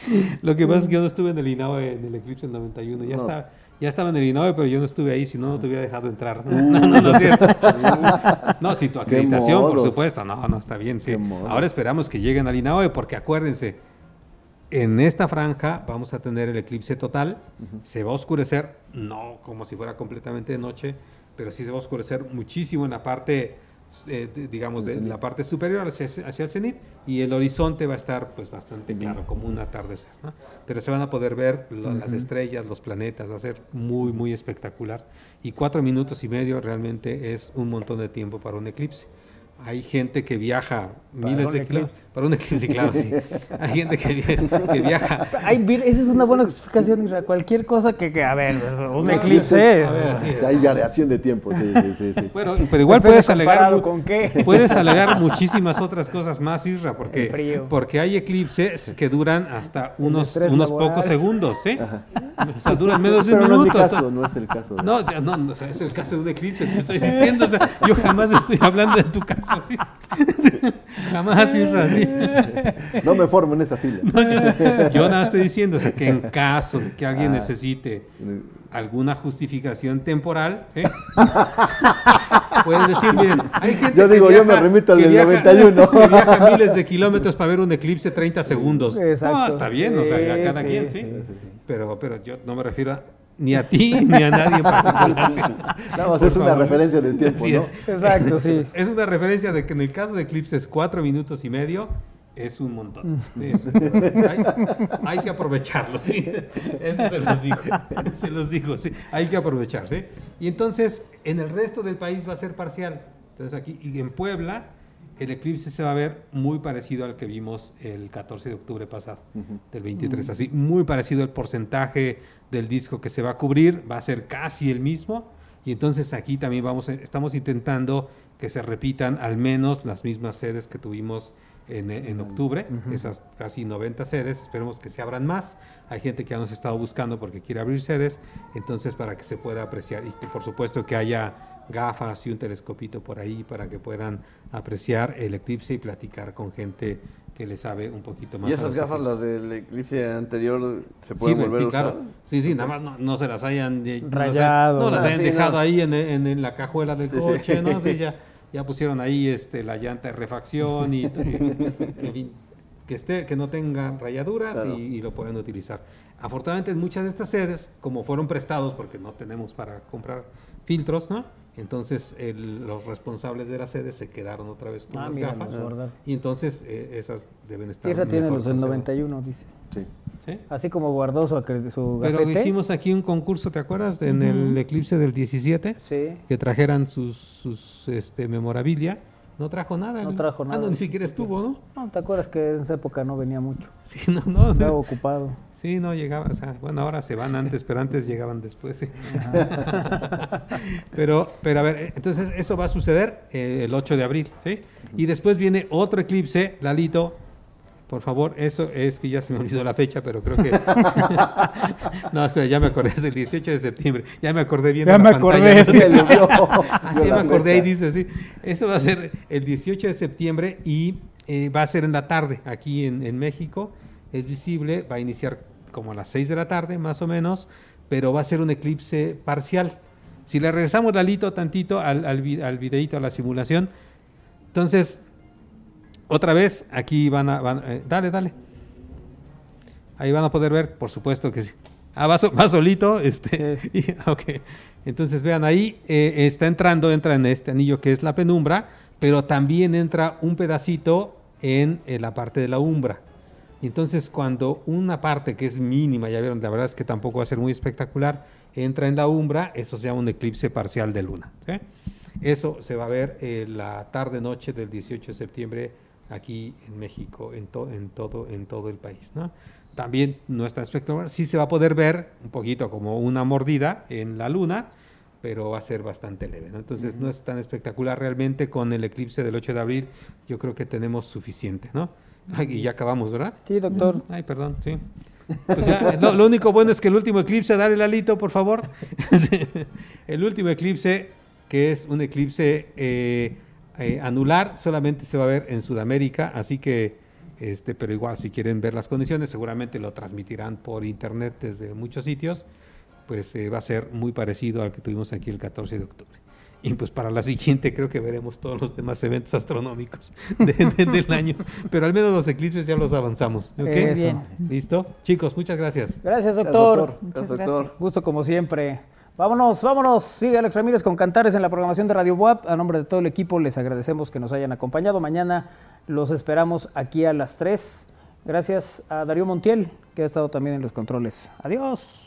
<laughs> Lo que pasa es que yo no estuve en el INAOE en el eclipse del 91. Ya, No. estaba, ya estaba en el INAOE, pero yo no estuve ahí, si no, no te hubiera dejado entrar. No, <laughs> no, no, es cierto. <laughs> No, sin tu Uh. Acreditación, por supuesto. No, no, está bien, sí. Ahora esperamos que lleguen al INAOE, porque acuérdense, en esta franja vamos a tener el eclipse total. Se va a oscurecer, no como si fuera completamente de noche, pero sí se va a oscurecer muchísimo en la parte, eh, digamos, de la parte superior hacia, hacia el cenit y el horizonte va a estar pues bastante claro, como un atardecer. ¿no? Pero se van a poder ver lo- las estrellas, los planetas, va a ser muy, muy espectacular. Y cuatro minutos y medio realmente es un montón de tiempo para un eclipse. Hay gente que viaja miles de kilómetros. Para un eclipse, claro, sí. Hay gente que, que viaja Ay, mira, esa es una buena explicación, Isra. Cualquier cosa que, que a ver, un No, eclipse es... a ver, sí. Hay variación de tiempo, sí, sí, sí. sí. Bueno, pero igual puedes alegar, con qué. puedes alegar muchísimas otras cosas más, Isra, El porque, porque hay eclipses que duran hasta unos, unos laboral. pocos segundos, ¿eh? O sea, duran menos de un Pero no es mi minuto. caso, no es el caso. de- No, ya, no, no, o sea, es el caso de un eclipse, te estoy diciendo. o sea, yo jamás estoy hablando de tu caso. <laughs> ¿sí? Jamás, Isra, sí. No me formo en esa fila. No, yo, yo nada estoy diciendo o sea, que en caso de que alguien Ah. necesite alguna justificación temporal, ¿eh? pueden decir, miren, hay gente Yo que digo, yo viaja- me remito al que del viaja- 91. <laughs> que viaja miles de kilómetros para ver un eclipse 30 segundos. Exacto. No, está bien, o sea, ya Sí, cada sí, quien, sí. sí, Pero, pero yo no me refiero a- ni a ti <laughs> ni a nadie en particular. Nada más es una favor. referencia del tiempo, Así ¿no? es. Exacto, sí. <laughs> Es una referencia de que en el caso de eclipses cuatro minutos y medio es un montón. Es- hay, hay que aprovecharlo, sí. Eso se los digo. <laughs> Se los digo, sí. Hay que aprovechar, ¿sí? Y entonces, en el resto del país va a ser parcial. Entonces aquí, y en Puebla, el eclipse se va a ver muy parecido al que vimos el 14 de octubre pasado, del 23. Así, muy parecido el porcentaje del disco que se va a cubrir, va a ser casi el mismo. Y entonces aquí también vamos, estamos intentando que se repitan al menos las mismas sedes que tuvimos en, en octubre, esas casi 90 sedes, esperemos que se abran más. Hay gente que ya nos ha estado buscando porque quiere abrir sedes, entonces para que se pueda apreciar y que por supuesto que haya gafas y un telescopito por ahí para que puedan apreciar el eclipse y platicar con gente que le sabe un poquito más. ¿Y esas gafas, las del eclipse anterior, se pueden Sirven, volver sí, a usar? claro. Sí, sí, nada más no, no se las hayan eh, no las hayan- Rayado. No las Ah, hayan sí, dejado no. ahí en, en- en la cajuela del Sí, sí. coche, ¿no? Sí, ya, <laughs> ya pusieron ahí este, la llanta de refacción y, <laughs> en fin, que esté, que no tengan rayaduras Claro. y, y lo pueden utilizar. Afortunadamente en muchas de estas sedes, como fueron prestados, porque no tenemos para comprar filtros, ¿no? Entonces el- los responsables de la sede se quedaron otra vez con Ah, las mira, gafas. verdad. Y entonces eh, esas deben estar. Tierra tiene los del conservadas. 91, dice. Sí. ¿Sí? Así como guardó su, su Pero gafete. hicimos aquí un concurso, ¿te acuerdas? En el eclipse del 17. Sí. Que trajeran sus, sus este, memorabilia. No trajo nada. No trajo Ah, nada. no, ni siquiera estuvo, ¿no? No, ¿te acuerdas que en esa época no venía mucho? Sí, no, no. Estaba ocupado. Sí, no llegaba, o sea, bueno, ahora se van antes, pero antes llegaban después. sí. pero, pero a ver, eh, entonces eso va a suceder eh, el 8 de abril, ¿sí? Y después viene otro eclipse, Lalito, por favor, eso es que ya se me olvidó la fecha, pero creo que... <laughs> no, espera, ya me acordé, es el 18 de septiembre, ya me acordé bien. Ya de la me acordé, pantalla, ¿no? <laughs> se le vio, <laughs> vio sí, la me acordé fecha. dice, sí. Eso va a ser el 18 de septiembre y eh, va a ser en la tarde, aquí en, en México. Es visible, va a iniciar como a las 6 de la tarde, más o menos, pero va a ser un eclipse parcial. Si le regresamos Lalito tantito al, al, al videíto, a la simulación, entonces, otra vez, aquí van a... van- eh, dale, dale. Ahí van a poder ver, por supuesto que sí. Ah, va, so- va solito. <laughs> Este, y- ok. Entonces vean ahí, eh, está entrando, entra en este anillo que es la penumbra, pero también entra un pedacito en, la parte de la umbra. Entonces cuando una parte que es mínima, ya vieron, la verdad es que tampoco va a ser muy espectacular, entra en la umbra, eso se llama un eclipse parcial de luna. ¿sí? Eso se va a ver eh, la tarde-noche del 18 de septiembre aquí en México, en, to- en, todo, en todo el país. ¿no? También no es tan espectacular, sí se va a poder ver un poquito como una mordida en la luna, pero va a ser bastante leve. ¿no? Entonces no es tan espectacular realmente con el eclipse del 8 de abril, yo creo que tenemos suficiente. ¿no? Ay, <laughs> y ya acabamos, ¿verdad? Sí, doctor. Ay, perdón, sí. Pues ya, lo, lo único bueno es que el último eclipse, dale Lalito, por favor. <laughs> El último eclipse, que es un eclipse eh, eh, anular, solamente se va a ver en Sudamérica, así que, este, pero igual si quieren ver las condiciones, seguramente lo transmitirán por internet desde muchos sitios, pues eh, va a ser muy parecido al que tuvimos aquí el 14 de octubre. Y pues para la siguiente creo que veremos todos los demás eventos astronómicos <laughs> de- de- del año. Pero al menos los eclipses ya los avanzamos. ¿ok? Eso. Bien. ¿Listo? Chicos, muchas gracias. Gracias, doctor. Gracias, doctor. Gusto como siempre. Vámonos, vámonos. Sigue Alex Ramírez con Cantares en la programación de Radio WAP. A nombre de todo el equipo les agradecemos que nos hayan acompañado. Mañana los esperamos aquí a las 3. Gracias a Darío Montiel, que ha estado también en los controles. Adiós.